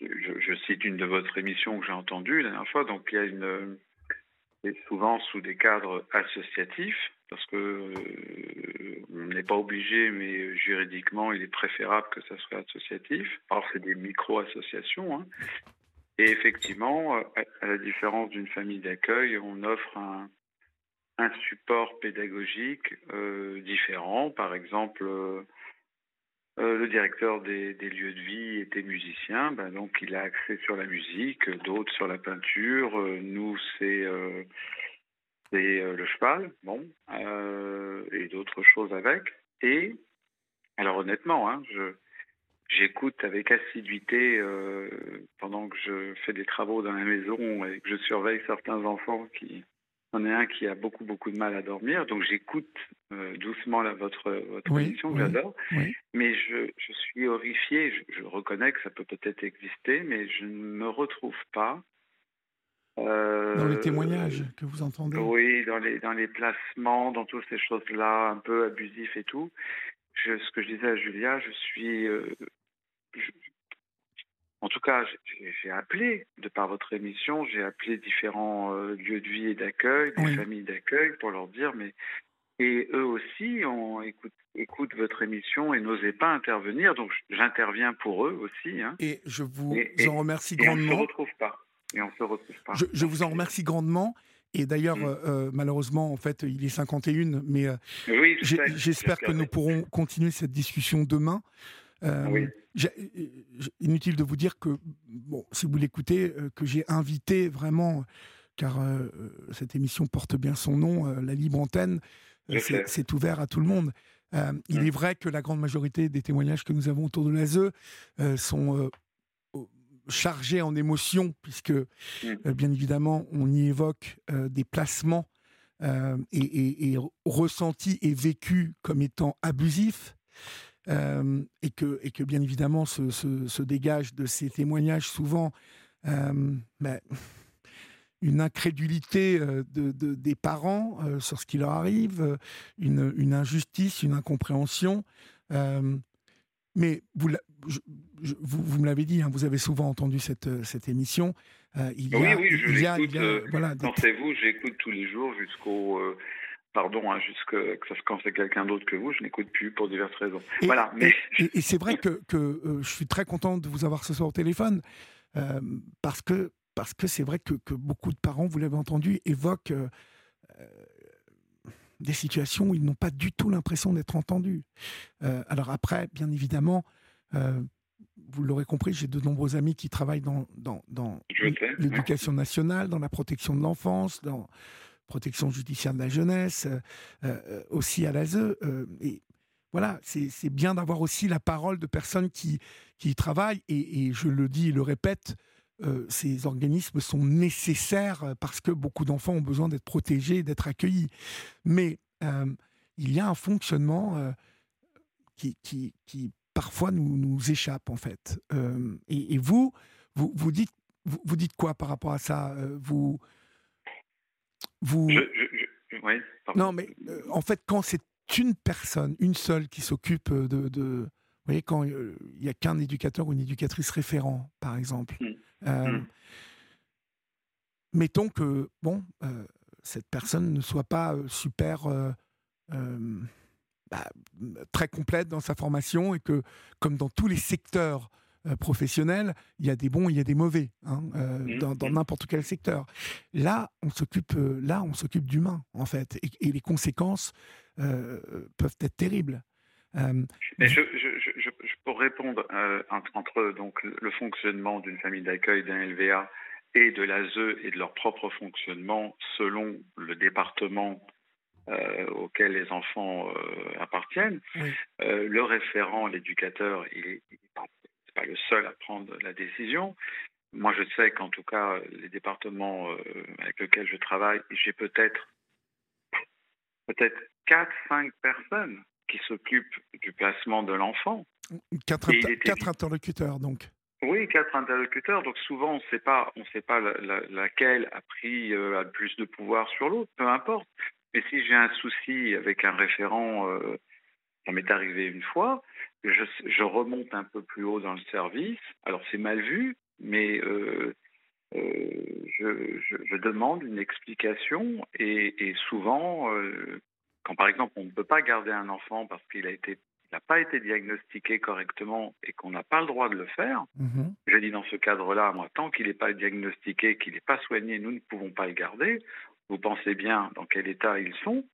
Speaker 5: je, cite une de votre émission que j'ai entendue la dernière fois. Donc, il y a une. C'est souvent sous des cadres associatifs, parce que on n'est pas obligé, mais juridiquement, il est préférable que ça soit associatif. Alors, c'est des micro-associations. Hein. Et effectivement, à la différence d'une famille d'accueil, on offre un, un support pédagogique euh, différent. Par exemple, euh, euh, le directeur des, lieux de vie était musicien, ben donc il a accès sur la musique, d'autres sur la peinture. nous, c'est le cheval, bon, et d'autres choses avec. Et alors honnêtement, hein, j'écoute avec assiduité pendant que je fais des travaux dans la maison et que je surveille certains enfants qui on est un qui a beaucoup, beaucoup de mal à dormir, donc j'écoute euh, doucement votre, votre émission, j'adore. Mais je, je, suis horrifié, je, reconnais que ça peut peut-être exister, mais je ne me retrouve pas.
Speaker 1: Euh, dans les témoignages que vous entendez
Speaker 5: Oui, dans les, dans les placements, dans toutes ces choses-là, un peu abusifs et tout. Je, ce que je disais à Julia, je suis. Euh, en tout cas, j'ai appelé, de par votre émission, j'ai appelé différents euh, lieux de vie et d'accueil, des familles d'accueil, pour leur dire, mais. Et eux aussi on écoute, écoute votre émission et n'osaient pas intervenir, donc j'interviens pour eux aussi. Hein.
Speaker 1: Et je vous en remercie grandement. On
Speaker 5: ne se retrouve pas. Et on se retrouve pas.
Speaker 1: Je, vous en remercie grandement. Et d'ailleurs, mm. euh, euh, malheureusement, en fait, il est 51, mais j'espère que nous pourrons continuer cette discussion demain. Oui. Inutile de vous dire que, bon, si vous l'écoutez, euh, que j'ai invité vraiment, car euh, cette émission porte bien son nom, euh, la libre antenne, c'est ouvert à tout le monde. il mm. est vrai que la grande majorité des témoignages que nous avons autour de l'ASE sont chargés en émotions, puisque mm. bien évidemment, on y évoque des placements et, et, ressentis et vécus comme étant abusifs. Euh, et, que, et que bien évidemment se, se, dégage de ces témoignages souvent euh, ben, (laughs) une incrédulité euh, de, des parents sur ce qui leur arrive, une, une injustice, une incompréhension. mais vous, vous, vous, me l'avez dit, hein, vous avez souvent entendu cette, cette émission.
Speaker 5: il y a, oui, oui, je l'écoute. Voilà, vous j'écoute tous les jours jusqu'au pardon, hein, jusque quand c'est quelqu'un d'autre que vous, je n'écoute plus pour diverses raisons.
Speaker 1: Et,
Speaker 5: voilà.
Speaker 1: Mais... Et, c'est vrai que, que euh, je suis très content de vous avoir ce soir au téléphone euh, parce que parce que c'est vrai que, que, beaucoup de parents, vous l'avez entendu, évoquent euh, des situations où ils n'ont pas du tout l'impression d'être entendus. alors après, bien évidemment. vous l'aurez compris, j'ai de nombreux amis qui travaillent dans, dans, dans l'éducation nationale, dans la protection de l'enfance, dans, protection judiciaire de la jeunesse, euh, euh, aussi à l'ASE. Euh, et voilà, c'est bien d'avoir aussi la parole de personnes qui, qui y travaillent. Et, je le dis et le répète, ces organismes sont nécessaires parce que beaucoup d'enfants ont besoin d'être protégés, d'être accueillis. Mais il y a un fonctionnement qui, qui, qui, parfois nous, nous échappe, en fait. Et, vous, vous, vous, dites, vous, dites quoi par rapport à ça? Vous, vous... non, mais euh, en fait, quand c'est une personne, une seule qui s'occupe de, Vous voyez, quand euh, il n'y a qu'un éducateur ou une éducatrice référent, par exemple. Mmh. Euh, mmh. Mettons que, bon, cette personne ne soit pas super... Bah, très complète dans sa formation et que, comme dans tous les secteurs euh, professionnel, il y a des bons, il y a des mauvais hein, euh, mmh, dans mmh. n'importe quel secteur. Là, on s'occupe, euh, là, on s'occupe d'humains en fait, et, les conséquences peuvent être terribles.
Speaker 5: Mais je, je, pour répondre entre donc le fonctionnement d'une famille d'accueil d'un LVA et de l'ASE et de leur propre fonctionnement selon le département auquel les enfants appartiennent. le référent, l'éducateur, il, il, pas pas le seul à prendre la décision. Moi, je sais qu'en tout cas, les départements avec lesquels je travaille, j'ai peut-être peut-être 4, 5 personnes qui s'occupent du placement de l'enfant.
Speaker 1: Quatre, quatre interlocuteurs, donc.
Speaker 5: Oui, quatre interlocuteurs. Donc souvent, on ne sait pas, on sait pas laquelle a pris euh, plus de pouvoir sur l'autre. Peu importe. Mais si j'ai un souci avec un référent, euh, ça m'est arrivé une fois, je, je, remonte un peu plus haut dans le service. Alors c'est mal vu, mais euh, je, je, demande une explication et, et souvent, quand par exemple on ne peut pas garder un enfant parce qu'il a été n'a pas été diagnostiqué correctement et qu'on n'a pas le droit de le faire, mhm. je dis dans ce cadre-là, moi, tant qu'il n'est pas diagnostiqué, qu'il n'est pas soigné, nous ne pouvons pas le garder. Vous pensez bien dans quel état ils sont.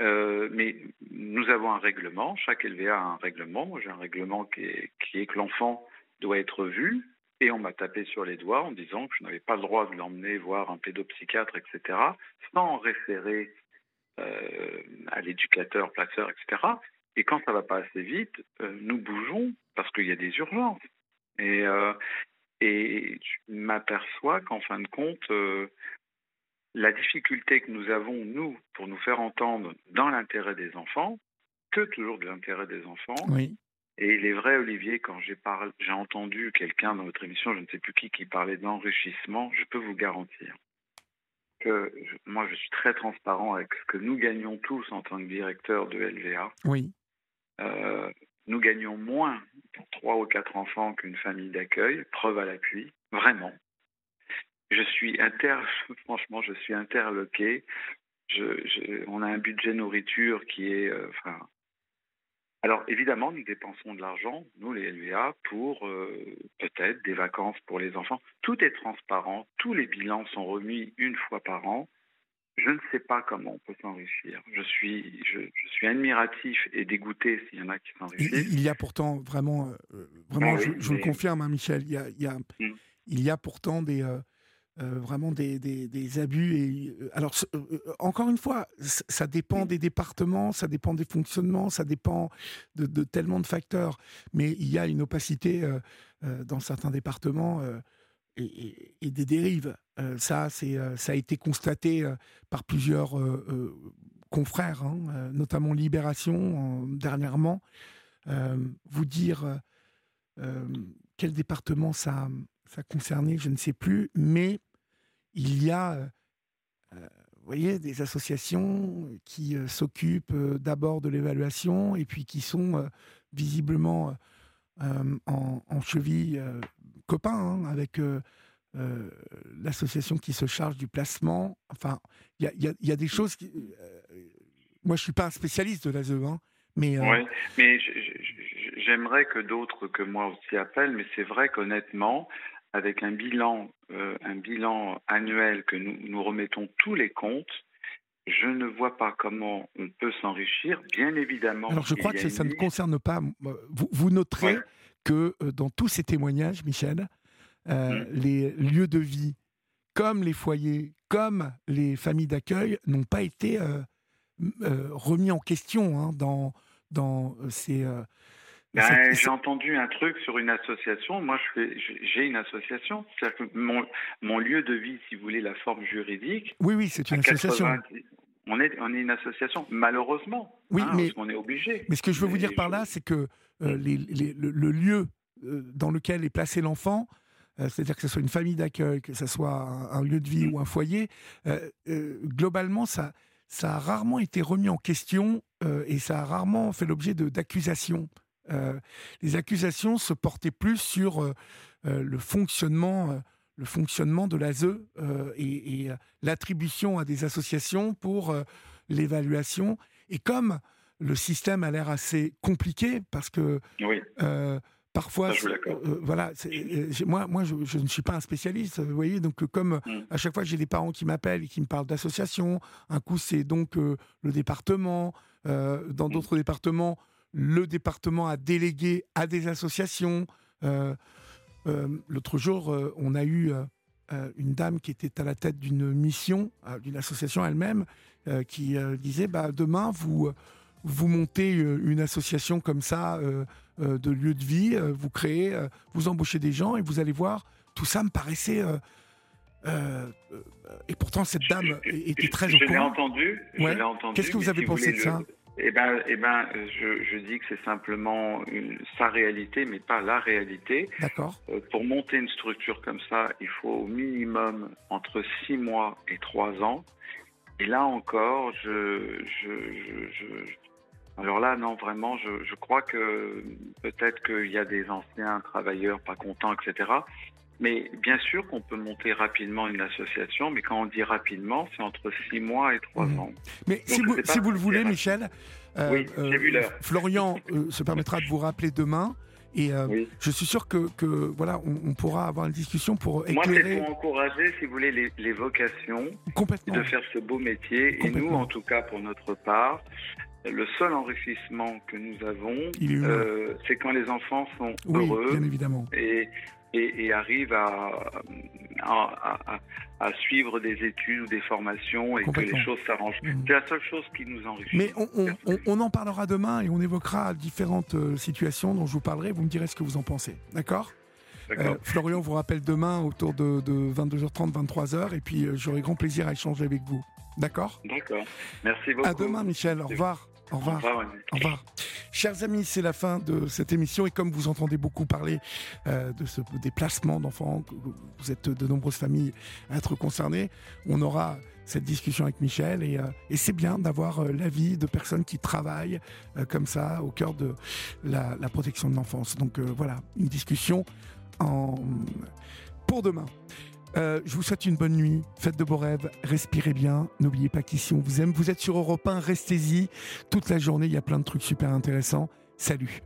Speaker 5: Euh, mais nous avons un règlement, chaque LVA a un règlement. J'ai un règlement qui est, que l'enfant doit être vu, et on m'a tapé sur les doigts en disant que je n'avais pas le droit de l'emmener voir un pédopsychiatre, etc., sans référer euh, à l'éducateur, placeur, etc. Et quand ça va pas assez vite, euh, nous bougeons parce qu'il y a des urgences. Et, et je m'aperçois qu'en fin de compte, la difficulté que nous avons, nous, pour nous faire entendre dans l'intérêt des enfants, que toujours de l'intérêt des enfants.
Speaker 1: Oui.
Speaker 5: Et il est vrai, Olivier, quand j'ai j'ai entendu quelqu'un dans votre émission, je ne sais plus qui, qui parlait d'enrichissement, je peux vous garantir que moi, je suis très transparent avec ce que nous gagnons tous en tant que directeur de LVA.
Speaker 1: Oui.
Speaker 5: Euh, nous gagnons moins pour trois ou quatre enfants qu'une famille d'accueil, preuve à l'appui, vraiment. Je suis inter, (laughs) franchement, je suis interloqué. Je, on a un budget nourriture qui est, euh, enfin, alors évidemment, nous dépensons de l'argent, nous les LVA, pour euh, peut-être des vacances pour les enfants. Tout est transparent, tous les bilans sont remis une fois par an. Je ne sais pas comment on peut s'enrichir. Je suis, je, suis admiratif et dégoûté s'il y en a qui s'enrichissent.
Speaker 1: Il, y a pourtant vraiment, euh, vraiment, ah je, le confirme, hein, Michel. Il y a, il y a, hmm. il y a pourtant des, euh, euh, vraiment des, des, abus. Et, euh, alors, euh, encore une fois, ça dépend des départements, ça dépend des fonctionnements, ça dépend de, tellement de facteurs. Mais il y a une opacité dans certains départements et, des dérives. ça, c'est, ça a été constaté par plusieurs confrères, hein, notamment Libération dernièrement. vous dire quel département ça, ça concernait, je ne sais plus, mais il y a, euh, euh, voyez, des associations qui euh, s'occupent d'abord de l'évaluation et puis qui sont visiblement en, cheville copains hein, avec l'association qui se charge du placement. Enfin, il y, a, des choses qui. moi, je suis pas un spécialiste de l'ASE, hein, mais.
Speaker 5: Oui, mais j'aimerais que d'autres que moi aussi appellent, mais c'est vrai qu'honnêtement, avec un bilan, euh, un bilan annuel que nous, nous remettons tous les comptes, je ne vois pas comment on peut s'enrichir. Bien évidemment.
Speaker 1: Alors je crois que ça ne concerne pas. Vous, vous noterez que euh, dans tous ces témoignages, Michel, euh, mm. les lieux de vie, comme les foyers, comme les familles d'accueil, n'ont pas été remis en question hein, dans, dans ces
Speaker 5: ben, j'ai entendu un truc sur une association. Moi, j'ai une association. C'est-à-dire que mon, mon, lieu de vie, si vous voulez, la forme juridique.
Speaker 1: Oui, oui, c'est une association.
Speaker 5: on est, on est une association, malheureusement.
Speaker 1: Oui, hein, mais
Speaker 5: on est obligé.
Speaker 1: Mais ce que je veux vous dire par là, c'est que euh, les, le, lieu euh, dans lequel est placé l'enfant, euh, c'est-à-dire que ce soit une famille d'accueil, que ce soit un, lieu de vie mm. ou un foyer, globalement, ça, ça a rarement été remis en question et ça a rarement fait l'objet d'accusations. Euh, les accusations se portaient plus sur euh, euh, le fonctionnement le fonctionnement de l'ASE et, et l'attribution à des associations pour l'évaluation. Et comme le système a l'air assez compliqué, parce que parfois, voilà, moi, moi je, ne suis pas un spécialiste, vous voyez, donc comme mm. à chaque fois j'ai des parents qui m'appellent et qui me parlent d'associations, un coup c'est donc le département, dans mm. d'autres départements le département a délégué à des associations. Euh, euh, l'autre jour, euh, on a eu une dame qui était à la tête d'une mission, d'une association elle-même, qui disait bah, demain, vous, vous montez une association comme ça de lieu de vie, vous créez, vous embauchez des gens et vous allez voir, tout ça me paraissait et pourtant cette dame était très
Speaker 5: je,
Speaker 1: au courant.
Speaker 5: Entendu,
Speaker 1: ouais. entendu. Qu'est-ce que vous avez pensé de ça?
Speaker 5: Eh ben, eh ben, je, je dis que c'est simplement une, sa réalité, mais pas la réalité.
Speaker 1: D'accord.
Speaker 5: Euh, pour monter une structure comme ça, il faut au minimum entre six mois et trois ans. Et là encore, je, je, je, je alors là, non, vraiment, je, je crois que peut-être qu'il y a des anciens travailleurs pas contents, etc. Mais bien sûr qu'on peut monter rapidement une association, mais quand on dit rapidement, c'est entre six mois et trois mmh. ans.
Speaker 1: Mais si vous, si vous, le voulez, Michel,
Speaker 5: euh, euh,
Speaker 1: Florian euh, se permettra de vous rappeler demain. Et je suis sûr que, que voilà, on, pourra avoir une discussion pour éclairer...
Speaker 5: Moi, c'est pour encourager, si vous voulez, les, les vocations
Speaker 1: Complètement.
Speaker 5: de faire ce beau métier. Et nous, en tout cas, pour notre part, le seul enrichissement que nous avons, c'est quand les enfants sont heureux.
Speaker 1: Bien évidemment.
Speaker 5: Et, et, arrive à, à, suivre des études ou des formations et que les choses s'arrangent. Mmh. C'est la seule chose qui nous enrichit.
Speaker 1: Mais on, en parlera demain et on évoquera différentes euh, situations dont je vous parlerai. Vous me direz ce que vous en pensez. D'accord? Euh, Florian vous rappelle demain autour de, 22h30, 23h et puis euh, j'aurai grand plaisir à échanger avec vous. D'accord?
Speaker 5: D'accord. Merci beaucoup. À
Speaker 1: demain Michel. Au revoir. Au revoir. Au revoir. Chers amis, c'est la fin de cette émission et comme vous entendez beaucoup parler euh, de ce déplacement d'enfants, vous êtes de nombreuses familles à être concernées, on aura cette discussion avec Michel et, euh, c'est bien d'avoir euh, l'avis de personnes qui travaillent comme ça au cœur de la, la protection de l'enfance. Donc voilà, une discussion en... pour demain. Euh, je vous souhaite une bonne nuit, faites de beaux rêves, respirez bien. N'oubliez pas qu'ici on vous aime. Vous êtes sur Europe 1, restez-y. Toute la journée, il y a plein de trucs super intéressants. Salut